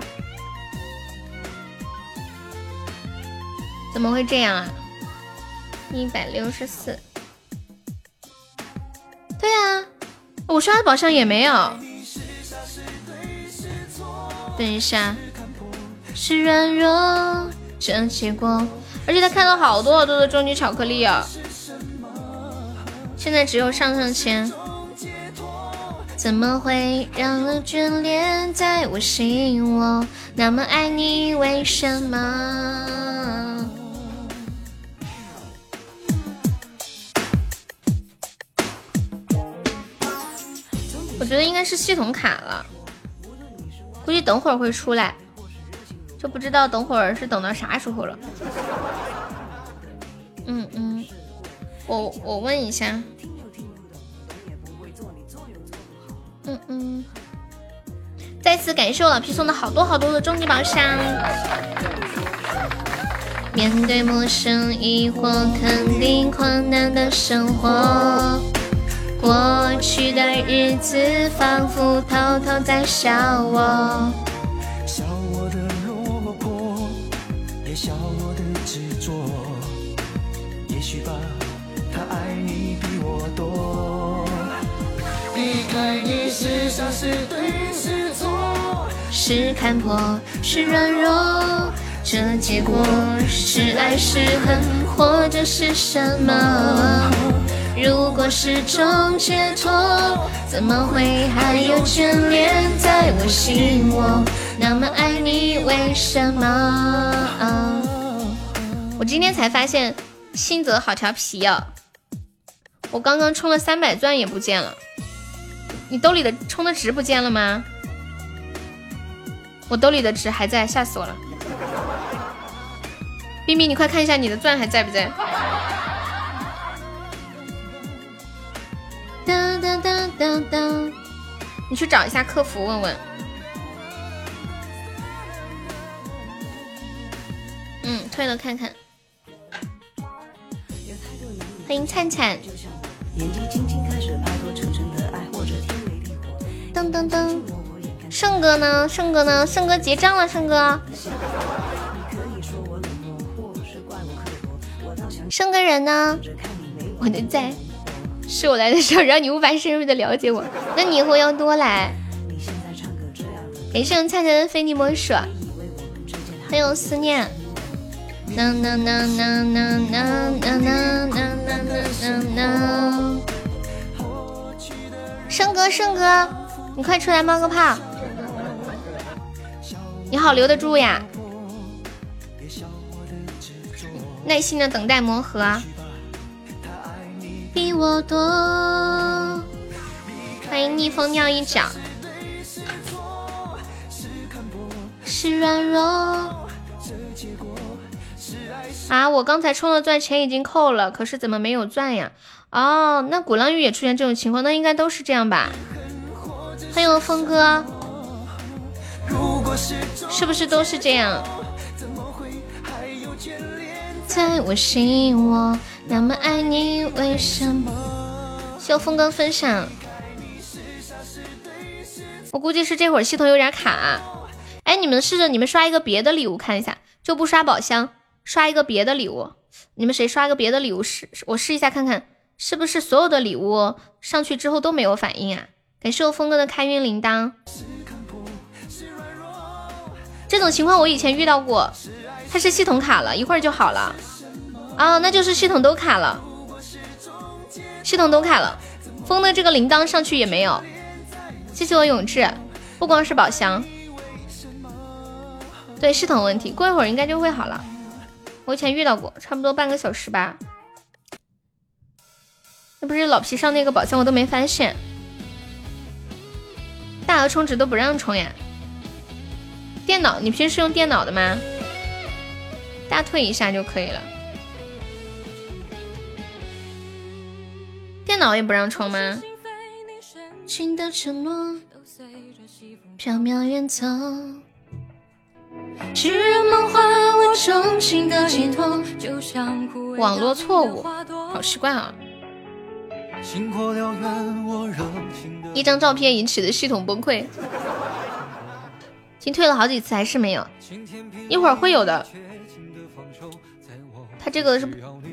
怎么会这样啊？一百六十四，对呀，我刷的宝箱也没有。等一下，是软弱这结果，而且他看到好多好多的终极巧克力啊！现在只有上上签，怎么会让了眷恋在我心窝？那么爱你，为什么？我觉得应该是系统卡了，估计等会儿会出来，就不知道等会儿是等到啥时候了。嗯嗯，我我问一下。嗯嗯，再次感谢我老皮送的好多好多的终极宝箱。面对陌生疑惑，肯定困难的生活。过去的日子仿佛偷偷在笑我，是对是错，是看破是软弱，这结果是爱是恨，或者是什么？如果是种解脱，怎么会还有眷恋在我心窝？那么爱你，为什么？我今天才发现，新泽好调皮呀！我刚刚充了三百钻也不见了，你兜里的充的值不见了吗？我兜里的值还在，吓死我了！冰冰，你快看一下你的钻还在不在？当当当当当，你去找一下客服问问。嗯，退了看看。欢迎灿灿。噔噔噔，胜哥呢？胜哥呢？胜哥结账了，胜哥。胜哥人呢？我的在。是我来的时候让你无法深入的了解我，那你以后要多来。感谢灿灿的非你莫属，很有思念。呐呐呐呐呐呐呐呐呐呐呐！胜哥，胜哥，你快出来冒个泡！你好，留得住呀？耐心的等待磨合。比我多，欢迎逆风尿一脚。是软弱啊！我刚才充了钻，钱已经扣了，可是怎么没有钻呀？哦，那鼓浪屿也出现这种情况，那应该都是这样吧？欢迎峰哥，是不是都是这样？在我心窝。那么爱你，为什么？谢峰哥分享。我估计是这会儿系统有点卡。哎，你们试着你们刷一个别的礼物看一下，就不刷宝箱，刷一个别的礼物。你们谁刷个别的礼物试？我试一下看看，是不是所有的礼物上去之后都没有反应啊？感谢我峰哥的开运铃铛。这种情况我以前遇到过，它是系统卡了，一会儿就好了。啊，那就是系统都卡了，系统都卡了，风的这个铃铛上去也没有，谢谢我永志，不光是宝箱，对系统问题，过一会儿应该就会好了。我以前遇到过，差不多半个小时吧。那不是老皮上那个宝箱我都没发现，大额充值都不让充呀。电脑，你平时用电脑的吗？大退一下就可以了。电脑也不让充吗？网络错误，好习惯啊！一张照片引起的系统崩溃，已经退了好几次还是没有，一会儿会有的。他这个是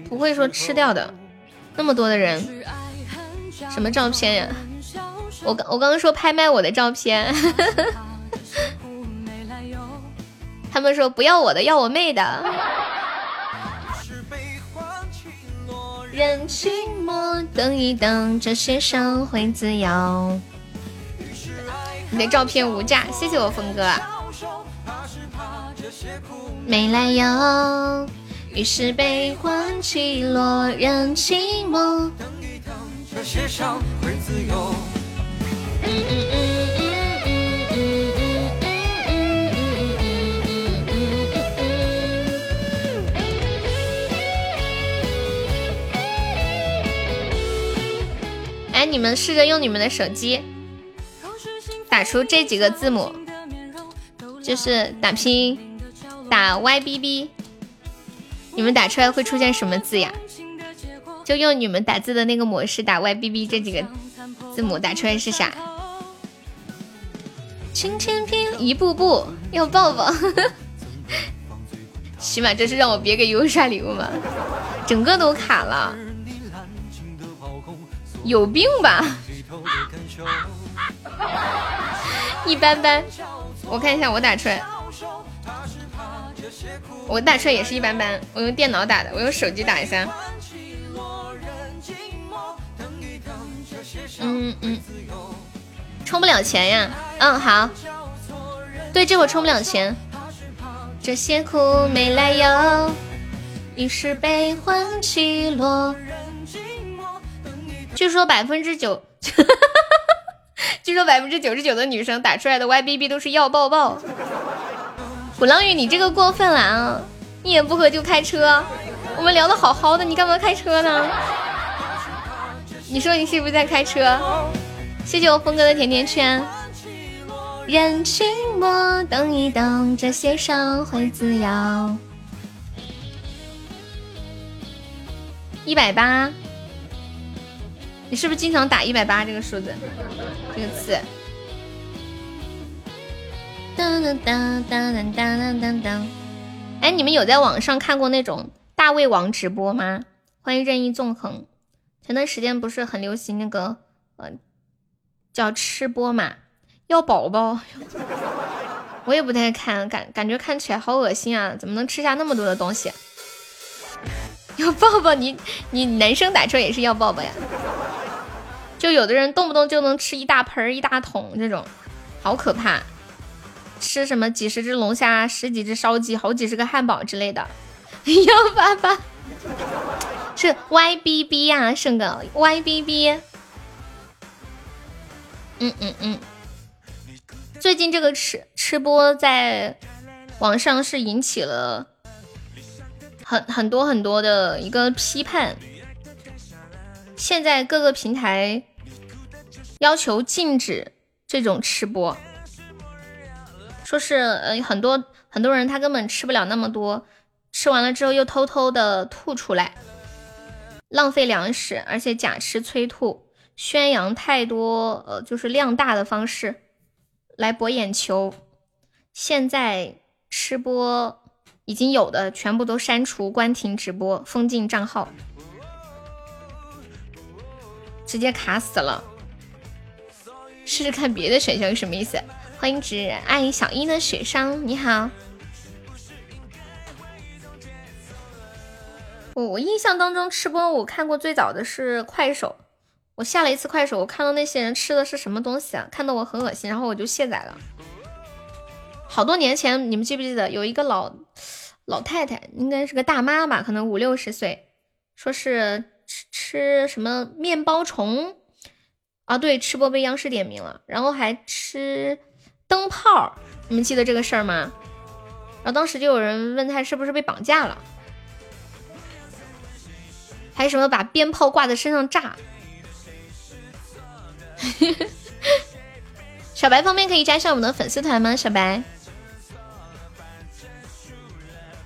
不会说吃掉的，那么多的人。什么照片呀？我刚我刚刚说拍卖我的照片，他们说不要我的，要我妹的。任寂寞等一等，这些伤会自由。你的照片无价，谢谢我峰哥。没来由，于是悲欢起落，任寂寞。你们试着用你们的手机打出这几个字母，就是打拼音打 YBB，你们打出来会出现什么字呀？就用你们打字的那个模式打 YBB 这几个字母打出来是啥？轻轻拼一步步要抱抱，起码这是让我别给悠悠刷礼物吗？整个都卡了，有病吧？一般般，我看一下我打出来，我打出来也是一般般。我用电脑打的，我用手机打一下。嗯嗯，充不了钱呀。嗯，好。对，这会充不了钱。这些苦没来由，于是悲欢起落。据说百分之九，据说百分之九十九的女生打出来的 YBB 都是要抱抱。鼓浪屿，你这个过分了啊！一言不合就开车，我们聊的好好的，你干嘛开车呢？你说你是不是在开车？谢谢我峰哥的甜甜圈。任寂寞等一等，这些伤会自由。一百八，你是不是经常打一百八这个数字？这个字。当当当当当当当当。哎，你们有在网上看过那种大胃王直播吗？欢迎任意纵横。前段时间不是很流行那个，呃，叫吃播嘛，要宝宝，我也不太看，感感觉看起来好恶心啊！怎么能吃下那么多的东西？要抱抱你，你男生打车也是要抱抱呀？就有的人动不动就能吃一大盆一大桶这种，好可怕！吃什么几十只龙虾，十几只烧鸡，好几十个汉堡之类的，幺八八。是 Y B B 呀，胜哥 Y B B。嗯嗯嗯，最近这个吃吃播在网上是引起了很很多很多的一个批判。现在各个平台要求禁止这种吃播，说是呃很多很多人他根本吃不了那么多，吃完了之后又偷偷的吐出来。浪费粮食，而且假吃催吐，宣扬太多呃，就是量大的方式来博眼球。现在吃播已经有的全部都删除、关停直播、封禁账号，直接卡死了。试试看别的选项是什么意思？欢迎只爱小樱的雪霜，你好。我我印象当中吃播我看过最早的是快手，我下了一次快手，我看到那些人吃的是什么东西啊？看得我很恶心，然后我就卸载了。好多年前，你们记不记得有一个老老太太，应该是个大妈吧，可能五六十岁，说是吃吃什么面包虫啊？对，吃播被央视点名了，然后还吃灯泡，你们记得这个事儿吗？然后当时就有人问他是不是被绑架了，还有什么把鞭炮挂在身上炸。小白方便可以加上我们的粉丝团吗？小白。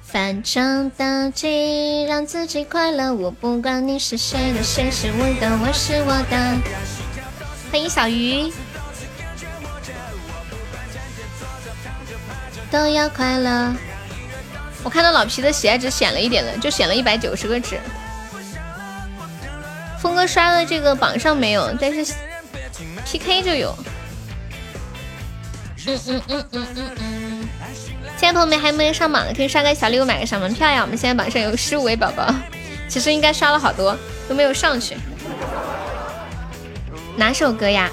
反正的记，让自己快乐。我不管你是谁的，谁是我的，我是我的。欢迎小鱼。都要快乐。我看到老皮的喜爱值显了一点了，就显了一百九十个值。峰哥刷的这个榜上没有，但是 PK 就有。嗯嗯嗯嗯嗯嗯。现在朋友们还没上榜的，可以刷个小礼物，买个小门票呀。我们现在榜上有十五位宝宝，其实应该刷了好多，都没有上去。哪首歌呀？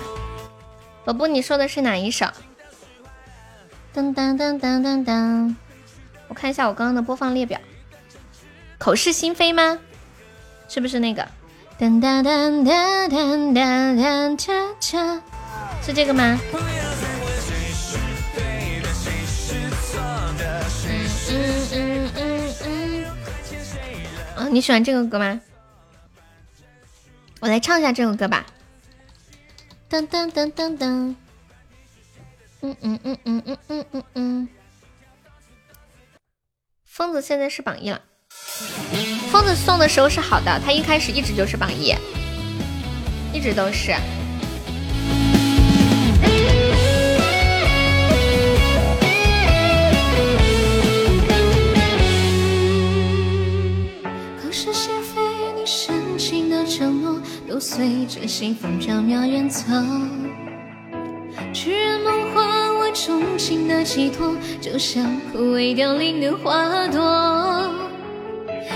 宝宝，你说的是哪一首？噔噔噔噔噔噔，我看一下我刚刚的播放列表。口是心非吗？是不是那个？噔噔噔噔噔噔噔，是这个吗？嗯你喜欢这个歌吗？我来唱一下这首歌吧。噔噔噔噔噔，嗯嗯嗯嗯嗯嗯嗯嗯。疯子现在是榜一了。疯子送的时候是好的，他一开始一直就是榜一，一直都是。都随着西风飘渺远走，痴人梦话，我钟情的寄托，就像枯萎凋零的花朵。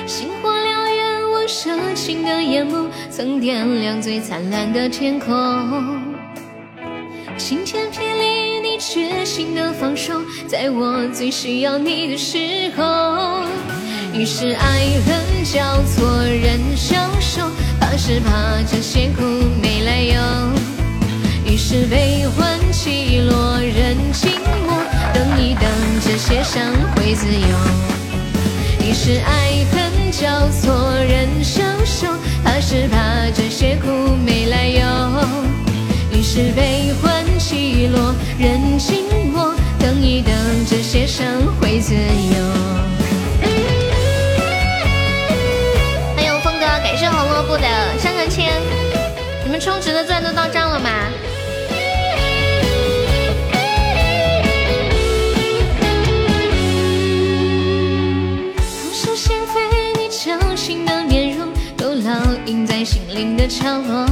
星火燎原，我深情的眼眸，曾点亮最灿烂的天空。晴天霹雳，你绝情的放手，在我最需要你的时候。于是爱恨交错，人消瘦。怕是怕这些苦没来由，于是悲欢起落人静默，等一等这些伤会自由。于是爱恨交错人消瘦，怕是怕这些苦没来由，于是悲欢起落人静默，等一等这些伤会自由。不的上上签，你们充值的钻都到账了吗？口是心非，你矫情的面容都烙印在心灵的角落。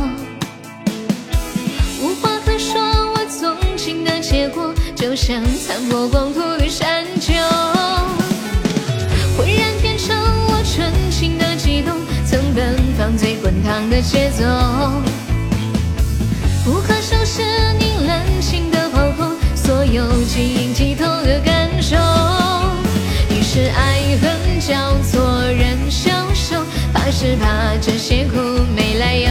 无话可说，我纵情的结果就像残破光秃的山丘。放最滚烫的节奏，不可收拾你冷清的炮火，所有晶莹剔透的感受。于是爱恨交错人消瘦，怕是怕这些苦没来由。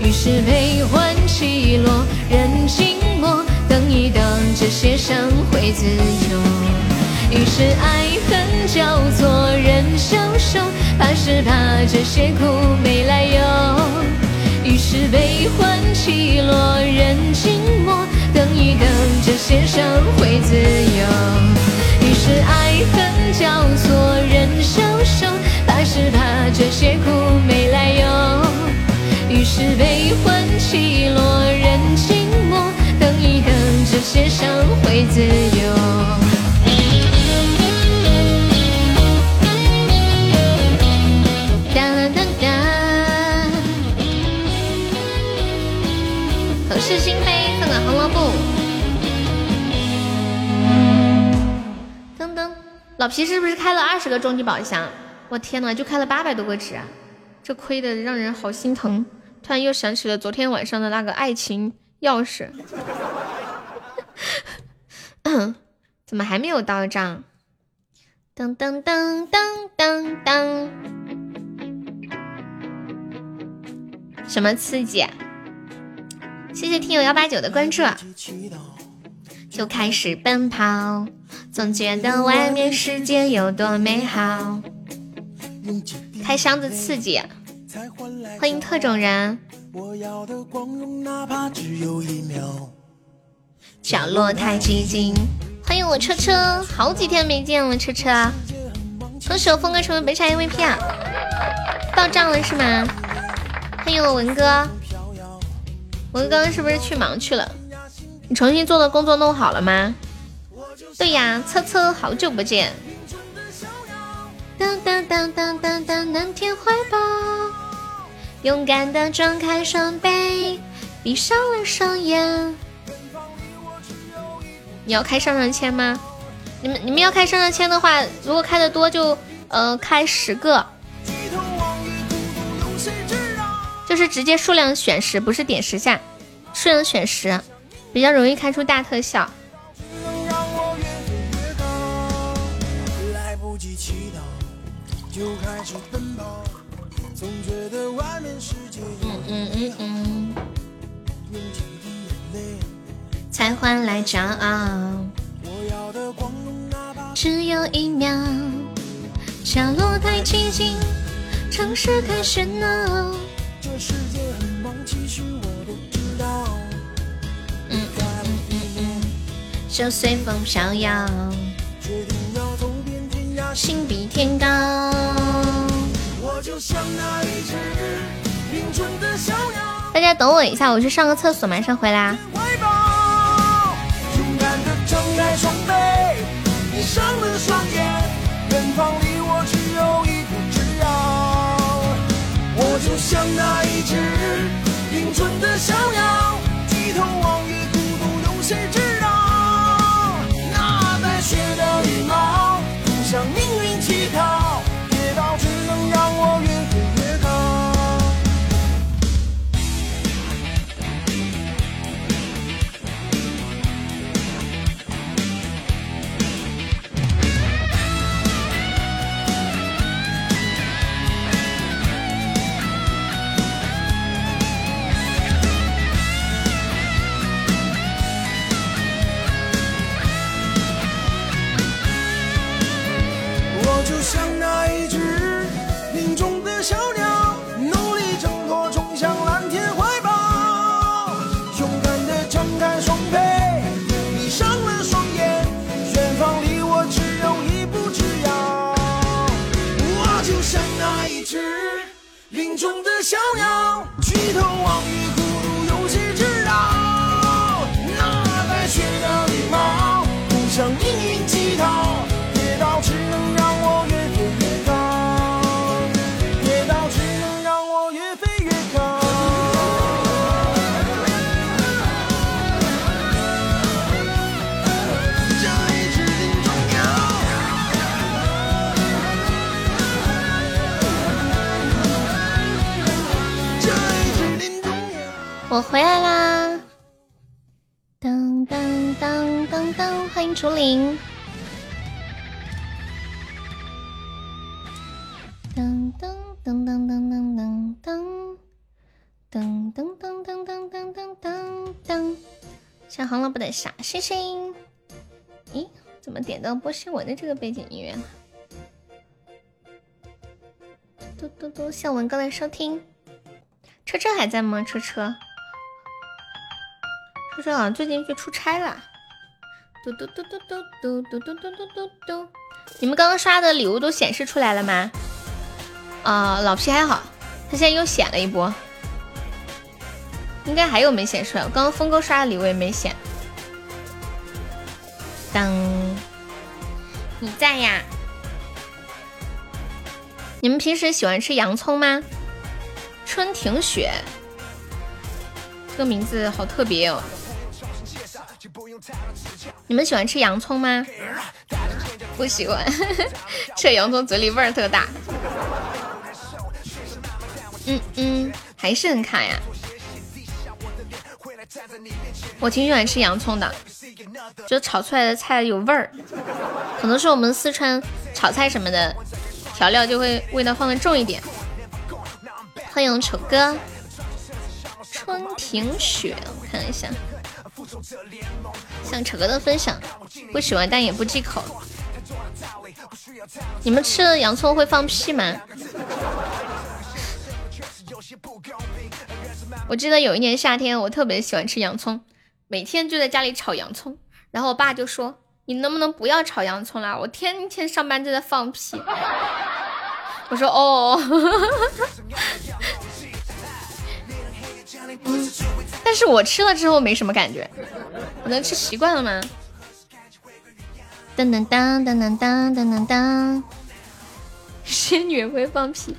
于是悲欢起落人静默，等一等这些伤会自由。于是爱恨交错人消瘦。怕是怕这些苦没来由，于是悲欢起落人静默，等一等这些伤会自由。于是爱恨交错人消瘦，怕是怕这些苦没来由，于是悲欢起落人静默，等一等这些伤会自由。是心扉，送个红萝卜。噔噔，老皮是不是开了二十个终极宝箱？我天呐，就开了八百多个值啊！这亏的让人好心疼。突然又想起了昨天晚上的那个爱情钥匙，怎么还没有到账？噔噔噔噔噔噔，什么刺激？谢谢听友幺八九的关注。就开始奔跑，总觉得外面世界有多美好。开箱子刺激。欢迎特种人。角落太寂静。欢迎我车车，好几天没见了，车车。恭喜我峰哥成为本场 MVP 啊！到账了是吗？欢迎我文哥。文哥是不是去忙去了？你重新做的工作弄好了吗？对呀，车车好久不见。当当当当当当，蓝天怀抱。勇敢的张开双臂，闭上了双眼。你要开上上签吗？你们你们要开上上签的话，如果开的多就呃开十个，是直接数量选十，不是点十下，数量选十，比较容易开出大特效。嗯嗯嗯嗯，才换来骄傲。只有一秒，角落太寂静，城市太喧闹。就随风飘摇，心比天高。我就像那一只中的小鸟。大家等我一下，我去上个厕所，马上回来。怀抱，勇敢的张开双臂，闭上了双眼，远方离我只有一步之遥。我就像那一只中的小鸟，头望。son 的逍遥举头望月我回来啦！当当当当当，欢迎竹林。噔噔噔噔噔噔噔噔噔噔噔噔噔噔噔噔噔，小红了不得傻，星星。咦，怎么点到播新闻的这个背景音乐了？嘟嘟嘟，向文哥的收听。车车还在吗？车车。车车好像最近去出差了。嘟嘟嘟嘟嘟嘟嘟嘟嘟嘟嘟嘟。你们刚刚刷的礼物都显示出来了吗？啊，老皮还好，他现在又显了一波。应该还有没显出来？我刚刚峰哥刷的礼物也没显。当，你在呀？你们平时喜欢吃洋葱吗？春庭雪，这个名字好特别哦。你们喜欢吃洋葱吗？不喜欢，吃洋葱嘴里味儿特大。嗯嗯，还是很卡呀。我挺喜欢吃洋葱的，就炒出来的菜有味儿。可能是我们四川炒菜什么的调料就会味道放的重一点。欢迎丑哥，春庭雪，我看一下。像扯哥的分享，不喜欢但也不忌口。你们吃了洋葱会放屁吗？我记得有一年夏天，我特别喜欢吃洋葱，每天就在家里炒洋葱。然后我爸就说：“你能不能不要炒洋葱了？我天天上班就在放屁。”我说：“哦。”但是我吃了之后没什么感觉，我能吃习惯了吗？噔噔噔噔噔噔噔噔噔，仙女会放屁。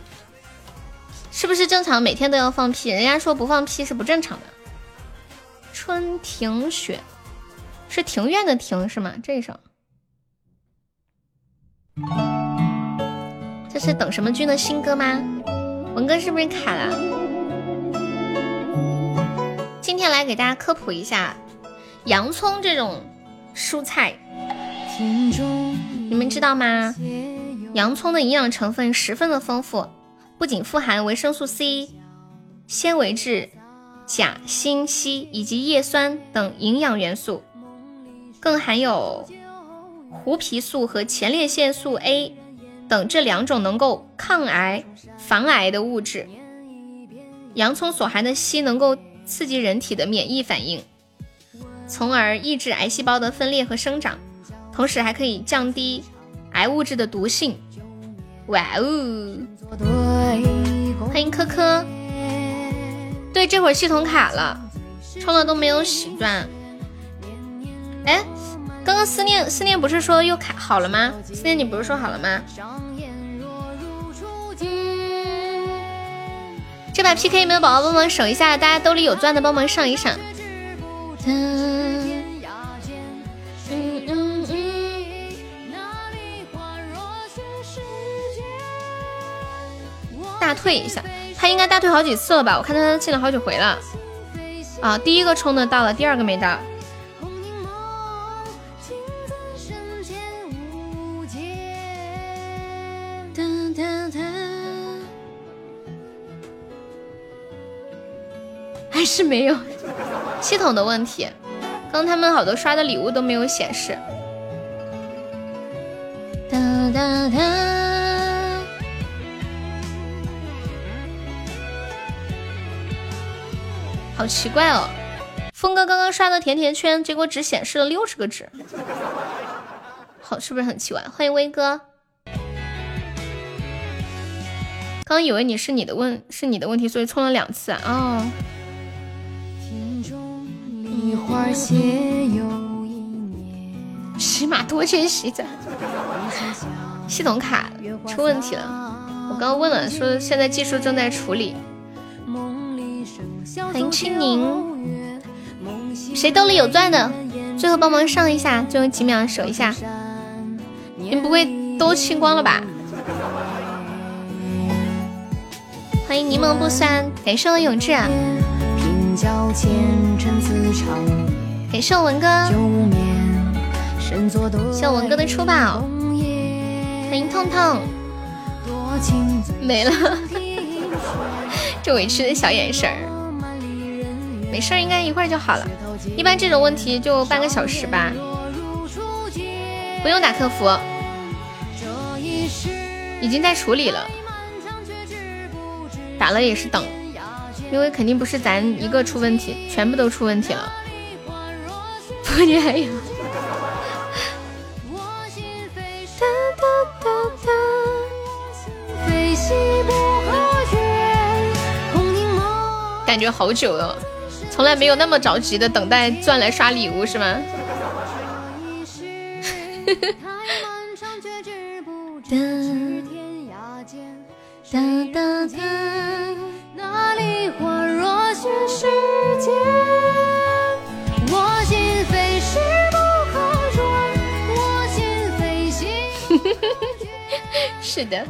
是不是正常每天都要放屁？人家说不放屁是不正常的。春庭雪是庭院的庭是吗？这一首这是等什么君的新歌吗？文哥是不是卡了？今天来给大家科普一下洋葱这种蔬菜，你们知道吗？洋葱的营养成分十分的丰富。不仅富含维生素 C、纤维质、钾、锌、硒以及叶酸等营养元素，更含有胡皮素和前列腺素 A 等这两种能够抗癌、防癌的物质。洋葱所含的硒能够刺激人体的免疫反应，从而抑制癌细胞的分裂和生长，同时还可以降低癌物质的毒性。哇哦！欢迎科科。对，这会儿系统卡了，充了都没有喜钻。哎，刚刚思念思念不是说又卡好了吗？思念你不是说好了吗？这把 PK 没有宝宝帮忙守一下，大家兜里有钻的帮忙上一上。大退一下，他应该大退好几次了吧？我看他进了好几回了。啊，第一个充的到了，第二个没到。是没有系统的问题，刚他们好多刷的礼物都没有显示。哒哒哒。好奇怪哦，峰哥刚刚刷的甜甜圈，结果只显示了六十个值，好是不是很奇怪？欢迎威哥，刚以为你是你的问是你的问题，所以充了两次啊。哦，起码多珍惜的，系统卡出问题了，我刚刚问了，说现在技术正在处理。欢迎青柠，谁兜里有钻的，最后帮忙上一下，最后几秒守一下。你不会都清光了吧？欢迎柠檬不酸，感谢我永志，谢我文哥，谢我文哥的出宝。欢迎痛痛，没了，这委屈的小眼神儿。没事，应该一会儿就好了。一般这种问题就半个小时吧，不用打客服，已经在处理了。打了也是等，因为肯定不是咱一个出问题，全部都出问题了。不，你还有。感觉好久了。从来没有那么着急的等待钻来刷礼物是吗？是的，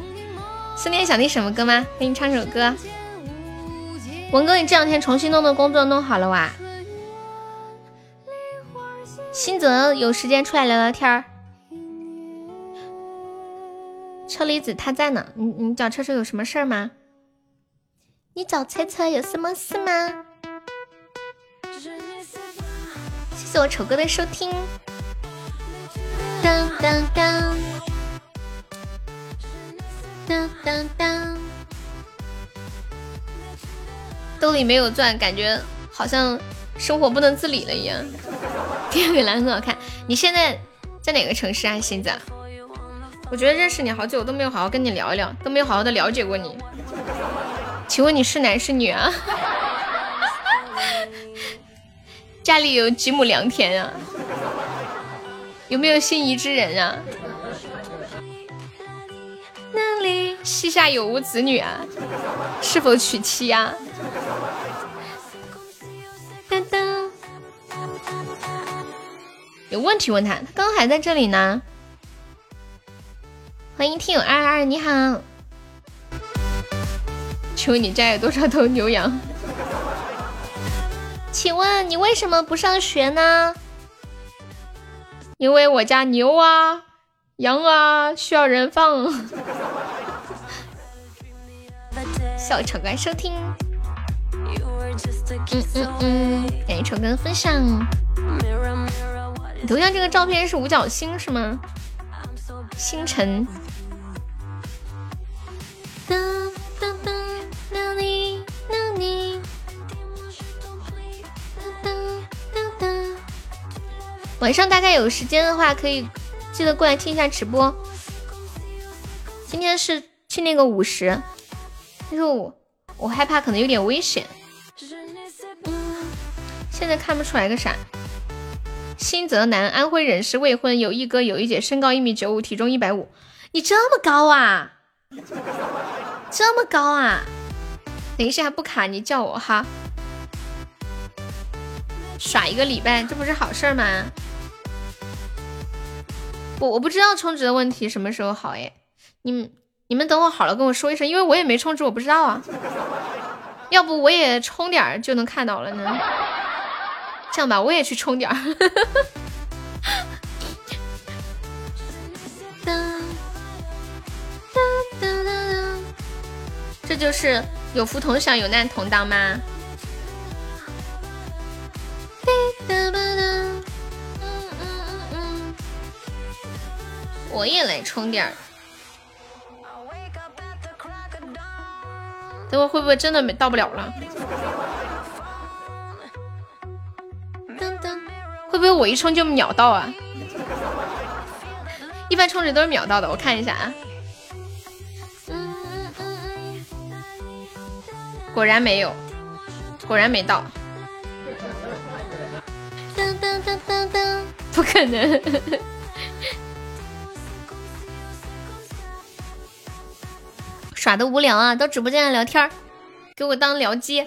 思念想听什么歌吗？给你唱首歌。文哥，你这两天重新弄的工作弄好了哇？新泽有时间出来聊聊天儿。车厘子他在呢，你你找车车有什么事儿吗？你找车车有什么事吗？谢谢我丑哥的收听。当当当当当当，兜里没有钻，感觉好像生活不能自理了一样。第二个蓝很好看，你现在在哪个城市啊，星子？我觉得认识你好久都没有好好跟你聊一聊，都没有好好的了解过你。请问你是男是女啊？家里有几亩良田啊？有没有心仪之人啊？那里膝下有无子女啊？是否娶妻啊？噔噔，有问题问他，他刚还在这里呢。欢迎听友二二二，你好，请问你家有多少头牛羊？请问你为什么不上学呢？因为我家牛啊、羊啊需要人放。小丑哥收听，嗯嗯嗯，感谢丑哥分享。你头像这个照片是五角星是吗？星辰。晚上大概有时间的话，可以记得过来听一下直播。今天是去那个五十，但是我我害怕可能有点危险。现在看不出来个啥。新泽南，安徽人，是未婚，有一哥有一姐，身高一米九五，体重一百五。你这么高啊？这么高啊！等一下不卡你叫我哈。耍一个礼拜，这不是好事吗？我我不知道充值的问题什么时候好哎，你们你们等我好了跟我说一声，因为我也没充值，我不知道啊。要不我也充点就能看到了呢？这样吧，我也去充点儿。这就是有福同享，有难同当吗？我也来充点儿，等会会不会真的没到不了了？会不会我一充就秒到啊？一般充值都是秒到的，我看一下啊。果然没有，果然没到。不可能。耍的无聊啊，到直播间来聊天儿给我当聊机。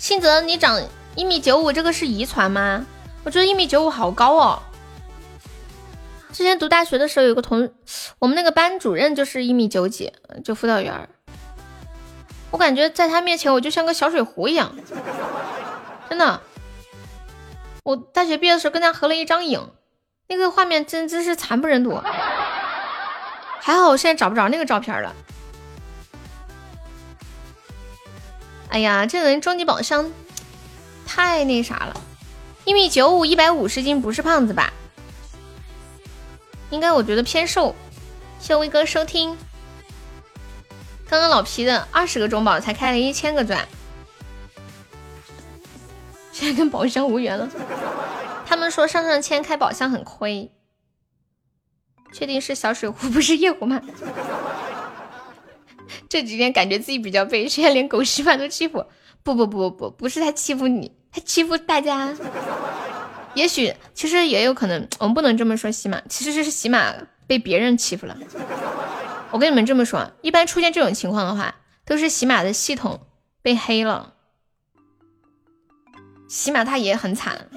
信泽，你长一米九五，这个是遗传吗？我觉得一米九五好高哦。之前读大学的时候，有个同我们那个班主任就是一米九几，就辅导员。我感觉在他面前，我就像个小水壶一样，真的。我大学毕业的时候跟他合了一张影，那个画面真真是惨不忍睹。还好我现在找不着那个照片了。哎呀，这人终极宝箱太那啥了，一米九五，一百五十斤，不是胖子吧？应该我觉得偏瘦。谢威哥收听。刚刚老皮的二十个中宝才开了一千个钻，现在跟宝箱无缘了。他们说上上签开宝箱很亏。确定是小水壶不是夜壶吗？这几天感觉自己比较背，现在连狗屎饭都欺负。不不不不不，不是他欺负你，他欺负大家。也许其实也有可能，我们不能这么说喜马，其实是喜马被别人欺负了。我跟你们这么说，一般出现这种情况的话，都是喜马的系统被黑了。喜马他也很惨，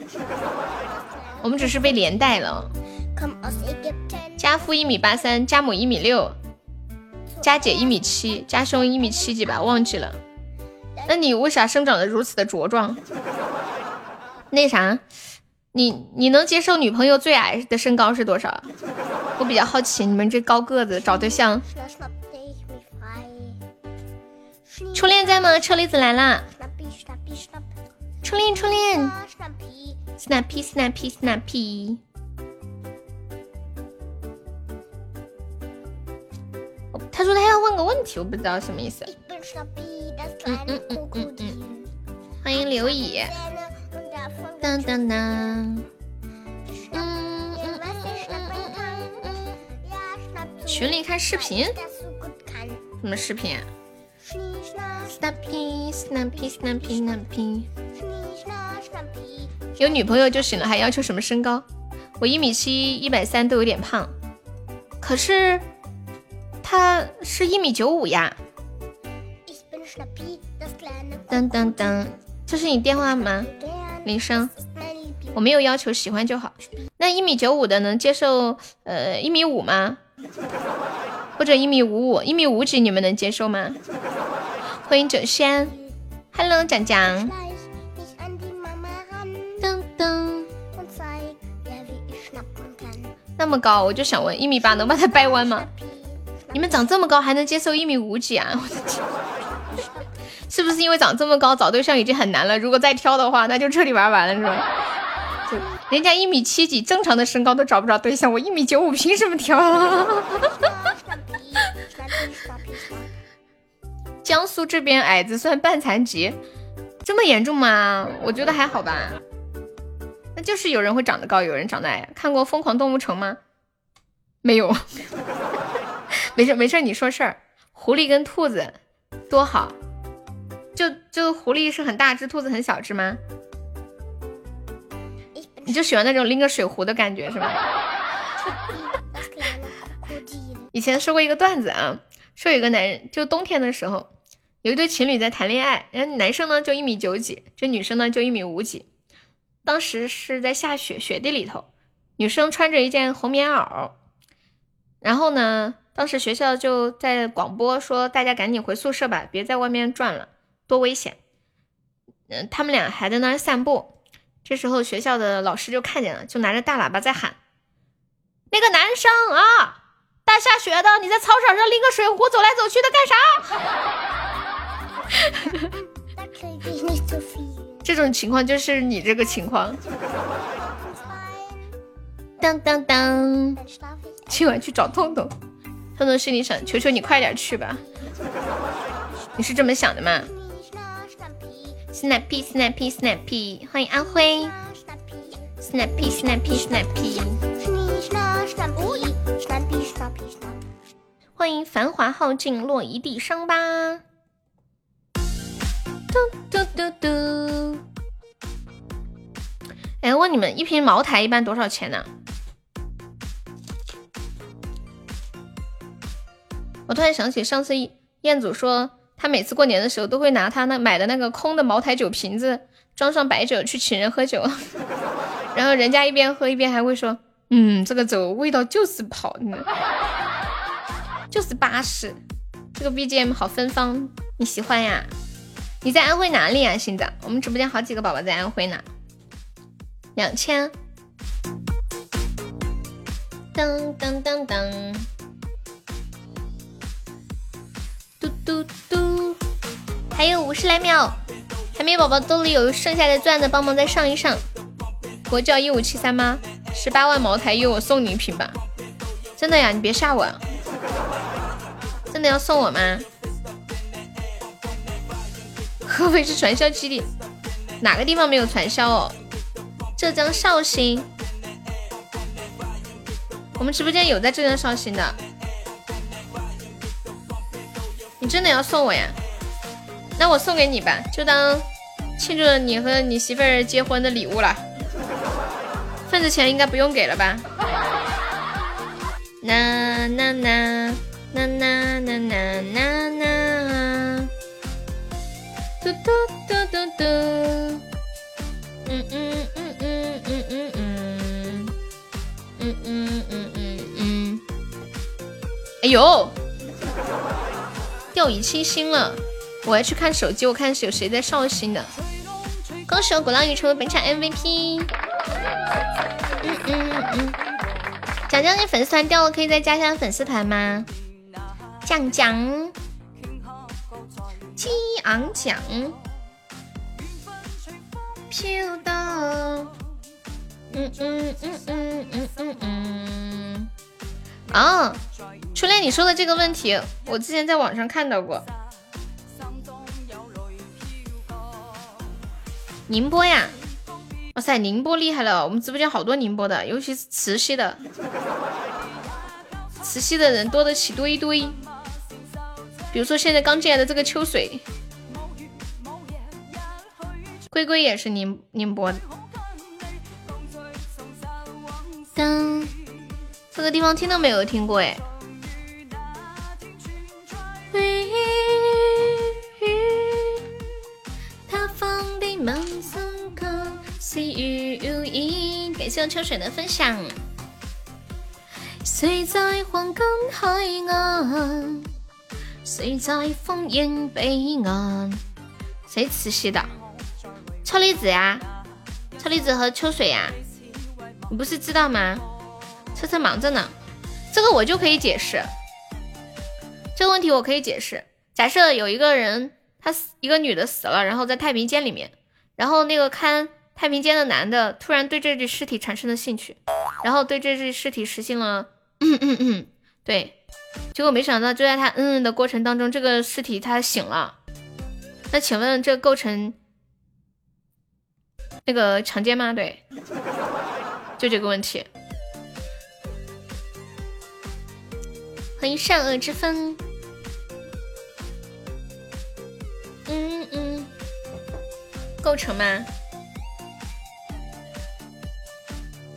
我们只是被连带了。家父一米八三，家母一米六，家姐一米七，家兄一米七几吧，忘记了。那你为啥生长的如此的茁壮？那啥，你你能接受女朋友最矮的身高是多少？我比较好奇，你们这高个子找对象。初恋在吗？车厘子来啦！初恋初恋，snappy snappy snappy。他说他要问个问题，我不知道什么意思。嗯嗯嗯嗯，欢迎刘乙。当当当。嗯嗯嗯嗯嗯。群里看视频？什么视频啊。有女朋友就行了，还要求什么身高？我一米七，一百三都有点胖。可是他是一米九五呀。噔噔噔，这是你电话吗？铃声。我没有要求，喜欢就好。那一米九五的能接受？呃，一米五吗？或者一米五五？一米五几你们能接受吗？欢迎九仙，Hello，蒋蒋。噔噔。那么高，我就想问，一米八能把它掰弯吗？你们长这么高还能接受一米五几啊？我的天！是不是因为长这么高找对象已经很难了？如果再挑的话，那就彻底玩完了，是吧？就人家一米七几，正常的身高都找不着对象，我一米九五，凭什么挑？江苏这边矮子算半残疾，这么严重吗？我觉得还好吧。那就是有人会长得高，有人长得矮。看过《疯狂动物城》吗？没有。没事没事，你说事儿。狐狸跟兔子多好。就就狐狸是很大只，兔子很小只吗？你就喜欢那种拎个水壶的感觉是吧？以前说过一个段子啊，说有个男人，就冬天的时候，有一对情侣在谈恋爱，然后男生呢就一米九几，这女生呢就一米五几。当时是在下雪，雪地里头，女生穿着一件红棉袄，然后呢，当时学校就在广播说，大家赶紧回宿舍吧，别在外面转了。多危险！嗯，他们俩还在那儿散步。这时候学校的老师就看见了，就拿着大喇叭在喊：“那个男生啊，大下雪的，你在操场上拎个水壶走来走去的干啥？” 这种情况就是你这个情况。当当当！今晚去找痛痛，痛痛心里想：求求你快点去吧。你是这么想的吗？Snappy Snappy Snappy，欢迎阿辉。Snappy Snappy Snappy，欢迎繁华耗尽落一地伤疤。嘟嘟嘟嘟。哎，问你们，一瓶茅台一般多少钱呢？我突然想起上次彦祖说。他每次过年的时候都会拿他那买的那个空的茅台酒瓶子装上白酒去请人喝酒，然后人家一边喝一边还会说：“嗯，这个酒味道就是好，就是巴适。”这个 BGM 好芬芳，你喜欢呀？你在安徽哪里啊？现在我们直播间好几个宝宝在安徽呢。两千。噔噔噔噔。嘟嘟，还有五十来秒，海绵宝宝兜里有剩下的钻的，帮忙再上一上。国教一五七三吗？十八万茅台有我送你一瓶吧。真的呀，你别吓我。真的要送我吗？合肥是传销基地，哪个地方没有传销哦？浙江绍兴，我们直播间有在浙江绍兴的。你真的要送我呀？那我送给你吧，就当庆祝你和你媳妇儿结婚的礼物了。份子钱应该不用给了吧？啦啦啦啦啦啦啦啦啦！嘟嘟嘟嘟嘟！嗯嗯嗯嗯嗯嗯嗯嗯嗯嗯嗯嗯！哎呦！掉以轻心了。我要去看手机，我看是有谁在绍兴的。恭喜我鼓浪屿成为本场 MVP。嗯嗯嗯。讲讲你粉丝团掉了，可以再加一下粉丝团吗？讲讲。激昂奖。飘荡。嗯嗯嗯嗯嗯嗯嗯。啊，初恋，你说的这个问题，我之前在网上看到过。宁波呀，哇塞，宁波厉害了！我们直播间好多宁波的，尤其是慈溪的，慈溪的人多得起堆堆。比如说现在刚进来的这个秋水，龟龟也是宁宁波的。当这个地方听都没有听过哎。感谢我秋水的分享。谁在黄金海岸？谁在烽烟彼岸？谁慈禧的？车厘子呀，车厘子和秋水呀，你不是知道吗？车车忙着呢，这个我就可以解释。这个问题我可以解释。假设有一个人，他死，一个女的死了，然后在太平间里面，然后那个看。太平间的男的突然对这具尸体产生了兴趣，然后对这具尸体实行了，嗯嗯嗯，对，结果没想到就在他嗯嗯的过程当中，这个尸体他醒了。那请问这构成那个强奸吗？对，就这个问题。欢迎善恶之分。嗯嗯，构成吗？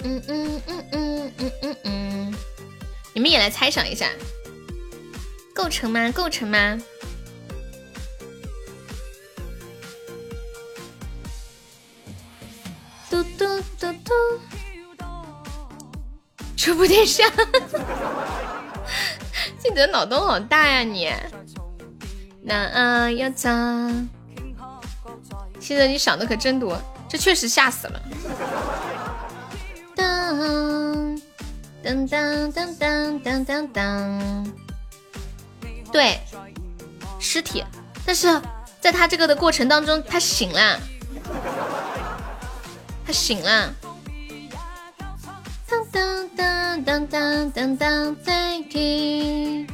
嗯嗯嗯嗯嗯嗯嗯，你们也来猜想一下，构成吗？构成吗？嘟嘟嘟嘟，这部电视，记得脑洞好大呀你！那要咋？现在你想的可真多，这确实吓死了。当当当当当当当，对，尸体，但是在他这个的过程当中，他醒了，他醒了。当当当当当当当，在听。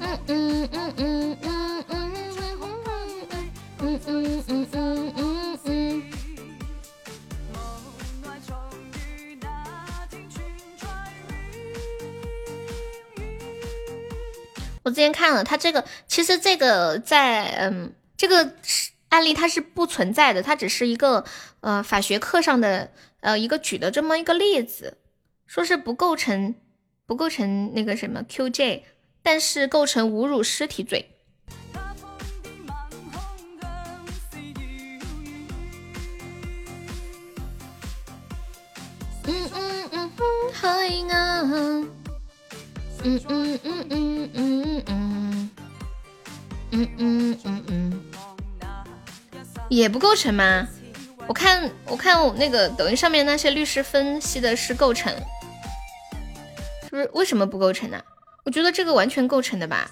嗯嗯嗯嗯嗯嗯嗯嗯嗯嗯嗯嗯嗯。我之前看了，他这个其实这个在嗯，这个案例它是不存在的，它只是一个呃法学课上的呃一个举的这么一个例子，说是不构成不构成那个什么 QJ，但是构成侮辱尸体罪。嗯嗯嗯嗯，海岸。嗯嗯嗯嗯嗯嗯嗯嗯嗯嗯，也不构成吗？我看我看我那个抖音上面那些律师分析的是构成，是不是？为什么不构成呢？我觉得这个完全构成的吧。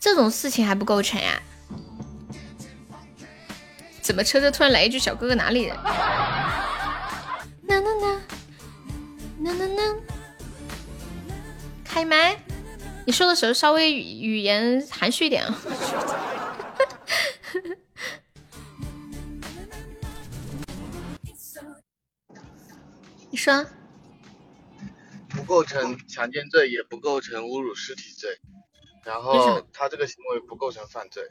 这种事情还不构成呀？怎么车车突然来一句小哥哥哪里人？开麦！你说的时候稍微语语言含蓄一点啊。你说，
构成强奸罪，也不构成侮辱尸体罪，然后他这个行为不构成犯罪，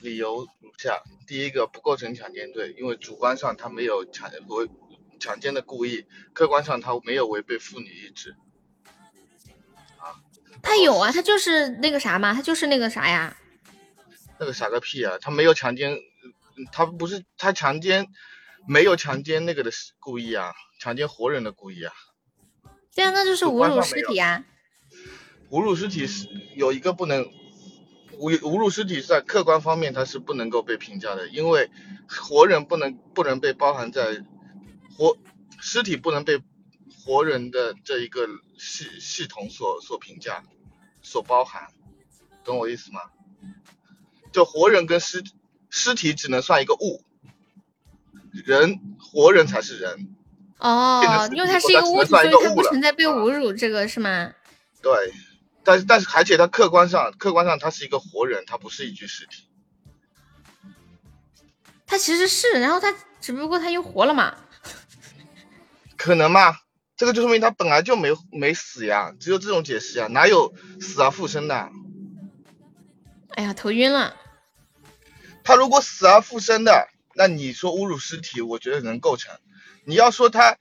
理由如下：第一个，不构成强奸罪，因为主观上他没有强违。强奸的故意，客观上他没有违背妇女意志。啊，
他有啊，他就是那个啥嘛，他就是那个啥呀。
那个啥个屁啊！他没有强奸，他不是他强奸，没有强奸那个的故意啊，强奸活人的故意啊。
对啊，那就是侮辱尸体啊。
侮辱尸体是有一个不能侮侮辱尸体在客观方面它是不能够被评价的，因为活人不能不能被包含在活尸体不能被活人的这一个系系统所所评价所包含，懂我意思吗？就活人跟尸尸体只能算一个物，人活人才是人。
哦，因为它是一个物体，所以它不存在被侮辱这个是吗？
对，但是但是而且它客观上客观上它是一个活人，它不是一具尸体。
它其实是，然后它只不过它又活了嘛？
可能吗？这个就说明他本来就没没死呀，只有这种解释呀，哪有死而复生的？
哎呀，头晕了。
他如果死而复生的，那你说侮辱尸体，我觉得能构成。你要说他，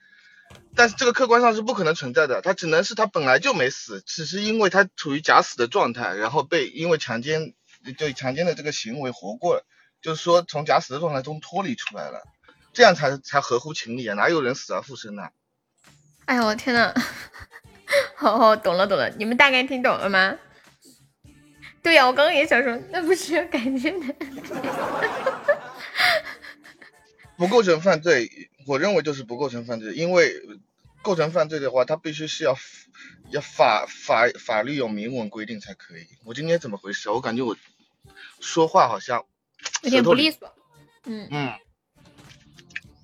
但是这个客观上是不可能存在的，他只能是他本来就没死，只是因为他处于假死的状态，然后被因为强奸，对强奸的这个行为活过了，就是说从假死的状态中脱离出来了，这样才才合乎情理啊！哪有人死而复生呢？
哎呀，我天呐，好 好懂了懂了，你们大概听懂了吗？对呀，我刚刚也想说，那不是要感觉的，
不构成犯罪。我认为就是不构成犯罪，因为构成犯罪的话，他必须是要要法法法律有明文规定才可以。我今天怎么回事？我感觉我说话好像
有点不利索。嗯
嗯，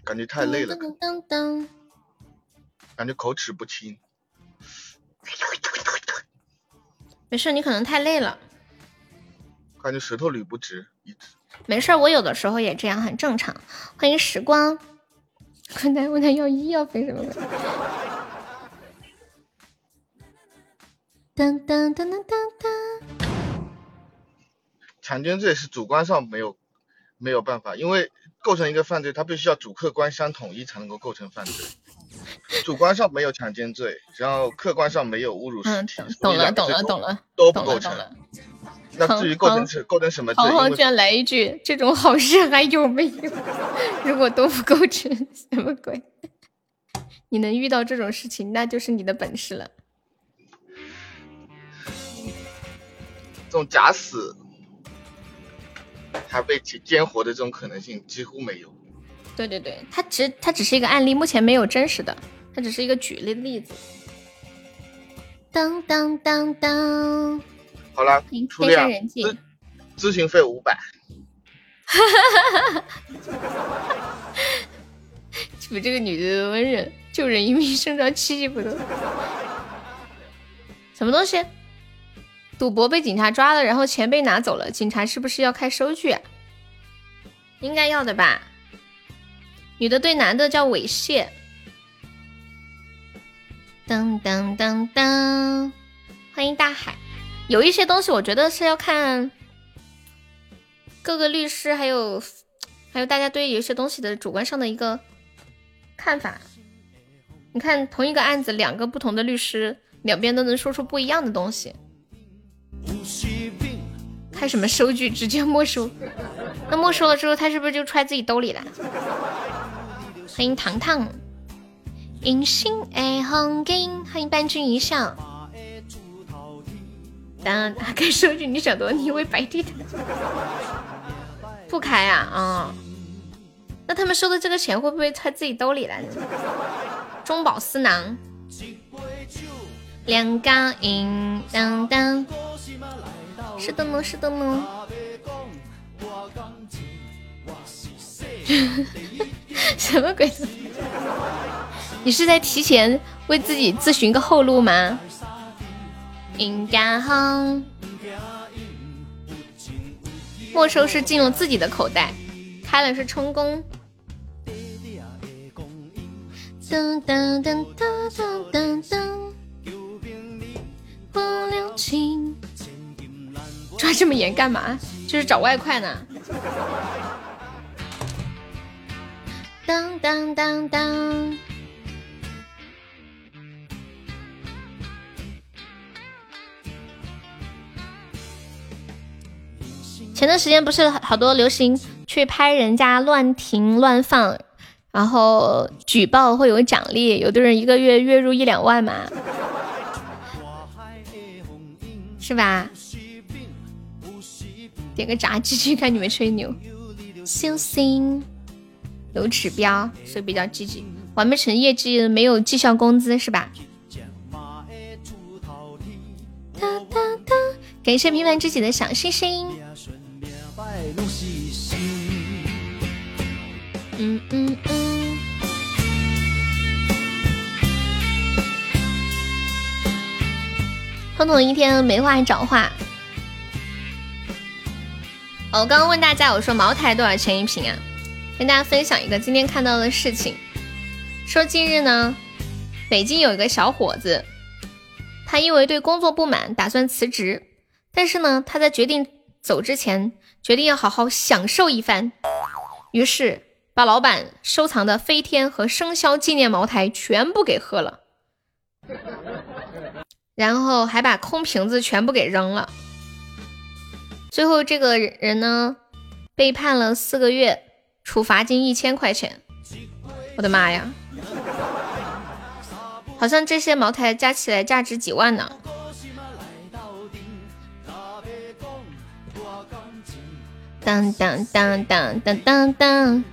感觉太累了，噔噔噔感觉口齿不清。
没事，你可能太累了。
感觉舌头捋不直，一直。
没事，我有的时候也这样，很正常。欢迎时光。困难问他要医药费什么的。当当当当当当。
强奸罪是主观上没有没有办法，因为构成一个犯罪，它必须要主客观相统一才能够构成犯罪。主观上没有强奸罪，然后客观上没有侮辱尸体，
懂了懂了懂了，
都不构成。那至于构成构成什么罪？
好好居然来一句，这种好事 还有没有？如果都不构成，什么鬼？你能遇到这种事情，那就是你的本事了。
这种假死还被奸活的这种可能性几乎没有。
对对对，它只它只是一个案例，目前没有真实的，它只是一个举例的例子。当当当当。
好了，出量咨咨询费五百。哈哈哈哈
哈！你这个女的温柔，救人一命胜造七级浮屠。什么东西？赌博被警察抓了，然后钱被拿走了，警察是不是要开收据？啊？应该要的吧。女的对男的叫猥亵。当当当当！欢迎大海。有一些东西，我觉得是要看各个律师，还有还有大家对有些东西的主观上的一个看法。你看，同一个案子，两个不同的律师，两边都能说出不一样的东西。开什么收据？直接没收？那没收了之后，他是不是就揣自己兜里了？欢迎糖糖，银星爱红金，欢迎伴君一笑。打开收据，你想多，你以为白地的？不开啊，啊？那他们收的这个钱会不会揣自己兜里来？中饱私囊。两高银当当，是的呢，是的呢。什么鬼？你是在提前为自己自寻个后路吗？应该好，没收是进入自己的口袋，开了是充公。噔噔噔噔噔噔噔，不留情。抓这么严干嘛？就是找外快呢。当当当当。前段时间不是好多流行去拍人家乱停乱放，然后举报会有奖励，有的人一个月月入一两万嘛。是吧？点个炸鸡去看你们吹牛。星星有指标，所以比较积极。完不成业绩没有绩效工资是吧？哒哒哒感谢平凡知己的小星星。嗯嗯。彤彤一天没话找话。我刚刚问大家，我说茅台多少钱一瓶啊？跟大家分享一个今天看到的事情，说近日呢，北京有一个小伙子，他因为对工作不满，打算辞职，但是呢，他在决定走之前，决定要好好享受一番，于是把老板收藏的飞天和生肖纪念茅台全部给喝了，然后还把空瓶子全部给扔了。最后这个人呢，被判了四个月，处罚金一千块钱。我的妈呀！好像这些茅台加起来价值几万呢。当当当当当当当，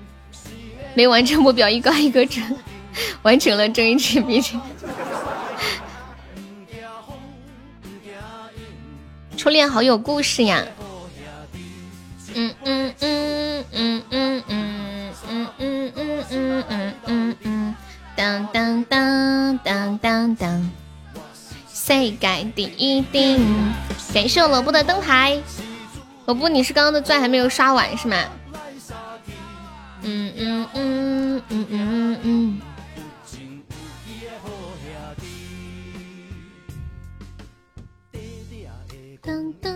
没完成目标一个一个整，完成了睁一只闭一只。初恋好有故事呀！嗯嗯嗯嗯嗯嗯嗯嗯嗯嗯嗯嗯，当当当当当当，世界第一顶！感谢我萝卜的灯牌，萝卜你是刚刚的钻还没有刷完是吗？嗯嗯嗯嗯嗯嗯。噔噔。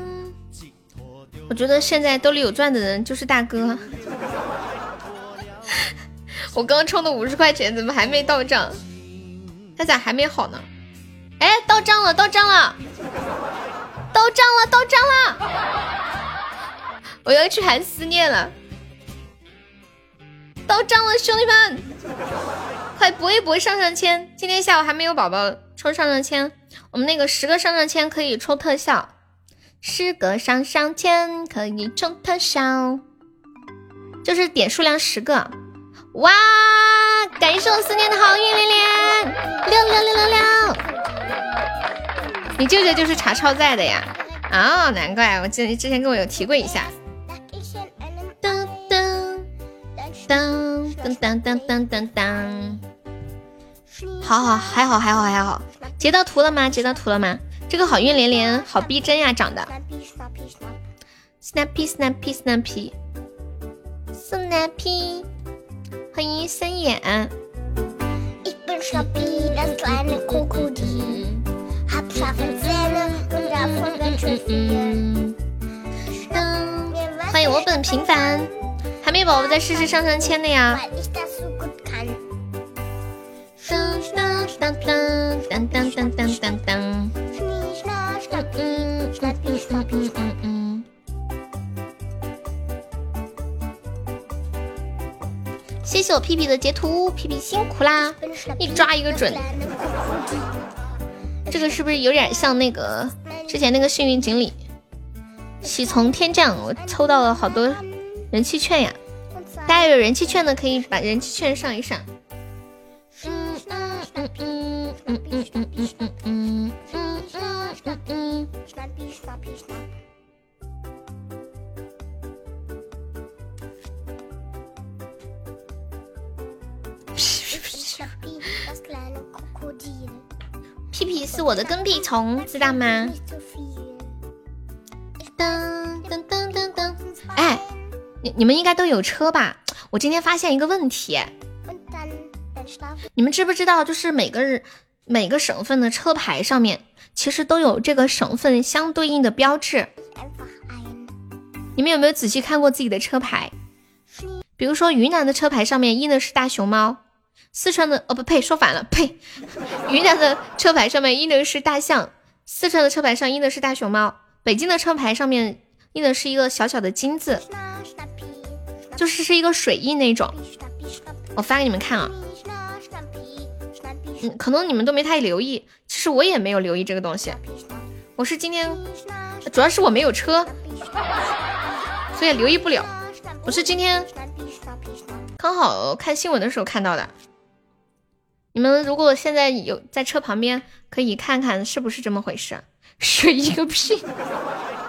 我觉得现在兜里有钻的人就是大哥。我刚充的五十块钱怎么还没到账？他咋还没好呢？哎，到账了，到账了，到账了，到账了！我要去喊思念了。到账了，兄弟们，快搏一搏上上签！今天下午还没有宝宝抽上上签，我们那个十个上上签可以抽特效。十个上上签可以抽特效，就是点数量十个。哇！感谢我思念的好运连连，六六六六六！你舅舅就是查超载的呀？哦，难怪我记得你之前跟我有提过一下。当当当当当当！好好，还好还好还好，截到图了吗？截到图了吗？这个好运连连，好逼真呀，长得。Snappy snappy snappy snappy，欢迎森眼。欢迎我本平凡，还没宝宝再试试上上签的呀。当当当当当当当当当当谢谢我屁屁的截图屁屁辛苦啦。一抓一个准。这个是不是有点像那个之前那个幸运锦鲤？喜从天降我抽到了好多人气券呀！大家有人气券的可以把人气券上一上。嗯嗯嗯嗯嗯嗯嗯嗯嗯嗯。嗯嗯。屁屁是我的跟屁虫，知道吗？噔噔噔噔噔！哎，你们应该都有车吧？我今天发现一个问题，你们知不知道？就是每个人每个省份的车牌上面。其实都有这个省份相对应的标志。你们有没有仔细看过自己的车牌？比如说云南的车牌上面印的是大熊猫，四川的哦不呸说反了呸，云南的车牌上面印的是大象，四川的车牌上印的是大熊猫，北京的车牌上面印的是一个小小的金字，就是是一个水印那种。我发给你们看啊。嗯，可能你们都没太留意，其实我也没有留意这个东西。我是今天，主要是我没有车，所以留意不了。我是今天刚好看新闻的时候看到的。你们如果现在有在车旁边，可以看看是不是这么回事？水一个屁！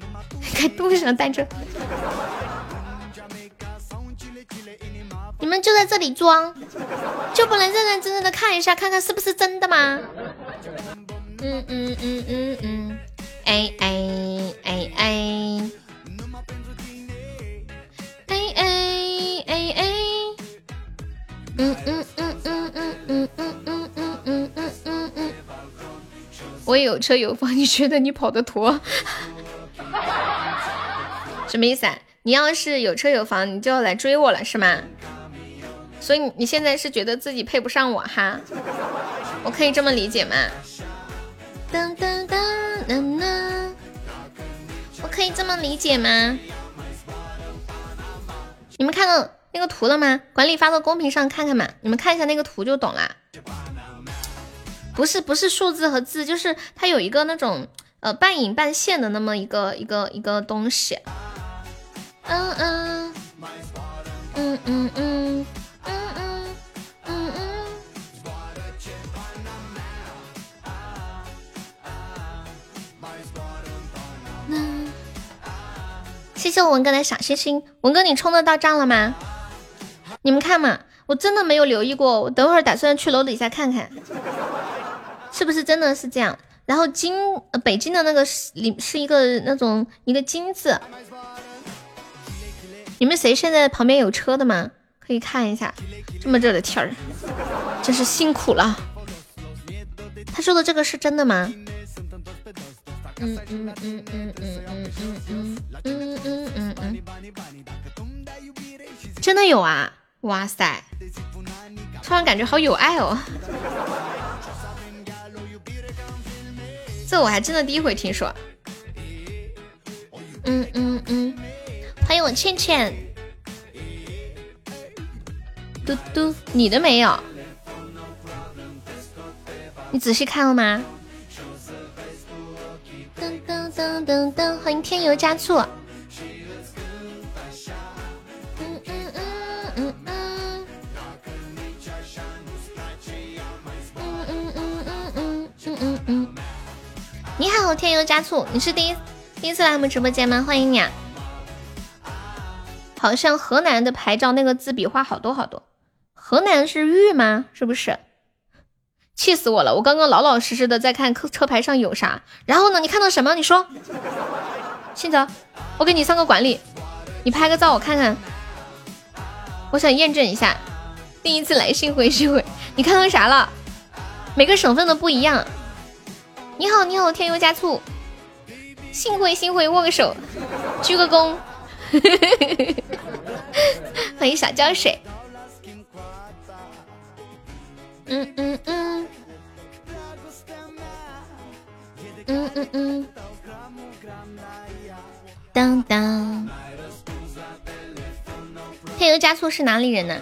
开路上单车。你们就在这里装，就不能认认真真的看一下，看看是不是真的吗？嗯嗯嗯嗯嗯，哎哎哎哎，哎哎哎哎，嗯嗯嗯嗯嗯嗯嗯嗯嗯嗯嗯嗯，我也有车有房，你觉得你跑得脱？什么意思啊？你要是有车有房，你就要来追我了是吗？所以你现在是觉得自己配不上我哈？我可以这么理解吗？噔噔噔噔噔，我可以这么理解吗？你们看到那个图了吗？管理发到公屏上看看嘛，你们看一下那个图就懂了。不是不是数字和字，就是它有一个那种呃半隐半现的那么一个一个一个东西。嗯嗯嗯嗯嗯嗯嗯嗯。谢谢我文哥的小心心，文哥你充的到账了吗？你们看嘛，我真的没有留意过，我等会儿打算去楼底下看看，是不是真的是这样？然后金，北京的那个是里是一个那种一个金字，你们谁现在旁边有车的吗？可以看一下，这么热的天儿，真是辛苦了。他说的这个是真的吗？嗯嗯嗯嗯嗯嗯嗯嗯嗯嗯嗯嗯，真的有啊！哇塞，突然感觉好有爱哦。这我还真的第一回听说。嗯嗯嗯，欢迎我倩倩。嘟嘟，你的没有？你仔细看了吗？噔噔噔噔噔，欢迎添油加醋。你好，添油加醋，你是第一第一次来我们直播间吗？欢迎你啊！好像河南的牌照那个字笔画好多好多，河南是豫吗？是不是？气死我了！我刚刚老老实实的在看车车牌上有啥，然后呢？你看到什么？你说，信泽，我给你上个管理，你拍个照我看看，我想验证一下。第一次来幸会幸会，你看到啥了？每个省份都不一样。你好，你好，添油加醋，幸会幸会，握个手，鞠个躬，欢迎小胶水。嗯嗯嗯，嗯嗯嗯，当当，添油加醋是哪里人呢？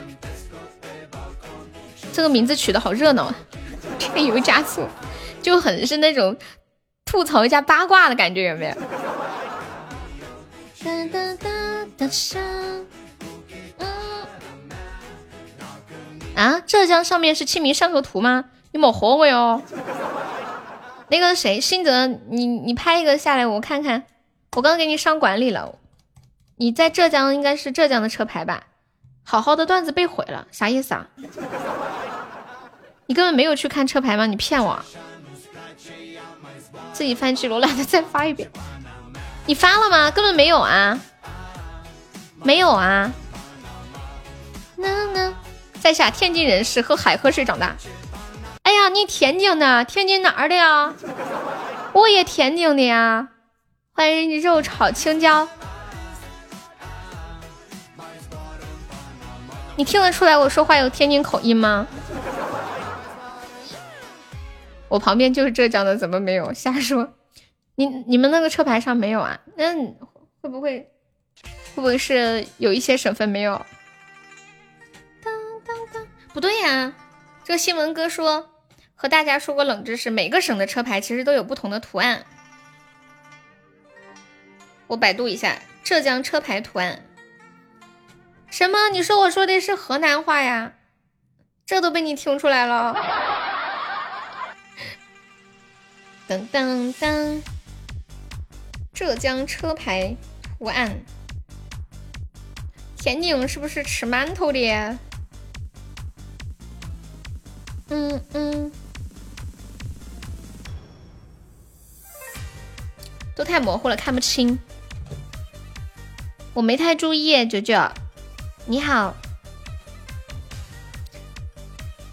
这个名字取的好热闹啊！添油加醋。就很是那种吐槽一下八卦的感觉，有没有？哒哒哒哒啊，浙江上面是清明上河图吗？你莫唬我哟！那个谁，新泽，你你拍一个下来，我看看。我刚给你上管理了，你在浙江应该是浙江的车牌吧？好好的段子被毁了，啥意思啊？你根本没有去看车牌吗？你骗我！自己翻记录，懒得再发一遍。你发了吗？根本没有啊！没有啊！那那。在下天津人，是喝海河水长大。哎呀，你天津的？天津哪儿的呀？我也天津的呀。欢迎肉炒青椒。你听得出来我说话有天津口音吗？我旁边就是浙江的，怎么没有？瞎说！你你们那个车牌上没有啊？那会不会会不会是有一些省份没有？当当当不对呀，这个新闻哥说和大家说过冷知识，每个省的车牌其实都有不同的图案。我百度一下浙江车牌图案。什么？你说我说的是河南话呀？这都被你听出来了？噔噔噔！浙江车牌图案。天宁是不是吃馒头的？嗯嗯。都太模糊了，看不清。我没太注意，九九。你好，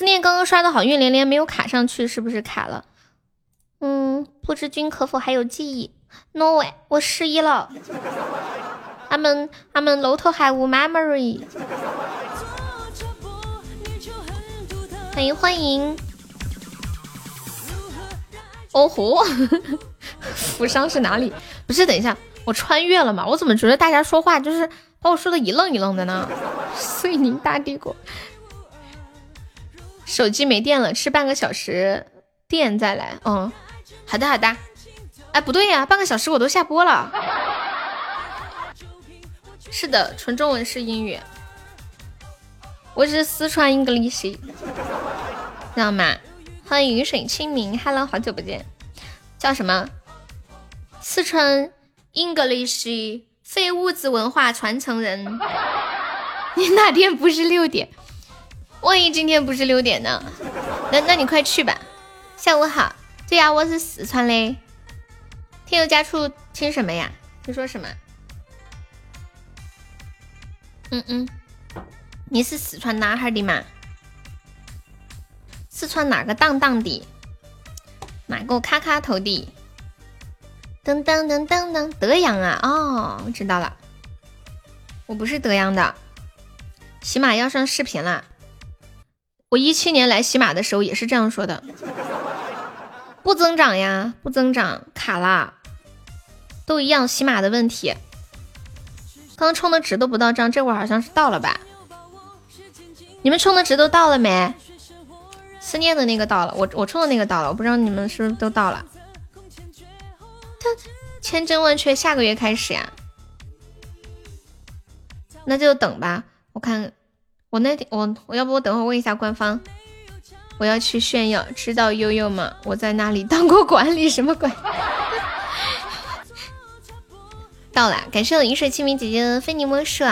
思念刚刚刷的好运连连没有卡上去，是不是卡了？嗯，不知君可否还有记忆？No way，我失忆了。俺们俺们楼头还无 memory。欢迎欢迎。哦吼，扶伤是哪里？不是，等一下。我穿越了吗？我怎么觉得大家说话就是把我说的一愣一愣的呢？遂宁大帝国，手机没电了，吃半个小时电再来。嗯，好的好的。哎，不对呀，半个小时我都下播了。是的，纯中文是英语。我是四川 English，知道吗？欢迎雨水清明，Hello，好久不见。叫什么？四川。English 非物质文化传承人，你哪天不是六点？万一今天不是六点呢？那那你快去吧。下午好，对呀，我是四川的。添油加醋听什么呀？听说什么？嗯嗯，你是四川哪哈的嘛？四川哪个当当的？哪个咔咔头的？噔噔噔噔噔，德阳啊！哦，我知道了，我不是德阳的。起码要上视频了，我一七年来洗马的时候也是这样说的，不增长呀，不增长，卡啦，都一样，洗马的问题。刚充的值都不到账，这会儿好像是到了吧？你们充的值都到了没？思念的那个到了，我我充的那个到了，我不知道你们是不是都到了。他千真万确，下个月开始呀，那就等吧。我看我那天我我要不我等会问一下官方，我要去炫耀，知道悠悠吗？我在那里当过管理，什么鬼？到了，感谢我饮水清明姐姐的非你莫属。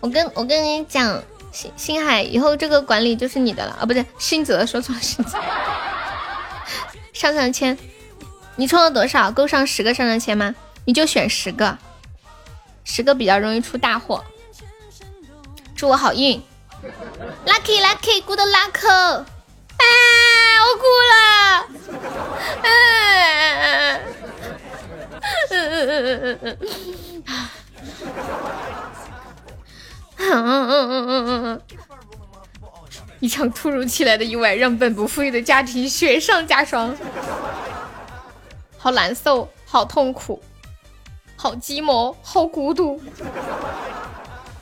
我跟我跟你讲。星星海，以后这个管理就是你的了啊！不对，星泽说错了，星泽。上上签，你充了多少？够上十个上上签吗？你就选十个，十个比较容易出大货。祝我好运，lucky lucky good luck！啊，我哭了。嗯嗯嗯嗯嗯嗯嗯。嗯嗯嗯嗯嗯嗯，一场突如其来的意外让本不富裕的家庭雪上加霜，好难受，好痛苦，好寂寞，好孤独。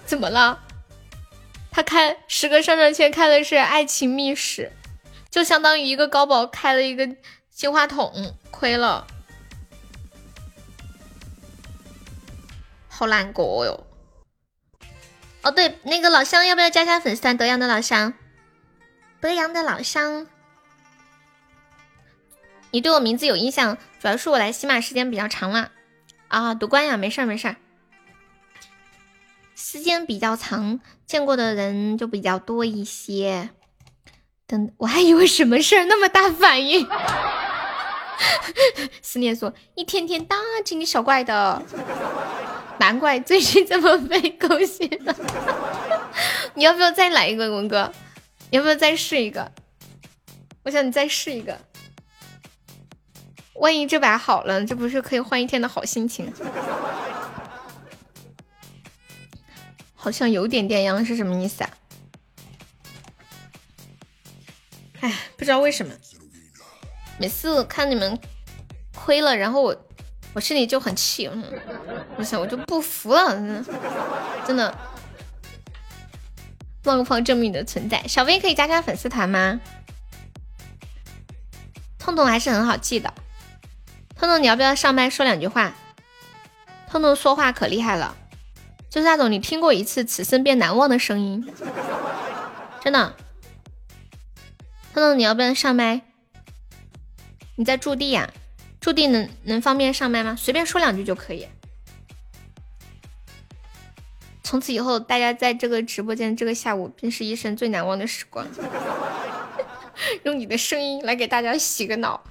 怎么了？他开十个上上签开的是爱情密室，就相当于一个高宝开了一个金话筒，亏了，好难过哟。哦，对，那个老乡要不要加下粉丝团？德阳的老乡，德阳的老乡，你对我名字有印象，主要是我来喜马时间比较长了啊，夺冠呀，没事儿没事儿，时间比较长，见过的人就比较多一些。等，我还以为什么事儿那么大反应。思念说：“一天天大惊小怪的，难怪最近这么被狗血了。你要不要再来一个，文哥？要不要再试一个？我想你再试一个，万一这把好了，这不是可以换一天的好心情？好像有点点样，是什么意思啊？哎，不知道为什么。”每次看你们亏了，然后我我心里就很气，我想我就不服了，真的真的。望方证明你的存在，小薇可以加加粉丝团吗？痛痛还是很好记的，彤彤你要不要上麦说两句话？彤彤说话可厉害了，就是那种你听过一次，此生便难忘的声音，真的。彤彤你要不要上麦？你在驻地呀？驻地能能方便上麦吗？随便说两句就可以。从此以后，大家在这个直播间这个下午便是一生最难忘的时光。用你的声音来给大家洗个脑。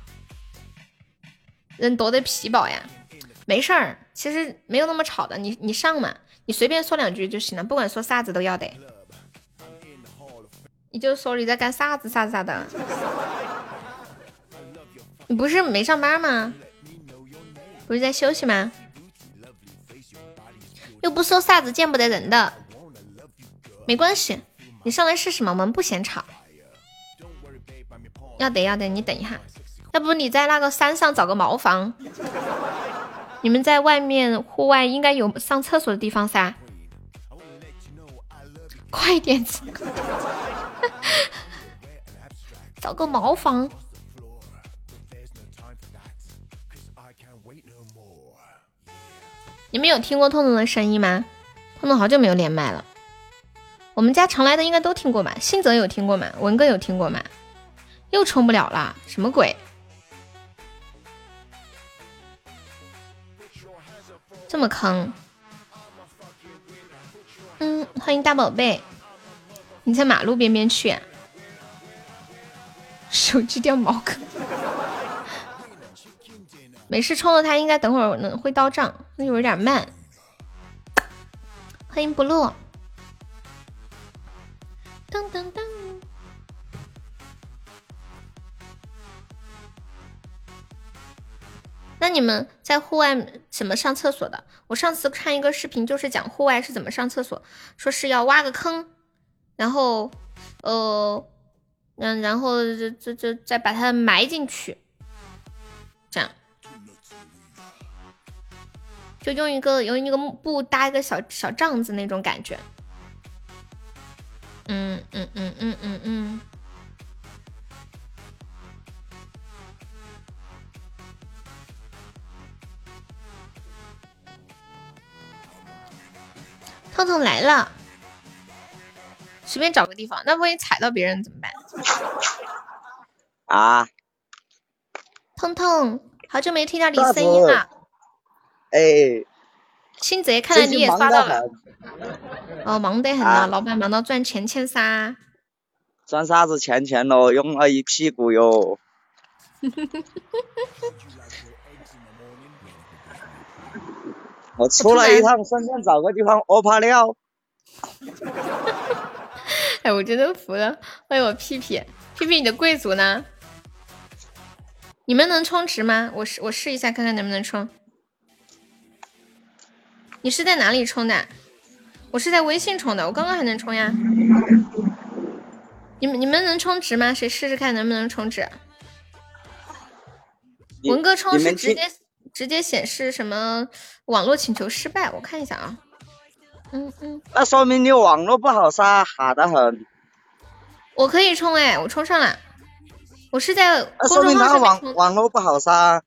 人多的皮薄呀，没事儿，其实没有那么吵的。你你上嘛，你随便说两句就行了，不管说啥子都要得。你就说你在干啥子啥子啥的。你不是没上班吗？不是在休息吗？又不说啥子见不得人的，没关系，你上来试试嘛，我们不嫌吵。要得要得，你等一下，要不你在那个山上找个茅房，你们在外面户外应该有上厕所的地方噻。快点，找个茅房。你们有听过痛痛的声音吗？痛痛好久没有连麦了。我们家常来的应该都听过吧？信泽有听过吗？文哥有听过吗？又充不了了，什么鬼？这么坑？嗯，欢迎大宝贝。你在马路边边去？手机掉茅坑。没事，充了它应该等会儿能会到账，那有点慢。欢迎不落。噔噔噔。那你们在户外怎么上厕所的？我上次看一个视频，就是讲户外是怎么上厕所，说是要挖个坑，然后呃，嗯，然后这这这再把它埋进去，这样。就用一个用一个布搭一个小小帐子那种感觉，嗯嗯嗯嗯嗯嗯。痛痛来了，随便找个地方，那万一踩到别人怎么办？
啊！
痛痛，好久没听到你声音了。
哎，
新泽，看来你也刷到了。哦，忙得很啊，老板忙到赚钱钱噻。
赚啥子钱钱咯？用了一屁股哟。我出来一趟，顺便找个地方屙泡尿。
哎，我真的服了！欢迎我屁屁，屁屁，你的贵族呢？你们能充值吗？我试，我试一下，看看能不能充。你是在哪里充的？我是在微信充的，我刚刚还能充呀。你们你们能充值吗？谁试试看能不能充值？文哥充是直接直接显示什么网络请求失败？我看一下啊。嗯嗯。
那说明你网络不好噻，哈的很。
我可以充哎，我充上了。我是在公众号上。
网网络不好噻。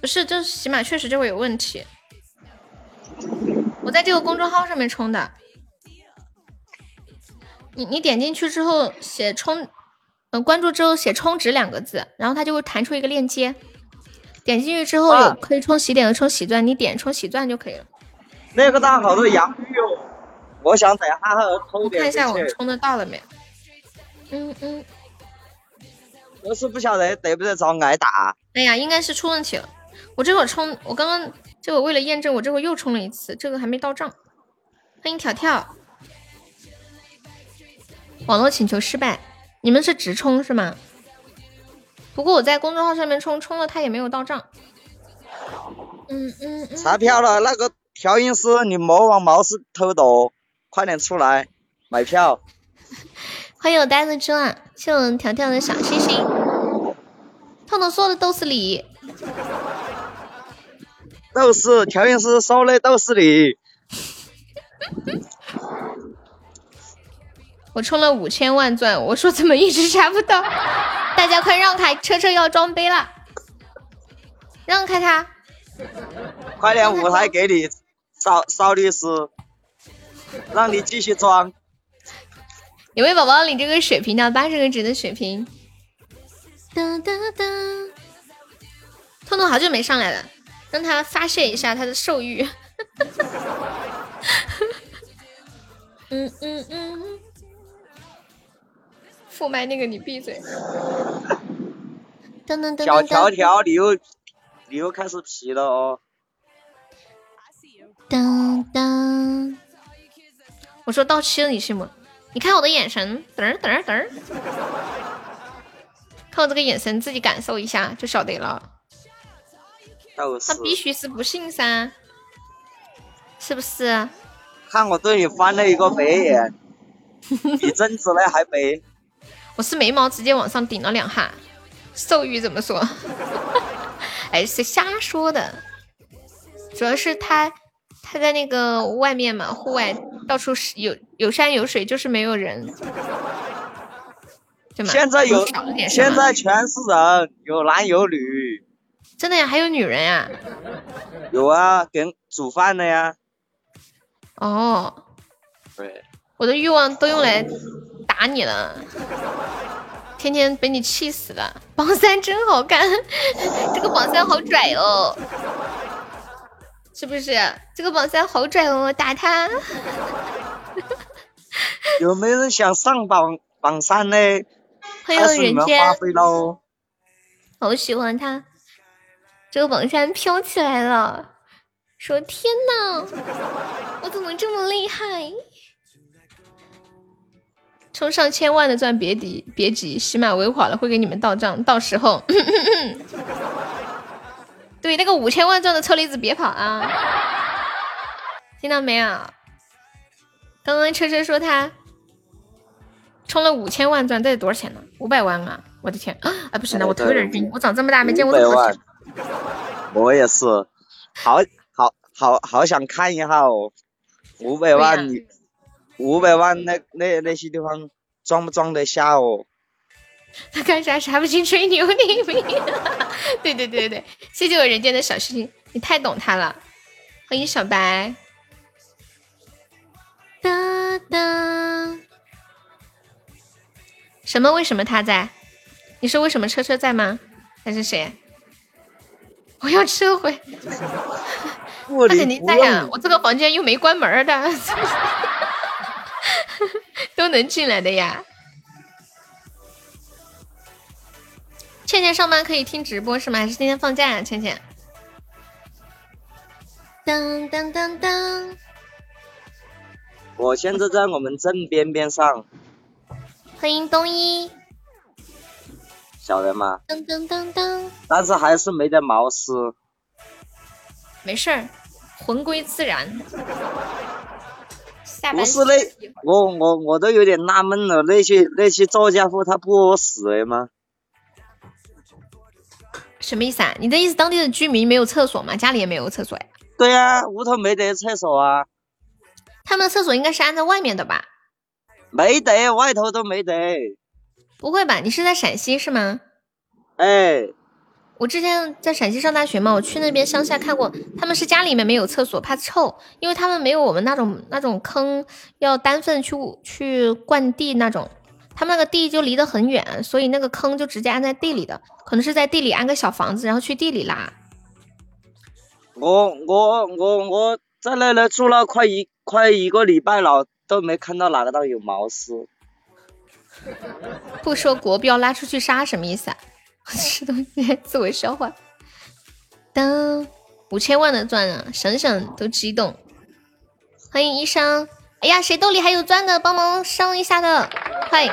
不是，就是起码确实就会有问题。我在这个公众号上面充的，你你点进去之后写充，嗯，关注之后写充值两个字，然后它就会弹出一个链接，点进去之后有可以充喜点和充喜钻，你点充喜钻就可以了。
那个大好多洋芋哦，我想等下
抽点。看一下我充的到了没？嗯嗯。
我是不晓得得不得着挨打。
哎呀，应该是出问题了。我这会儿充，我刚刚这会为了验证，我这会又充了一次，这个还没到账。欢迎条条。网络请求失败，你们是直充是吗？不过我在公众号上面充充了，它也没有到账。嗯嗯嗯。
查票了，那个调音师，你莫往毛是偷躲，快点出来买票。
欢迎我呆子猪啊！谢我条条的小心心。彤彤说的都是你。
都是调音师说的都是你。
我充了五千万钻，我说怎么一直查不到？大家快让开，车车要装杯了，让开他！
快点，舞台给你，邵邵律师，让你继续装。
有位宝宝领这个血瓶的八十个值的血瓶。哒哒哒！彤彤好久没上来了，让他发泄一下他的兽欲。嗯 嗯嗯。副麦那个你闭嘴。噔噔噔
小条条，你又你又开始皮了哦。
噔噔，我说到期了，你信吗？你看我的眼神，噔噔噔，看我这个眼神，自己感受一下就晓得了。他必须是不信噻，是不是？
看我对你翻了一个白眼，比贞子那还白。
我是眉毛直接往上顶了两下，兽欲怎么说？哎，是瞎说的，主要是他他在那个外面嘛，户外到处是有有山有水，就是没有人，对吗？
现在有，现在全是人，有男有女。
真的呀？还有女人呀？
有啊，给煮饭的呀。
哦。
对。
我的欲望都用来。打你了，天天被你气死了。榜三真好看，这个榜三好拽哦，是不是？这个榜三好拽哦，打他。
有没有人想上榜榜三呢？
欢迎人间。好喜欢他，这个榜三飘起来了。说天呐，我怎么这么厉害？充上千万的钻别急别急，喜马微垮了会给你们到账，到时候，对那个五千万钻的车厘子别跑啊，听到没有？刚刚车车说他充了五千万钻，这得多少钱呢？五百万啊！我的天啊！不行了，我头有点晕，我长这么大没见过这么多钱。
我也是，好好好好想看一下哦，五百万你。五百万那那那些地方装不装得下哦？
他干啥啥不进吹牛你 对对对对谢谢我人间的小事情，你太懂他了。欢迎小白。哒哒。什么？为什么他在？你说为什么车车在吗？还是谁？我要撤回。他肯定在呀，我这个房间又没关门的。都能进来的呀。倩倩上班可以听直播是吗？还是今天放假呀？倩倩。当当当当。
我现在在我们镇边边上。
欢迎东一。
晓得吗？
噔噔噔噔。
但是还是没得毛丝。
没事儿，魂归自然。
不是那我我我都有点纳闷了，那些那些赵家户他不饿死了吗？
什么意思啊？你的意思当地的居民没有厕所吗？家里也没有厕所呀？
对呀，屋头没得厕所啊。
他们的厕所应该是安在外面的吧？
没得，外头都没得。
不会吧？你是在陕西是吗？
哎。
我之前在陕西上大学嘛，我去那边乡下看过，他们是家里面没有厕所，怕臭，因为他们没有我们那种那种坑，要单份去去灌地那种，
他们那个地就离得很远，所以那个坑就直接安在地里的，可能是在地里安个小房子，然后去地里拉。
我我我我在那里住了快一快一个礼拜了，都没看到哪个道有毛丝。
不说国标拉出去杀什么意思啊？吃东西自我消化。当五千万的钻啊，想想都激动。欢迎医生，哎呀，谁兜里还有钻的，帮忙上一下的，快！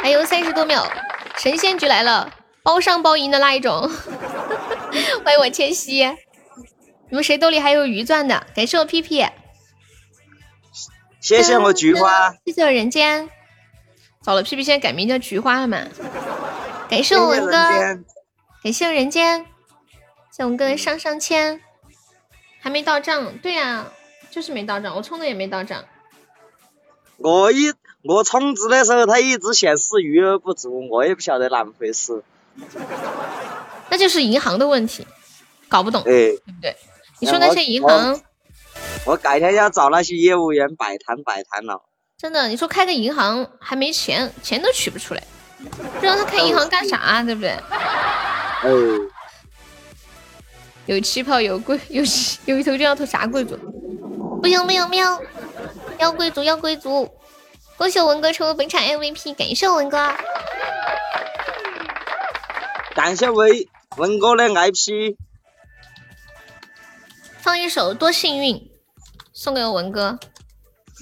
还有三十多秒，神仙局来了，包上包赢的那一种。欢迎我千玺，你们谁兜里还有余钻的？感谢我屁屁，
谢谢我菊花，
谢谢我人间。好了，屁屁现在改名叫菊花了嘛？感谢我文哥，感谢我人间，谢文哥上上签，还没到账。对呀，就是没到账，我充的也没到账。
我一我充值的时候，它一直显示余额不足，我也不晓得哪么回事。
那就是银行的问题，搞不懂，对不对？你说那些银行，
我改天要找那些业务员摆摊摆摊了。
真的，你说开个银行还没钱，钱都取不出来，不知道他开银行干啥，对不对？
哦。
有气泡，有贵，有有一头就要头啥贵族？不行不行不行，要贵族要贵族！恭喜文哥成为本场 MVP，感谢文哥，
感谢文文哥的 IP。
放一首多幸运，送给我文哥，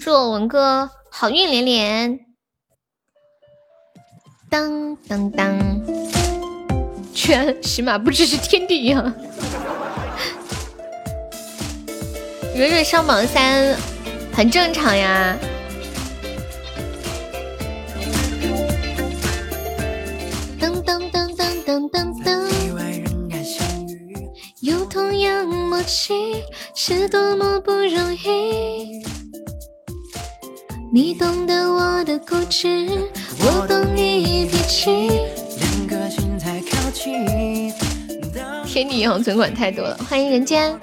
祝我文哥。好运连连，当当当！居然起码不只是天地呀！蕊蕊上榜三很正常呀。噔噔噔噔噔噔噔！有同样默契，是多么不容易。你懂得我的固执，我懂你脾气。天地银行存款太多了，欢迎人间。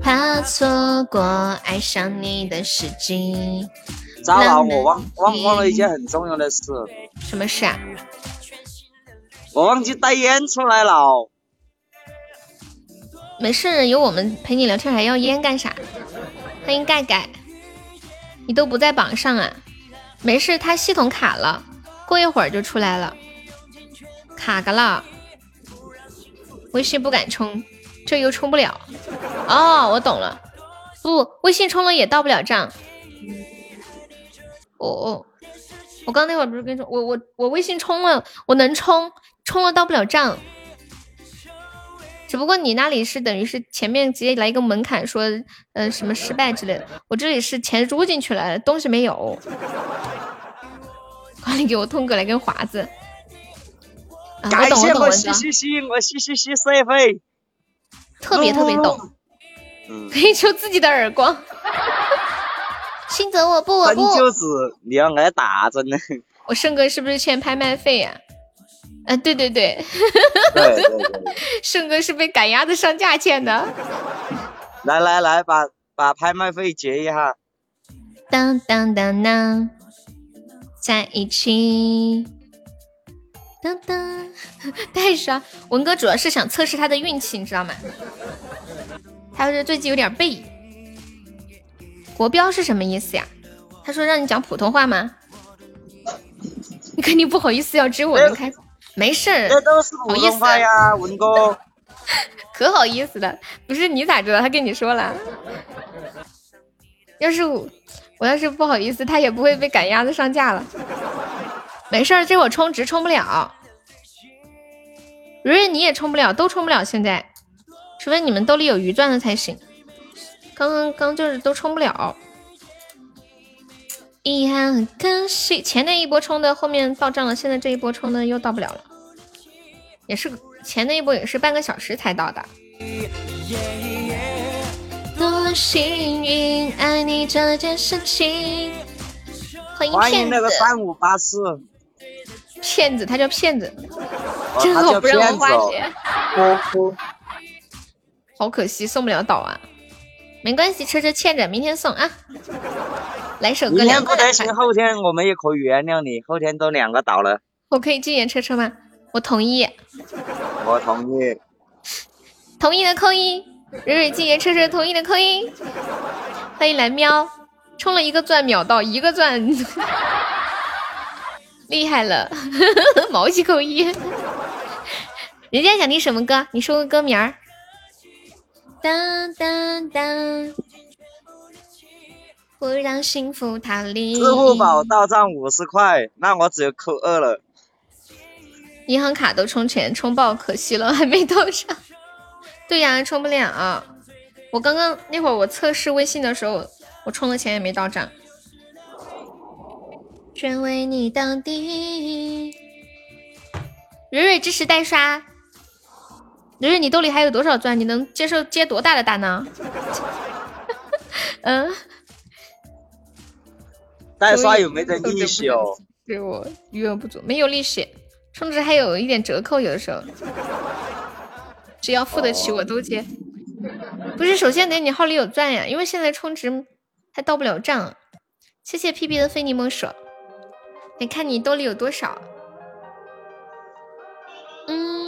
怕错过爱上你的时机。
糟了，我忘忘忘了一件很重要的事。
什么事啊？
我忘记带烟出来了。
没事，有我们陪你聊天，还要烟干啥？欢迎盖盖。你都不在榜上啊？没事，他系统卡了，过一会儿就出来了。卡个了，微信不敢充，这又充不了。哦，我懂了，不，微信充了也到不了账。哦哦，我刚那会儿不是跟你说，我我我微信充了，我能充，充了到不了账。只不过你那里是等于是前面直接来一个门槛，说呃什么失败之类的，我这里是钱入进去了，东西没有。快点给我通过来根华子。
感
谢
我西西西，我西西西社会。
特别特别懂。可以抽自己的耳光。信泽我不我不。
就是你要挨打真的。
我胜哥是不是欠拍卖费呀？啊，对对
对，对对对，
胜哥是被赶鸭子上架欠的。
来来来，把把拍卖费结一下。
当当当当，在一起。当当，太爽！文哥主要是想测试他的运气，你知道吗？他说最近有点背。国标是什么意思呀？他说让你讲普通话吗？你肯定不好意思要支我们开。没事儿，
这都是普通话呀，文哥。
可好意思了，不是你咋知道？他跟你说了。要是我，我要是不好意思，他也不会被赶鸭子上架了。没事儿，这我充值充不了。蕊蕊你也充不了，都充不了。现在，除非你们兜里有鱼钻的才行。刚刚刚就是都充不了。遗憾很可惜，前那一波充的后面到账了，现在这一波充的又到不了了。也是前那一波也是半个小时才到的。多幸运爱你这件事情。
欢迎那个三五八四。
骗子，他叫骗子，正好不让我花钱。好可惜，送不了岛啊。没关系，车车欠着，明天送啊。来首歌。
两个不得行，后天我们也可以原谅你。后天都两个倒了。
我可以禁言车车吗？我同意。
我同意。
同意的扣一，蕊蕊禁言车车同意的扣一。欢迎蓝喵，充了一个钻秒到一个钻，厉害了，毛起扣一。人家想听什么歌？你说个歌名儿。当当当。不让幸福逃离。
支付宝到账五十块，那我只有扣二了。
银行卡都充钱，充爆，可惜了，还没到账。对呀，充不了。我刚刚那会儿我测试微信的时候，我充了钱也没到账。全为你到底。蕊蕊支持代刷。蕊蕊，你兜里还有多少钻？你能接受接多大的单呢？嗯。
代刷有没得利息哦？
给我余额不足，没有利息，充值还有一点折扣，有的时候。只要付得起我都接。不是，首先得你号里有钻呀，因为现在充值还到不了账。谢谢 P P 的非你莫属。得看你兜里有多少？嗯，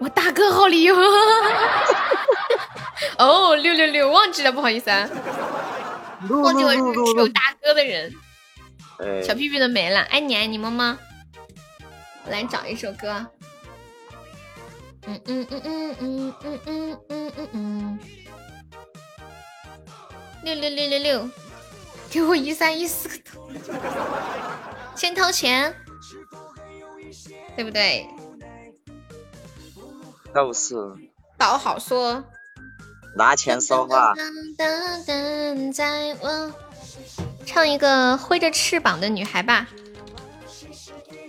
我大哥号里有。哦，六六六，忘记了，不好意思啊。忘记我是有大哥的人，小屁屁都没了，爱你爱你么么。我来找一首歌，嗯嗯嗯嗯嗯嗯嗯嗯嗯嗯，六六六六六，给我一三一四个头，先掏钱，对不对？
都是。
倒好说。
拿钱说话。
唱一个挥着翅膀的女孩吧，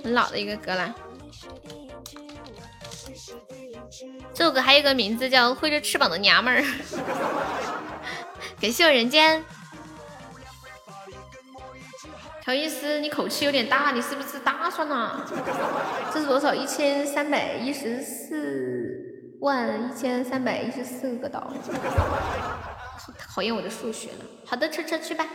很老的一个歌了。这首歌还有一个名字叫《挥着翅膀的娘们儿》。感谢我人间。乔伊斯，你口气有点大，你是不是大蒜呢？这是多少？一千三百一十四。万一千三百一十四个刀。讨厌我的数学了。好的，车车去吧。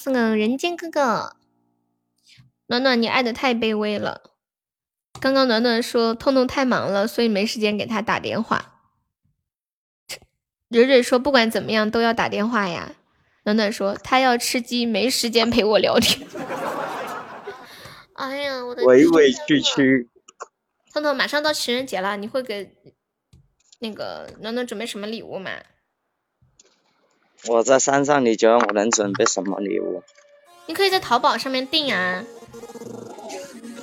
送给人间哥哥。暖暖，你爱的太卑微了。刚刚暖暖说痛痛太忙了，所以没时间给他打电话。蕊蕊说不管怎么样都要打电话呀。暖暖说他要吃鸡，没时间陪我聊天。哎呀，我的
委委屈屈。
痛痛，马上到情人节了，你会给那个暖暖准备什么礼物吗？
我在山上，你觉得我能准备什么礼物？
你可以在淘宝上面订啊。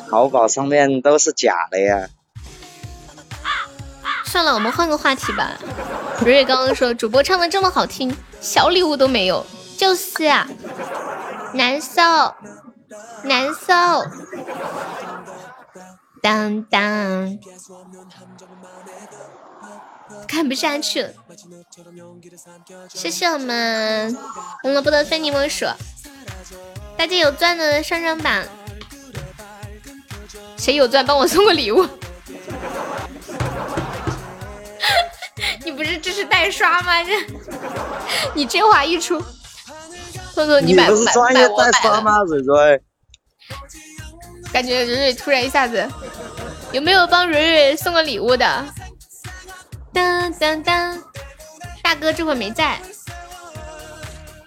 淘宝上面都是假的呀。
算了，我们换个话题吧。蕊蕊刚刚说主播唱的这么好听，小礼物都没有，就是啊，难受，难受。当当。看不下去了，谢谢我们红萝卜的非你莫属。大家有钻的上上榜，谁有钻帮我送个礼物？你不是这是代刷吗？这 你这话一出，彤彤你买
不是专业代刷吗？蕊蕊，
感觉蕊蕊突然一下子，有没有帮蕊蕊送个礼物的？当当当，大哥这会没在。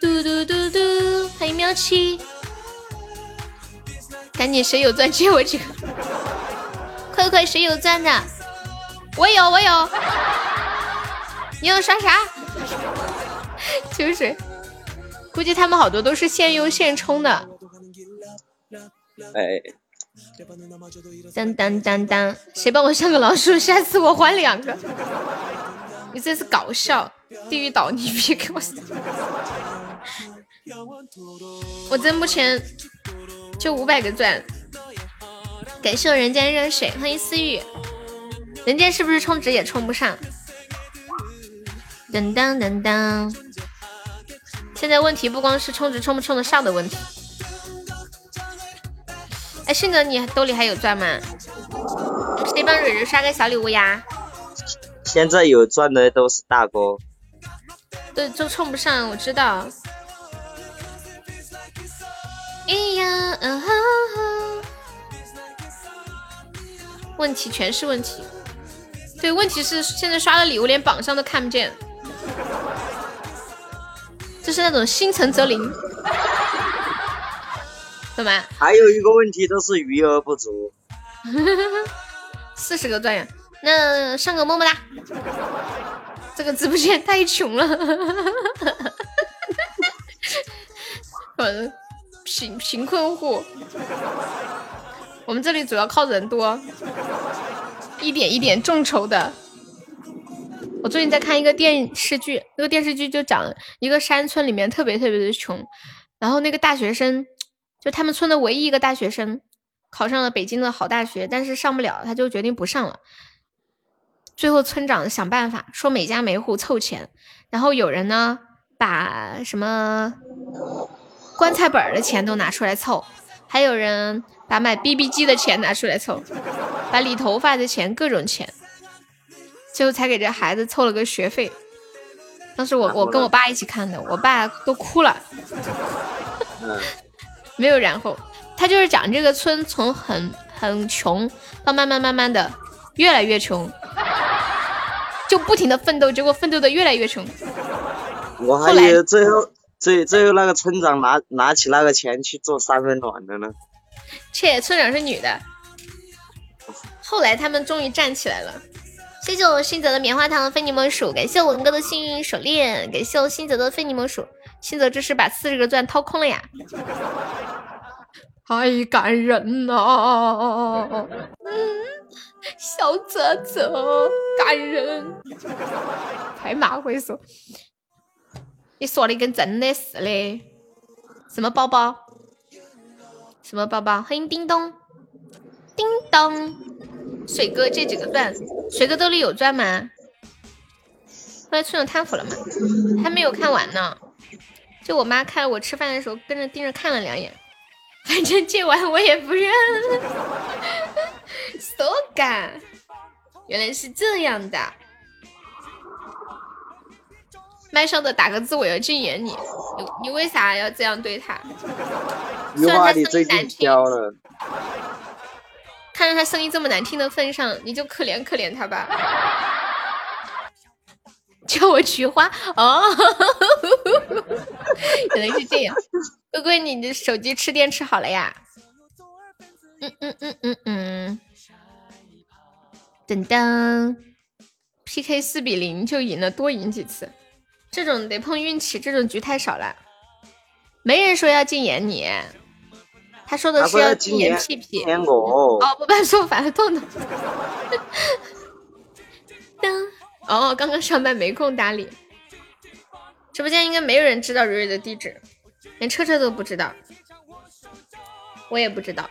嘟嘟嘟嘟，欢迎喵七，赶紧谁有钻借我几个？快快谁有钻的？我有我有。你要刷啥？就是，估计他们好多都是现用现充的。
哎。
当当当当，谁帮我上个老鼠？下次我还两个。你这是搞笑，地狱岛你别给我。我这目前就五百个钻。感谢我人间热水，欢迎思雨。人间是不是充值也充不上？当当当当。现在问题不光是充值充不充得上的问题。哎，迅哥，你兜里还有钻吗？谁帮蕊蕊刷个小礼物呀？
现在有钻的都是大哥。
对，都充不上，我知道。哎呀，嗯哈哈。问题全是问题。对，问题是现在刷的礼物连榜上都看不见。就是那种心诚则灵。怎么？
还有一个问题，都是余额不足。
四十个钻呀，那上个么么哒。这个直播间太穷了。贫贫困户。我们这里主要靠人多，一点一点众筹的。我最近在看一个电视剧，那个电视剧就讲一个山村里面特别特别的穷，然后那个大学生。就他们村的唯一一个大学生，考上了北京的好大学，但是上不了，他就决定不上了。最后村长想办法，说每家每户凑钱，然后有人呢把什么棺材本的钱都拿出来凑，还有人把买 BB 机的钱拿出来凑，把理头发的钱各种钱，最后才给这孩子凑了个学费。当时我我跟我爸一起看的，我爸都哭了。没有然后，他就是讲这个村从很很穷到慢慢慢慢的越来越穷，就不停的奋斗，结果奋斗的越来越穷。
我还以为最后最最后那个村长拿拿起那个钱去做三分暖的呢。
切，村长是女的。后来他们终于站起来了。谢谢我新泽的棉花糖非你莫属，感谢文哥的幸运手链，感谢我新泽的非你莫属。新泽这是把四十个钻掏空了呀！太感人了，嗯，小泽泽感人，太马会说，你说的跟真的似的。什么宝宝？什么包包？欢迎叮咚，叮咚，水哥这几个钻，水哥兜里有钻吗？后来出现贪腐了吗？还没有看完呢。就我妈看我吃饭的时候，跟着盯着看了两眼。反正借完我也不认。手感，原来是这样的。麦上的打个字，我要禁言你。你你为啥要这样对他？
虽然他声音难听了。
看在他声音这么难听的份上，你就可怜可怜他吧。叫我菊花哦，原来是这样。龟龟，你的手机吃电池好了呀？嗯嗯嗯嗯嗯。等等，PK 四比零就赢了，多赢几次。这种得碰运气，这种局太少了。没人说要禁言你，他说的是要禁言屁屁。
哦，
不把说反了，痛痛。当哦，刚刚上班没空搭理。直播间应该没有人知道蕊蕊的地址，连车车都不知道，我也不知道。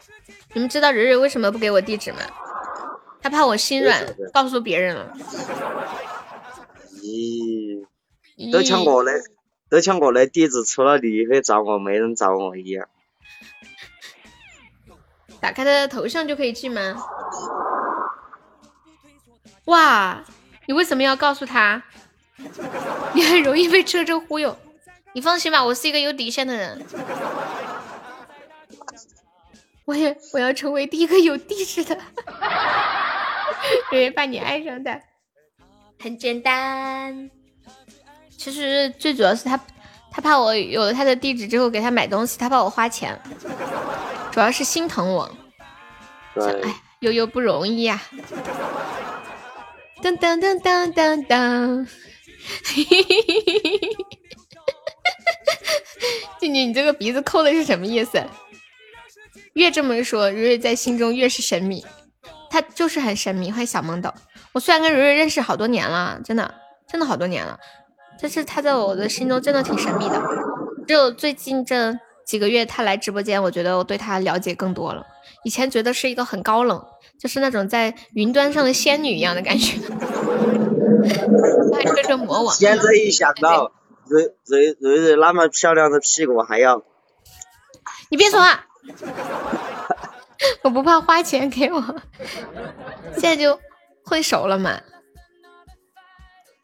你们知道蕊蕊为什么不给我地址吗？他怕我心软，告诉别人了。
咦。都像我的，都像我的地址，除了你会找我，没人找我一样。
打开他的头像就可以进吗？哇，你为什么要告诉他？你很容易被车车忽悠。你放心吧，我是一个有底线的人。我也我要成为第一个有地址的，因把你爱上的，很简单。其实最主要是他，他怕我有了他的地址之后给他买东西，他怕我花钱，主要是心疼我。哎，悠悠不容易呀！噔噔噔噔噔噔，嘿嘿嘿嘿嘿嘿嘿！静静，你这个鼻子抠的是什么意思？越这么说，蕊蕊在心中越是神秘。他就是很神秘。欢迎小萌豆。我虽然跟蕊蕊认识好多年了，真的，真的好多年了。但是他在我的心中真的挺神秘的，只有最近这几个月他来直播间，我觉得我对他了解更多了。以前觉得是一个很高冷，就是那种在云端上的仙女一样的感觉。
现在一想到蕊蕊蕊蕊那么漂亮的屁股，还要……
你别说话，我不怕花钱给我，现在就会熟了嘛。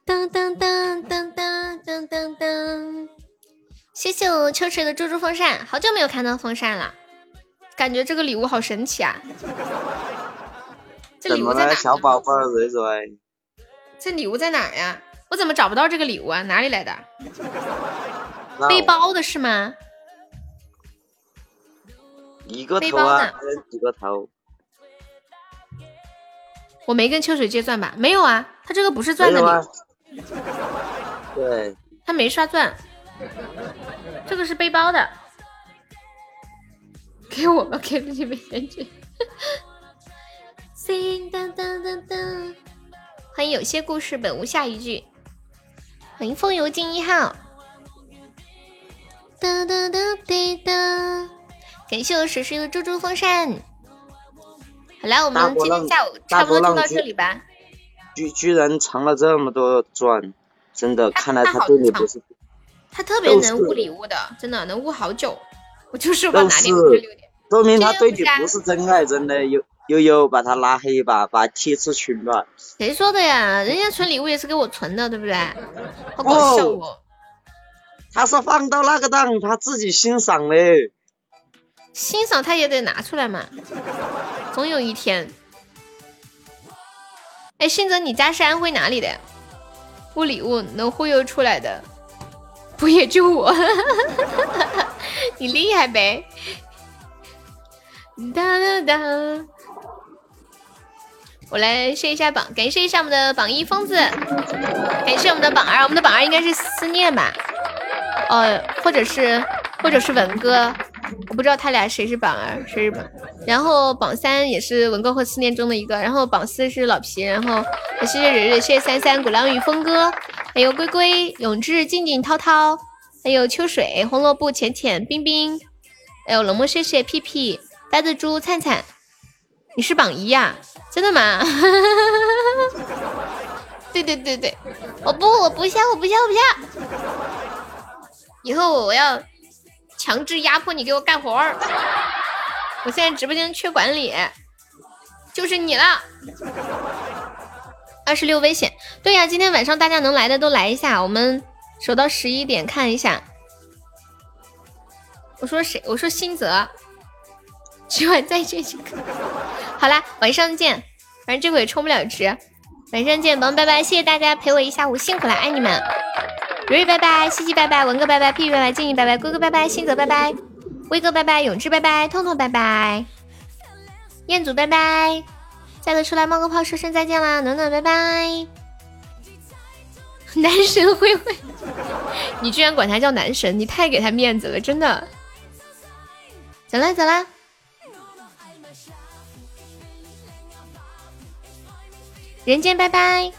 当当当当当当当当！谢谢我秋水的猪猪风扇，好久没有看到风扇了，感觉这个礼物好神奇啊！这礼物在哪？
小宝贝蕊蕊，
这礼物在哪呀？我怎么找不到这个礼物啊？哪里来的？背包的是吗？
一个头啊，几个头？
我没跟秋水借钻吧？没有啊，他这个不是钻的礼物。
对，
他没刷钻，这个是背包的，给我吧，给你们感觉。当当当当，欢迎有些故事本无下一句，欢迎风油精一号。哒哒哒滴哒，感谢我水水的猪猪风扇。好了，我们今天下午差不多就到这里吧。
居居然藏了这么多钻，真的，看来他对你不是。
他特别能悟礼物的，真的能悟好久。我就是把哪里五
六点。说明他对你不是真爱，真的悠悠悠把他拉黑吧，把他踢出群吧。
谁说的呀？人家存礼物也是给我存的，对不对？好搞笑哦。
他是放到那个档，他自己欣赏嘞。
欣赏他也得拿出来嘛，总有一天。哎，信泽，你家是安徽哪里的？呀？不礼物能忽悠出来的，不也就我？你厉害呗！哒哒哒！我来试一下榜，感谢一下我们的榜一疯子，感谢我们的榜二，我们的榜二应该是思念吧？呃，或者是，或者是文哥。我不知道他俩谁是榜二，谁是榜。然后榜三也是文哥和思念中的一个，然后榜四是老皮，然后谢谢蕊蕊，谢谢三三、鼓浪屿、峰哥，还有龟龟、永志、静静、涛涛，还有秋水、红萝卜、浅浅、冰冰，还有，冷漠谢谢屁屁，呆子猪灿灿，你是榜一呀？真的吗？对对对对，我不我不下我不下我不下，以后我要强制压迫你给我干活儿。我现在直播间缺管理，就是你了。二十六危险，对呀，今天晚上大家能来的都来一下，我们守到十一点看一下。我说谁？我说新泽，今晚再见就可。好啦，晚上见。反正这会也充不了值，晚上见，宝宝拜拜！谢谢大家陪我一下午，辛苦了，爱你们。瑞瑞拜拜，西西拜拜，文哥拜拜，屁屁拜拜，静怡拜拜，哥哥拜拜，星泽拜拜，威哥拜拜，永志拜拜，痛痛拜拜，彦祖拜拜，下次出来冒个泡说声再见啦，暖暖拜拜，男神灰灰，你居然管他叫男神，你太给他面子了，真的。走了走了。人间拜拜。